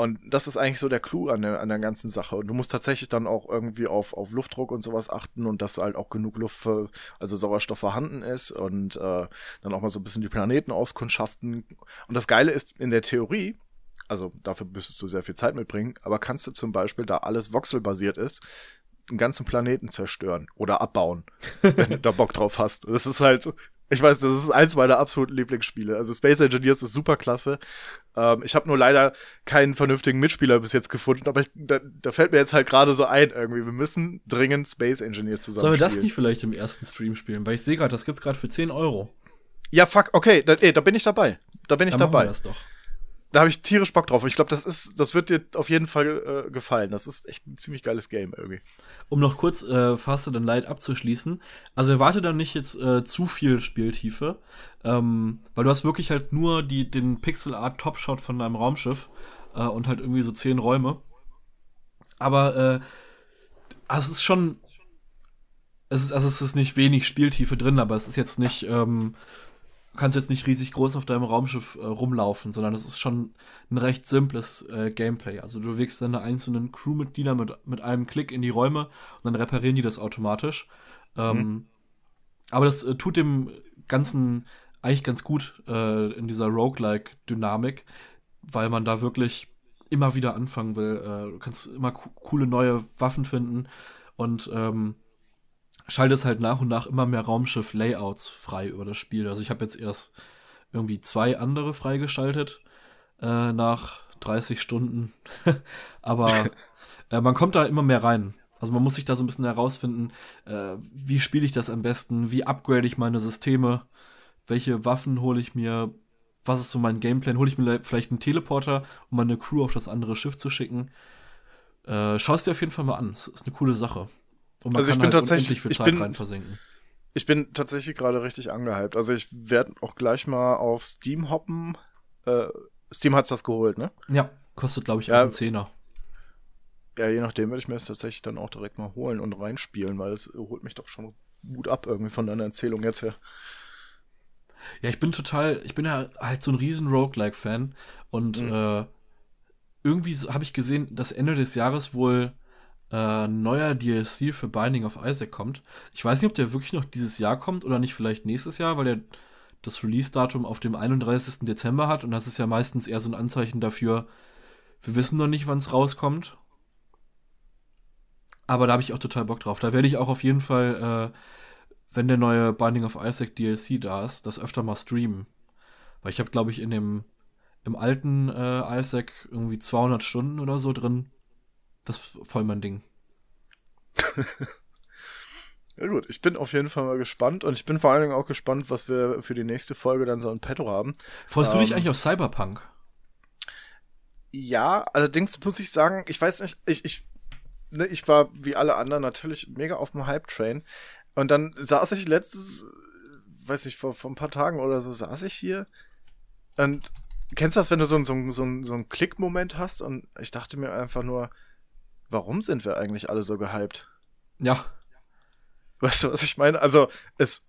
Und das ist eigentlich so der Clou an der, an der ganzen Sache. Und du musst tatsächlich dann auch irgendwie auf, auf Luftdruck und sowas achten und dass halt auch genug Luft, für, also Sauerstoff vorhanden ist und äh, dann auch mal so ein bisschen die Planeten auskundschaften. Und das Geile ist in der Theorie, also dafür müsstest du sehr viel Zeit mitbringen, aber kannst du zum Beispiel, da alles voxelbasiert ist, einen ganzen Planeten zerstören oder abbauen, wenn du da Bock drauf hast. Das ist halt ich weiß, das ist eins meiner absoluten Lieblingsspiele. Also Space Engineers ist super klasse. Ähm, ich habe nur leider keinen vernünftigen Mitspieler bis jetzt gefunden, aber ich, da, da, fällt mir jetzt halt gerade so ein irgendwie. Wir müssen dringend Space Engineers zusammen Sollen wir das nicht vielleicht im ersten Stream spielen? Weil ich sehe gerade, das gibt's gerade für 10 Euro. Ja, fuck, okay, da, ey, da bin ich dabei. Da bin ich Dann dabei. Machen wir das doch da habe ich tierisch Bock drauf. Ich glaube, das ist, das wird dir auf jeden Fall äh, gefallen. Das ist echt ein ziemlich geiles Game irgendwie. Um noch kurz äh, Faster Than Light abzuschließen. Also erwarte dann nicht jetzt äh, zu viel Spieltiefe, ähm, weil du hast wirklich halt nur die, den Pixel Art Top Shot von deinem Raumschiff äh, und halt irgendwie so zehn Räume. Aber äh, also es ist schon, es ist, also es ist nicht wenig Spieltiefe drin, aber es ist jetzt nicht ähm, du kannst jetzt nicht riesig groß auf deinem Raumschiff äh, rumlaufen, sondern es ist schon ein recht simples äh, Gameplay. Also du wächst deine einzelnen Crewmitglieder mit, mit einem Klick in die Räume und dann reparieren die das automatisch. Ähm, mhm. Aber das äh, tut dem Ganzen eigentlich ganz gut äh, in dieser Roguelike-Dynamik, weil man da wirklich immer wieder anfangen will. Äh, du kannst immer co coole neue Waffen finden und ähm, schaltest halt nach und nach immer mehr Raumschiff-Layouts frei über das Spiel. Also ich habe jetzt erst irgendwie zwei andere freigeschaltet äh, nach 30 Stunden. Aber äh, man kommt da immer mehr rein. Also man muss sich da so ein bisschen herausfinden, äh, wie spiele ich das am besten, wie upgrade ich meine Systeme, welche Waffen hole ich mir, was ist so mein Gameplan, hole ich mir vielleicht einen Teleporter, um meine Crew auf das andere Schiff zu schicken. Äh, Schau es dir auf jeden Fall mal an, es ist eine coole Sache. Und man also ich bin halt tatsächlich viel Zeit ich bin, rein versinken. Ich bin tatsächlich gerade richtig angehypt. Also ich werde auch gleich mal auf Steam hoppen. Äh, Steam hat's das geholt, ne? Ja, kostet glaube ich ja, einen Zehner. Ja, je nachdem würde ich mir das tatsächlich dann auch direkt mal holen und reinspielen, weil es holt mich doch schon gut ab irgendwie von deiner Erzählung jetzt her. Ja, ich bin total, ich bin ja halt so ein riesen Roguelike-Fan und mhm. äh, irgendwie habe ich gesehen, dass Ende des Jahres wohl äh, neuer DLC für Binding of Isaac kommt. Ich weiß nicht, ob der wirklich noch dieses Jahr kommt oder nicht vielleicht nächstes Jahr, weil der das Release-Datum auf dem 31. Dezember hat und das ist ja meistens eher so ein Anzeichen dafür, wir wissen noch nicht, wann es rauskommt. Aber da habe ich auch total Bock drauf. Da werde ich auch auf jeden Fall wenn der neue Binding of Isaac DLC da ist, das öfter mal streamen. Weil ich habe, glaube ich, in dem im alten äh, Isaac irgendwie 200 Stunden oder so drin. Das ist voll mein Ding. ja gut, ich bin auf jeden Fall mal gespannt und ich bin vor allen Dingen auch gespannt, was wir für die nächste Folge dann so in petto haben. Freust ähm, du dich ähm, eigentlich auf Cyberpunk? Ja, allerdings muss ich sagen, ich weiß nicht, ich, ich, ne, ich war wie alle anderen natürlich mega auf dem Hype-Train. Und dann saß ich letztes, weiß ich, vor, vor ein paar Tagen oder so, saß ich hier und kennst du das, wenn du so, so, so, so einen Klick-Moment hast? Und ich dachte mir einfach nur, warum sind wir eigentlich alle so gehypt? Ja. Weißt du, was ich meine? Also, es,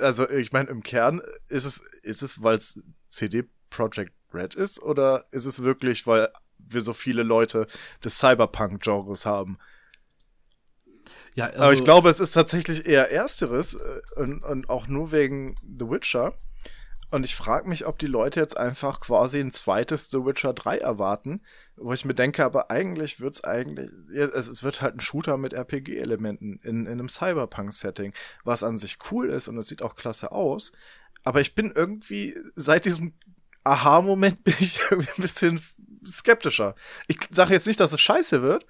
also, ich meine, im Kern ist es, ist es, weil es CD Projekt Red ist, oder ist es wirklich, weil wir so viele Leute des Cyberpunk-Genres haben? Ja, also Aber ich also glaube, es ist tatsächlich eher Ersteres äh, und, und auch nur wegen The Witcher. Und ich frage mich, ob die Leute jetzt einfach quasi ein zweites The Witcher 3 erwarten, wo ich mir denke, aber eigentlich wird's eigentlich, es wird halt ein Shooter mit RPG-Elementen in, in einem Cyberpunk-Setting, was an sich cool ist und es sieht auch klasse aus. Aber ich bin irgendwie, seit diesem Aha-Moment bin ich irgendwie ein bisschen skeptischer. Ich sage jetzt nicht, dass es scheiße wird,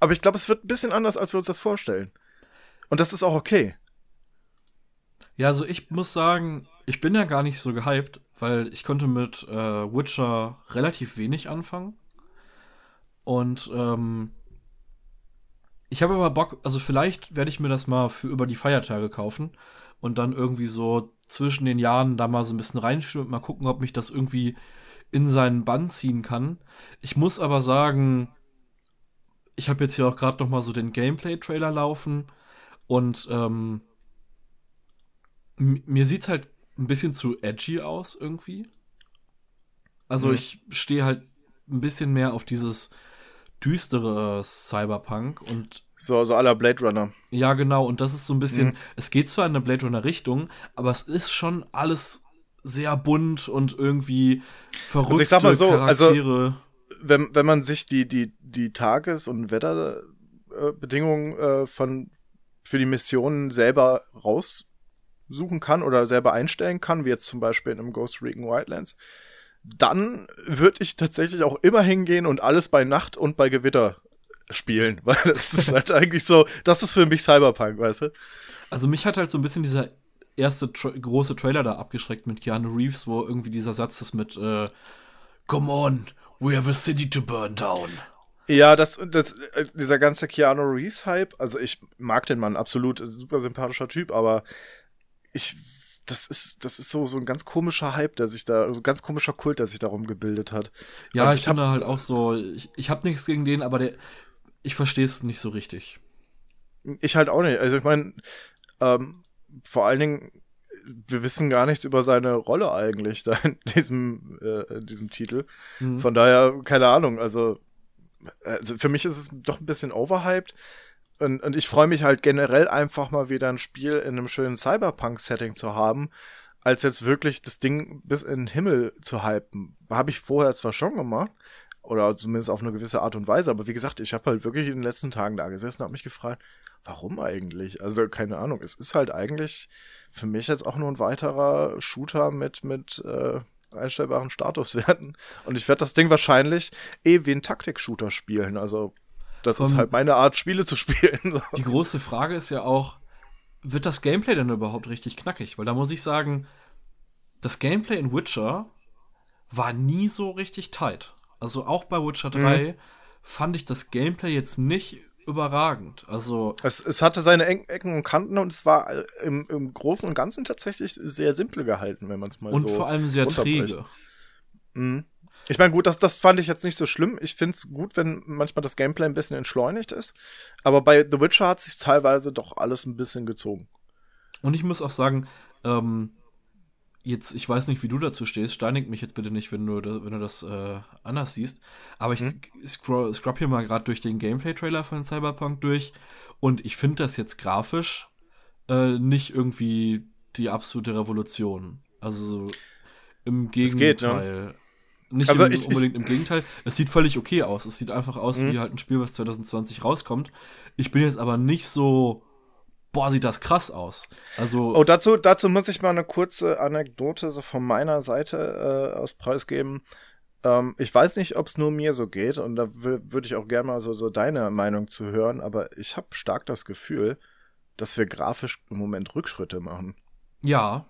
aber ich glaube, es wird ein bisschen anders, als wir uns das vorstellen. Und das ist auch okay. Ja, also ich muss sagen, ich bin ja gar nicht so gehypt, weil ich konnte mit äh, Witcher relativ wenig anfangen. Und ähm, ich habe aber Bock, also vielleicht werde ich mir das mal für über die Feiertage kaufen und dann irgendwie so zwischen den Jahren da mal so ein bisschen reinschauen und mal gucken, ob mich das irgendwie in seinen Bann ziehen kann. Ich muss aber sagen, ich habe jetzt hier auch gerade noch mal so den Gameplay-Trailer laufen und ähm, mir sieht's halt ein bisschen zu edgy aus irgendwie. Also mhm. ich stehe halt ein bisschen mehr auf dieses düstere Cyberpunk und so, so aller Blade Runner. Ja, genau. Und das ist so ein bisschen, mhm. es geht zwar in eine Blade Runner Richtung, aber es ist schon alles sehr bunt und irgendwie verrückt. Also ich sag mal so, also Charaktere. also wenn, wenn man sich die, die, die Tages- und Wetterbedingungen äh, von, für die Missionen selber raussuchen kann oder selber einstellen kann, wie jetzt zum Beispiel in einem Ghost Recon Wildlands, dann würde ich tatsächlich auch immer hingehen und alles bei Nacht und bei Gewitter spielen, weil das ist halt eigentlich so, das ist für mich Cyberpunk, weißt du? Also mich hat halt so ein bisschen dieser erste tra große Trailer da abgeschreckt mit Keanu Reeves, wo irgendwie dieser Satz ist mit äh, Come on, we have a city to burn down. Ja, das, das, äh, dieser ganze Keanu Reeves-Hype, also ich mag den Mann, absolut super sympathischer Typ, aber ich, das ist, das ist so, so ein ganz komischer Hype, der sich da, so ein ganz komischer Kult, der sich darum gebildet hat. Ja, Und ich, ich finde halt auch so, ich, ich habe nichts gegen den, aber der, ich verstehe es nicht so richtig. Ich halt auch nicht. Also ich meine, ähm, vor allen Dingen, wir wissen gar nichts über seine Rolle eigentlich da in diesem, äh, in diesem Titel. Mhm. Von daher, keine Ahnung, also, also für mich ist es doch ein bisschen overhyped. Und, und ich freue mich halt generell einfach mal wieder ein Spiel in einem schönen Cyberpunk-Setting zu haben, als jetzt wirklich das Ding bis in den Himmel zu hypen. Habe ich vorher zwar schon gemacht, oder zumindest auf eine gewisse Art und Weise. Aber wie gesagt, ich habe halt wirklich in den letzten Tagen da gesessen und habe mich gefragt, warum eigentlich? Also keine Ahnung. Es ist halt eigentlich für mich jetzt auch nur ein weiterer Shooter mit, mit äh, einstellbaren Statuswerten. Und ich werde das Ding wahrscheinlich eh wie ein Taktik-Shooter spielen. Also das ist halt meine Art, Spiele zu spielen. Die große Frage ist ja auch, wird das Gameplay denn überhaupt richtig knackig? Weil da muss ich sagen, das Gameplay in Witcher war nie so richtig tight. Also auch bei Witcher 3 mhm. fand ich das Gameplay jetzt nicht überragend. Also es, es hatte seine Ecken und Kanten und es war äh, im, im Großen und Ganzen tatsächlich sehr simpel gehalten, wenn man es mal und so Und vor allem sehr träge. Mhm. Ich meine, gut, das, das fand ich jetzt nicht so schlimm. Ich finde es gut, wenn manchmal das Gameplay ein bisschen entschleunigt ist. Aber bei The Witcher hat sich teilweise doch alles ein bisschen gezogen. Und ich muss auch sagen, ähm, jetzt, ich weiß nicht, wie du dazu stehst, steinig mich jetzt bitte nicht, wenn du, wenn du das äh, anders siehst, aber ich hm? scroll, scrub hier mal gerade durch den Gameplay-Trailer von Cyberpunk durch und ich finde das jetzt grafisch äh, nicht irgendwie die absolute Revolution. Also im Gegenteil. Geht, ja. Nicht also im, ich, unbedingt ich, im Gegenteil. Es sieht völlig okay aus. Es sieht einfach aus mhm. wie halt ein Spiel, was 2020 rauskommt. Ich bin jetzt aber nicht so boah, sieht das krass aus. Also. Oh, dazu, dazu muss ich mal eine kurze Anekdote so von meiner Seite äh, aus preisgeben. Ähm, ich weiß nicht, ob es nur mir so geht und da würde ich auch gerne mal so, so deine Meinung zu hören, aber ich habe stark das Gefühl, dass wir grafisch im Moment Rückschritte machen. Ja.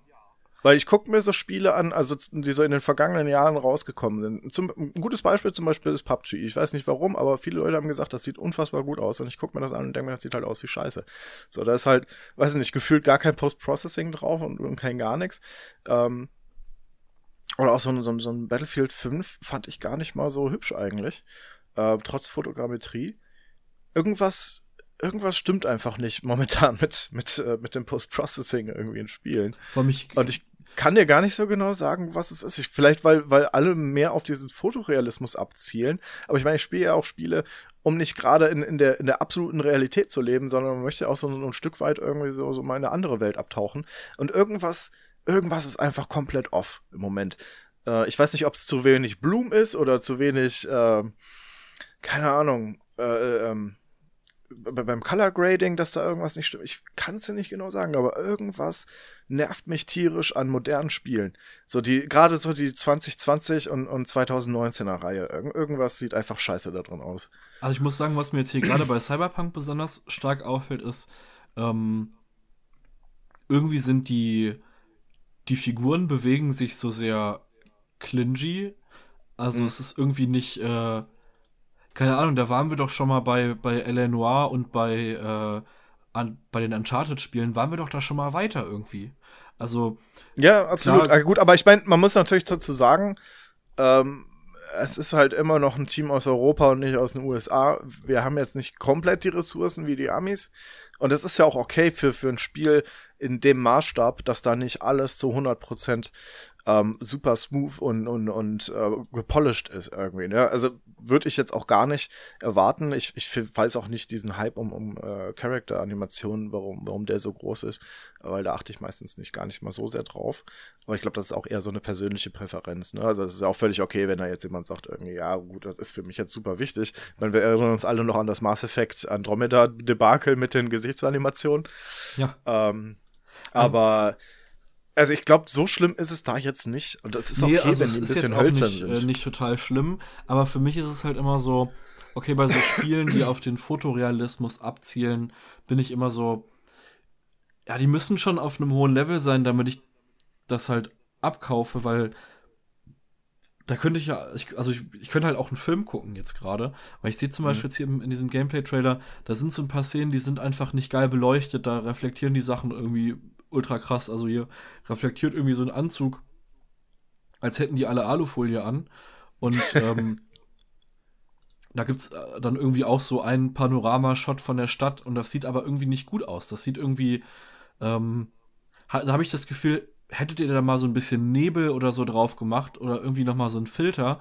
Weil ich gucke mir so Spiele an, also die so in den vergangenen Jahren rausgekommen sind. Zum, ein gutes Beispiel zum Beispiel ist PUBG. Ich weiß nicht warum, aber viele Leute haben gesagt, das sieht unfassbar gut aus. Und ich gucke mir das an und denke mir, das sieht halt aus wie Scheiße. So, da ist halt, weiß ich nicht, gefühlt gar kein Post-Processing drauf und, und kein gar nichts. Ähm, oder auch so ein, so, ein, so ein Battlefield 5 fand ich gar nicht mal so hübsch eigentlich. Äh, trotz Fotogrammetrie. Irgendwas irgendwas stimmt einfach nicht momentan mit, mit, äh, mit dem Post-Processing irgendwie in Spielen. Für mich und ich kann dir gar nicht so genau sagen, was es ist. Ich, vielleicht, weil, weil alle mehr auf diesen Fotorealismus abzielen. Aber ich meine, ich spiele ja auch Spiele, um nicht gerade in, in, der, in der absoluten Realität zu leben, sondern man möchte auch so ein, ein Stück weit irgendwie so, so mal in eine andere Welt abtauchen. Und irgendwas, irgendwas ist einfach komplett off im Moment. Äh, ich weiß nicht, ob es zu wenig Bloom ist oder zu wenig, äh, keine Ahnung, äh, äh ähm, beim Color Grading, dass da irgendwas nicht stimmt. Ich kann es dir nicht genau sagen, aber irgendwas nervt mich tierisch an modernen Spielen. So die, gerade so die 2020 und, und 2019er Reihe. Irg irgendwas sieht einfach scheiße da drin aus. Also ich muss sagen, was mir jetzt hier gerade bei Cyberpunk besonders stark auffällt, ist, ähm, irgendwie sind die, die Figuren bewegen sich so sehr clingy. Also mhm. es ist irgendwie nicht, äh, keine Ahnung, da waren wir doch schon mal bei, bei L.A. Noir und bei, äh, an, bei den Uncharted-Spielen, waren wir doch da schon mal weiter irgendwie. Also. Ja, absolut. Klar, ah, gut, aber ich meine, man muss natürlich dazu sagen, ähm, es ist halt immer noch ein Team aus Europa und nicht aus den USA. Wir haben jetzt nicht komplett die Ressourcen wie die Amis. Und das ist ja auch okay für, für ein Spiel in dem Maßstab, dass da nicht alles zu 100 Prozent ähm, super smooth und, und, und äh, gepolished ist irgendwie. Ne? Also würde ich jetzt auch gar nicht erwarten. Ich, ich weiß auch nicht diesen Hype um, um äh, Character-Animationen, warum, warum der so groß ist, weil da achte ich meistens nicht gar nicht mal so sehr drauf. Aber ich glaube, das ist auch eher so eine persönliche Präferenz. Ne? Also es ist auch völlig okay, wenn da jetzt jemand sagt, irgendwie, ja gut, das ist für mich jetzt super wichtig. Ich meine, wir erinnern uns alle noch an das Mass Effect Andromeda-Debakel mit den Gesichtsanimationen. Ja. Ähm, aber um also ich glaube, so schlimm ist es da jetzt nicht. Und das ist nee, okay, also wenn die ein bisschen hölzern nicht, sind. Äh, nicht total schlimm, aber für mich ist es halt immer so, okay, bei so Spielen, die auf den Fotorealismus abzielen, bin ich immer so, ja, die müssen schon auf einem hohen Level sein, damit ich das halt abkaufe, weil da könnte ich ja, ich, also ich, ich könnte halt auch einen Film gucken jetzt gerade, weil ich sehe zum mhm. Beispiel jetzt hier in diesem Gameplay-Trailer, da sind so ein paar Szenen, die sind einfach nicht geil beleuchtet, da reflektieren die Sachen irgendwie ultra krass. Also hier reflektiert irgendwie so ein Anzug, als hätten die alle Alufolie an. Und ähm, da gibt's äh, dann irgendwie auch so einen Panoramashot von der Stadt und das sieht aber irgendwie nicht gut aus. Das sieht irgendwie, ähm, da habe ich das Gefühl, hättet ihr da mal so ein bisschen Nebel oder so drauf gemacht oder irgendwie noch mal so ein Filter,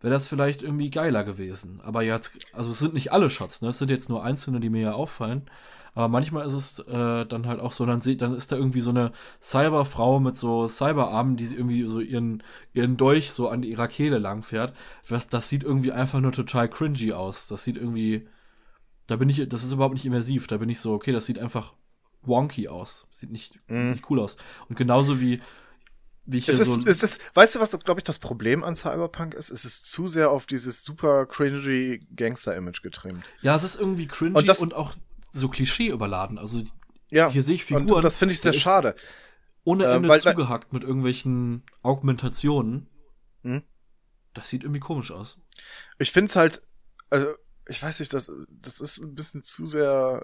wäre das vielleicht irgendwie geiler gewesen. Aber jetzt, also es sind nicht alle Shots, ne? Es sind jetzt nur einzelne, die mir ja auffallen. Aber manchmal ist es äh, dann halt auch so, dann, sieht, dann ist da irgendwie so eine Cyberfrau mit so Cyberarmen, die sie irgendwie so ihren, ihren Dolch so an ihrer Kehle lang fährt. Das, das sieht irgendwie einfach nur total cringy aus. Das sieht irgendwie, da bin ich, das ist überhaupt nicht immersiv. Da bin ich so, okay, das sieht einfach wonky aus. Sieht nicht, mm. nicht cool aus. Und genauso wie, wie ich es ist, so es ist, weißt du, was, glaube ich, das Problem an Cyberpunk ist? Es ist zu sehr auf dieses super cringy Gangster-Image getrimmt. Ja, es ist irgendwie cringy und, das, und auch so Klischee überladen. Also ja, hier sehe ich Figuren. Und das finde ich sehr schade. Ohne Ende äh, weil, zugehackt mit irgendwelchen Augmentationen. Hm? Das sieht irgendwie komisch aus. Ich finde es halt, also ich weiß nicht, das, das ist ein bisschen zu sehr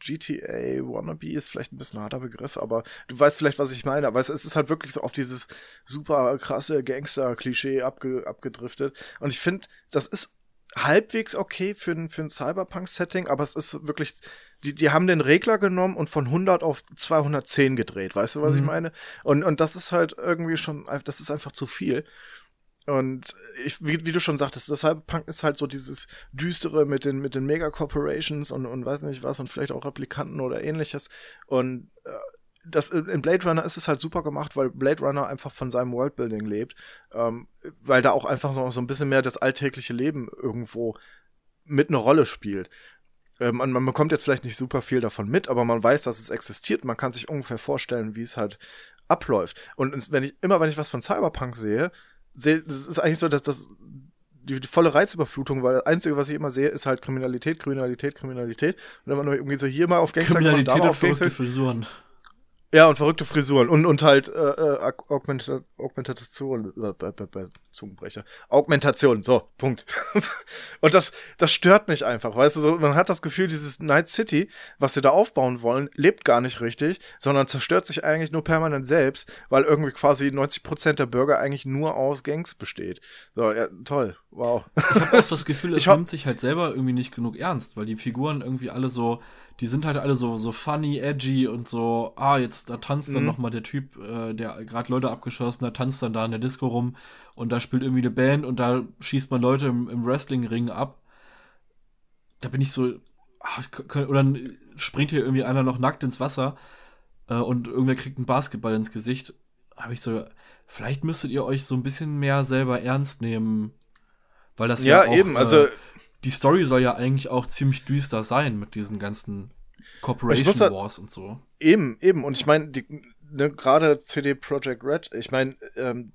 GTA Wannabe ist vielleicht ein bisschen ein harter Begriff, aber du weißt vielleicht, was ich meine. Aber es, ist halt wirklich so auf dieses super krasse Gangster-Klischee abge, abgedriftet. Und ich finde, das ist halbwegs okay für ein, für ein Cyberpunk-Setting, aber es ist wirklich, die, die haben den Regler genommen und von 100 auf 210 gedreht, weißt du, was mhm. ich meine? Und, und das ist halt irgendwie schon, das ist einfach zu viel. Und ich, wie, wie, du schon sagtest, das Cyberpunk ist halt so dieses Düstere mit den, mit den Mega-Corporations und, und weiß nicht was und vielleicht auch Replikanten oder ähnliches. Und äh, das, in Blade Runner ist es halt super gemacht, weil Blade Runner einfach von seinem Worldbuilding lebt, ähm, weil da auch einfach so, so ein bisschen mehr das alltägliche Leben irgendwo mit eine Rolle spielt. äh, man, bekommt jetzt vielleicht nicht super viel davon mit, aber man weiß, dass es existiert. Man kann sich ungefähr vorstellen, wie es halt abläuft. Und wenn ich, immer wenn ich was von Cyberpunk sehe, sehe, das ist eigentlich so, dass das die, die, volle Reizüberflutung, weil das Einzige, was ich immer sehe, ist halt Kriminalität, Kriminalität, Kriminalität. Und dann man nur irgendwie so hier mal auf Gangster Kriminalität mal auf Gangster. Frisuren. Ja, und verrückte Frisuren und, und halt äh, äh Augmentation, Augmentation, äh, Zungenbrecher. Augmentation, so, Punkt. und das, das stört mich einfach, weißt du, so, man hat das Gefühl, dieses Night City, was sie da aufbauen wollen, lebt gar nicht richtig, sondern zerstört sich eigentlich nur permanent selbst, weil irgendwie quasi 90% der Bürger eigentlich nur aus Gangs besteht. So, ja, toll, wow. Ich habe auch das Gefühl, es nimmt sich halt selber irgendwie nicht genug ernst, weil die Figuren irgendwie alle so die sind halt alle so, so funny, edgy und so, ah, jetzt da tanzt dann mhm. noch mal der Typ, äh, der gerade Leute abgeschossen hat, tanzt dann da in der Disco rum und da spielt irgendwie eine Band und da schießt man Leute im, im Wrestling-Ring ab. Da bin ich so, ach, oder springt hier irgendwie einer noch nackt ins Wasser äh, und irgendwer kriegt einen Basketball ins Gesicht. Habe ich so, vielleicht müsstet ihr euch so ein bisschen mehr selber ernst nehmen. Weil das ja, ja auch, eben, also äh, die Story soll ja eigentlich auch ziemlich düster sein mit diesen ganzen Corporation da, Wars und so. Eben, eben. Und ich meine, ne, gerade CD Projekt Red, ich meine, ähm,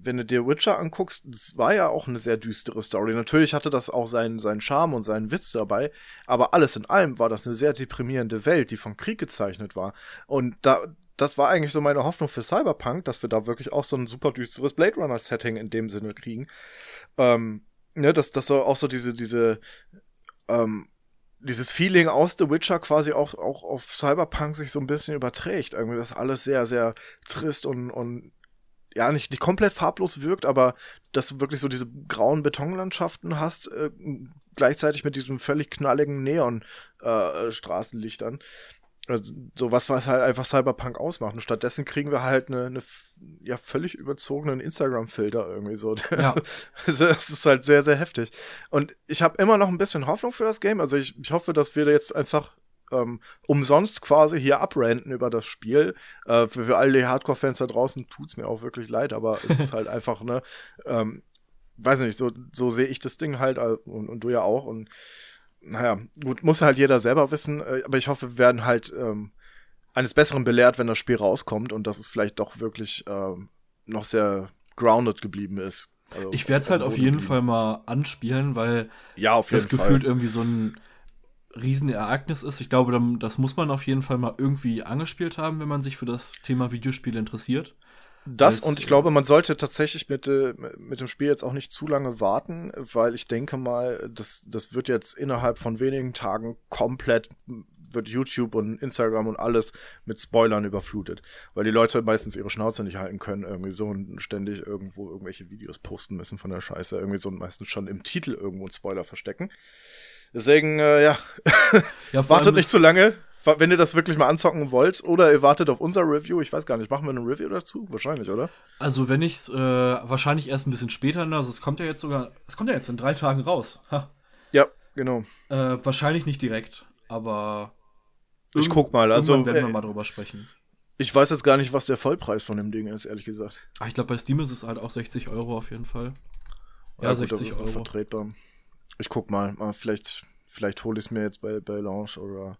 wenn du dir Witcher anguckst, das war ja auch eine sehr düstere Story. Natürlich hatte das auch seinen, seinen Charme und seinen Witz dabei, aber alles in allem war das eine sehr deprimierende Welt, die vom Krieg gezeichnet war. Und da, das war eigentlich so meine Hoffnung für Cyberpunk, dass wir da wirklich auch so ein super düsteres Blade Runner Setting in dem Sinne kriegen. Ähm, ne, dass das so auch so diese, diese, ähm, dieses Feeling aus The Witcher quasi auch, auch auf Cyberpunk sich so ein bisschen überträgt. Irgendwie, dass alles sehr, sehr trist und, und ja, nicht, nicht komplett farblos wirkt, aber dass du wirklich so diese grauen Betonlandschaften hast, äh, gleichzeitig mit diesem völlig knalligen Neon-Straßenlichtern. Äh, so was, was halt einfach Cyberpunk ausmacht. Und stattdessen kriegen wir halt eine, eine ja völlig überzogenen Instagram-Filter irgendwie so. Ja. das ist halt sehr, sehr heftig. Und ich habe immer noch ein bisschen Hoffnung für das Game. Also ich, ich hoffe, dass wir da jetzt einfach ähm, umsonst quasi hier abrenten über das Spiel. Äh, für, für all die Hardcore-Fans da draußen tut's mir auch wirklich leid, aber es ist halt einfach, ne, ähm, weiß nicht, so, so sehe ich das Ding halt äh, und, und du ja auch. Und naja, gut, muss halt jeder selber wissen, äh, aber ich hoffe, wir werden halt ähm, eines Besseren belehrt, wenn das Spiel rauskommt und dass es vielleicht doch wirklich ähm, noch sehr grounded geblieben ist. Also, ich werde es halt auf jeden geblieben. Fall mal anspielen, weil ja, auf das gefühlt irgendwie so ein Riesenereignis ist. Ich glaube, das muss man auf jeden Fall mal irgendwie angespielt haben, wenn man sich für das Thema Videospiele interessiert. Das und ich glaube, man sollte tatsächlich mit, äh, mit dem Spiel jetzt auch nicht zu lange warten, weil ich denke mal, das, das wird jetzt innerhalb von wenigen Tagen komplett wird YouTube und Instagram und alles mit Spoilern überflutet, weil die Leute meistens ihre Schnauze nicht halten können, irgendwie so und ständig irgendwo irgendwelche Videos posten müssen von der Scheiße, irgendwie so und meistens schon im Titel irgendwo einen Spoiler verstecken. Deswegen, äh, ja, ja wartet nicht zu lange wenn ihr das wirklich mal anzocken wollt oder ihr wartet auf unser Review, ich weiß gar nicht, machen wir eine Review dazu? Wahrscheinlich, oder? Also wenn ich äh, wahrscheinlich erst ein bisschen später, ne, also es kommt ja jetzt sogar, es kommt ja jetzt in drei Tagen raus. Ha. Ja, genau. Äh, wahrscheinlich nicht direkt, aber ich guck mal, also irgendwann werden wir äh, mal drüber sprechen. Ich weiß jetzt gar nicht, was der Vollpreis von dem Ding ist, ehrlich gesagt. Ach, ich glaube, bei Steam ist es halt auch 60 Euro auf jeden Fall. Ja, ja 60 Euro. Vertretbar. Ich guck mal, vielleicht, vielleicht hole ich es mir jetzt bei, bei Launch oder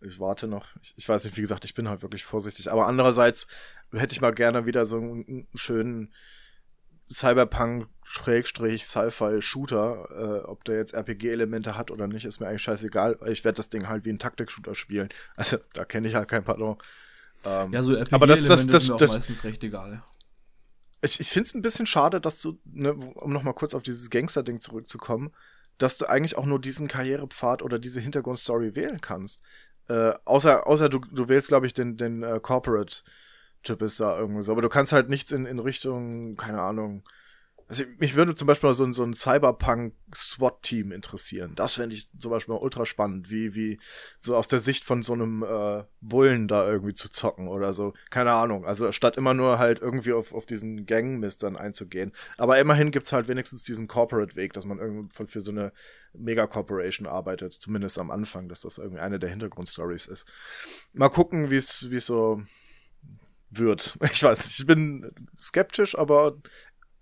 ich warte noch. Ich, ich, weiß nicht, wie gesagt, ich bin halt wirklich vorsichtig. Aber andererseits hätte ich mal gerne wieder so einen, schönen Cyberpunk-Sci-Fi-Shooter. Äh, ob der jetzt RPG-Elemente hat oder nicht, ist mir eigentlich scheißegal. Ich werde das Ding halt wie ein Taktik-Shooter spielen. Also da kenne ich halt kein Pardon. Ähm, ja, so RPG-Elemente das, das, das, sind mir auch meistens recht egal. Ich, ich finde es ein bisschen schade, dass du, ne, um nochmal kurz auf dieses Gangster-Ding zurückzukommen, dass du eigentlich auch nur diesen Karrierepfad oder diese Hintergrundstory wählen kannst. Äh, außer, außer du, du wählst, glaube ich, den, den uh, Corporate-Typ ist da irgendwo so. Aber du kannst halt nichts in, in Richtung, keine Ahnung, also mich würde zum Beispiel so ein, so ein Cyberpunk-SWAT-Team interessieren. Das fände ich zum Beispiel mal ultra spannend, wie, wie so aus der Sicht von so einem äh, Bullen da irgendwie zu zocken oder so. Keine Ahnung. Also statt immer nur halt irgendwie auf, auf diesen Gangmist dann einzugehen. Aber immerhin gibt's halt wenigstens diesen Corporate-Weg, dass man irgendwie für so eine Mega-Corporation arbeitet. Zumindest am Anfang, dass das irgendwie eine der Hintergrundstories ist. Mal gucken, wie es so wird. Ich weiß, ich bin skeptisch, aber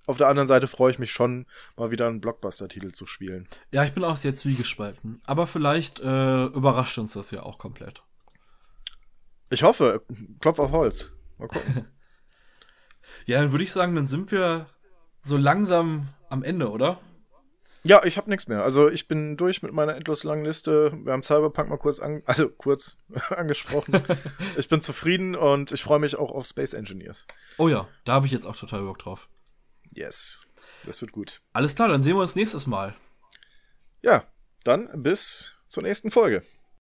auf der anderen Seite freue ich mich schon, mal wieder einen Blockbuster-Titel zu spielen. Ja, ich bin auch sehr zwiegespalten. Aber vielleicht äh, überrascht uns das ja auch komplett. Ich hoffe, Klopf auf Holz. Mal gucken. ja, dann würde ich sagen, dann sind wir so langsam am Ende, oder? Ja, ich habe nichts mehr. Also ich bin durch mit meiner endlos langen Liste. Wir haben Cyberpunk mal kurz, an, also kurz angesprochen. ich bin zufrieden und ich freue mich auch auf Space Engineers. Oh ja, da habe ich jetzt auch total Bock drauf. Yes, das wird gut. Alles klar, dann sehen wir uns nächstes Mal. Ja, dann bis zur nächsten Folge.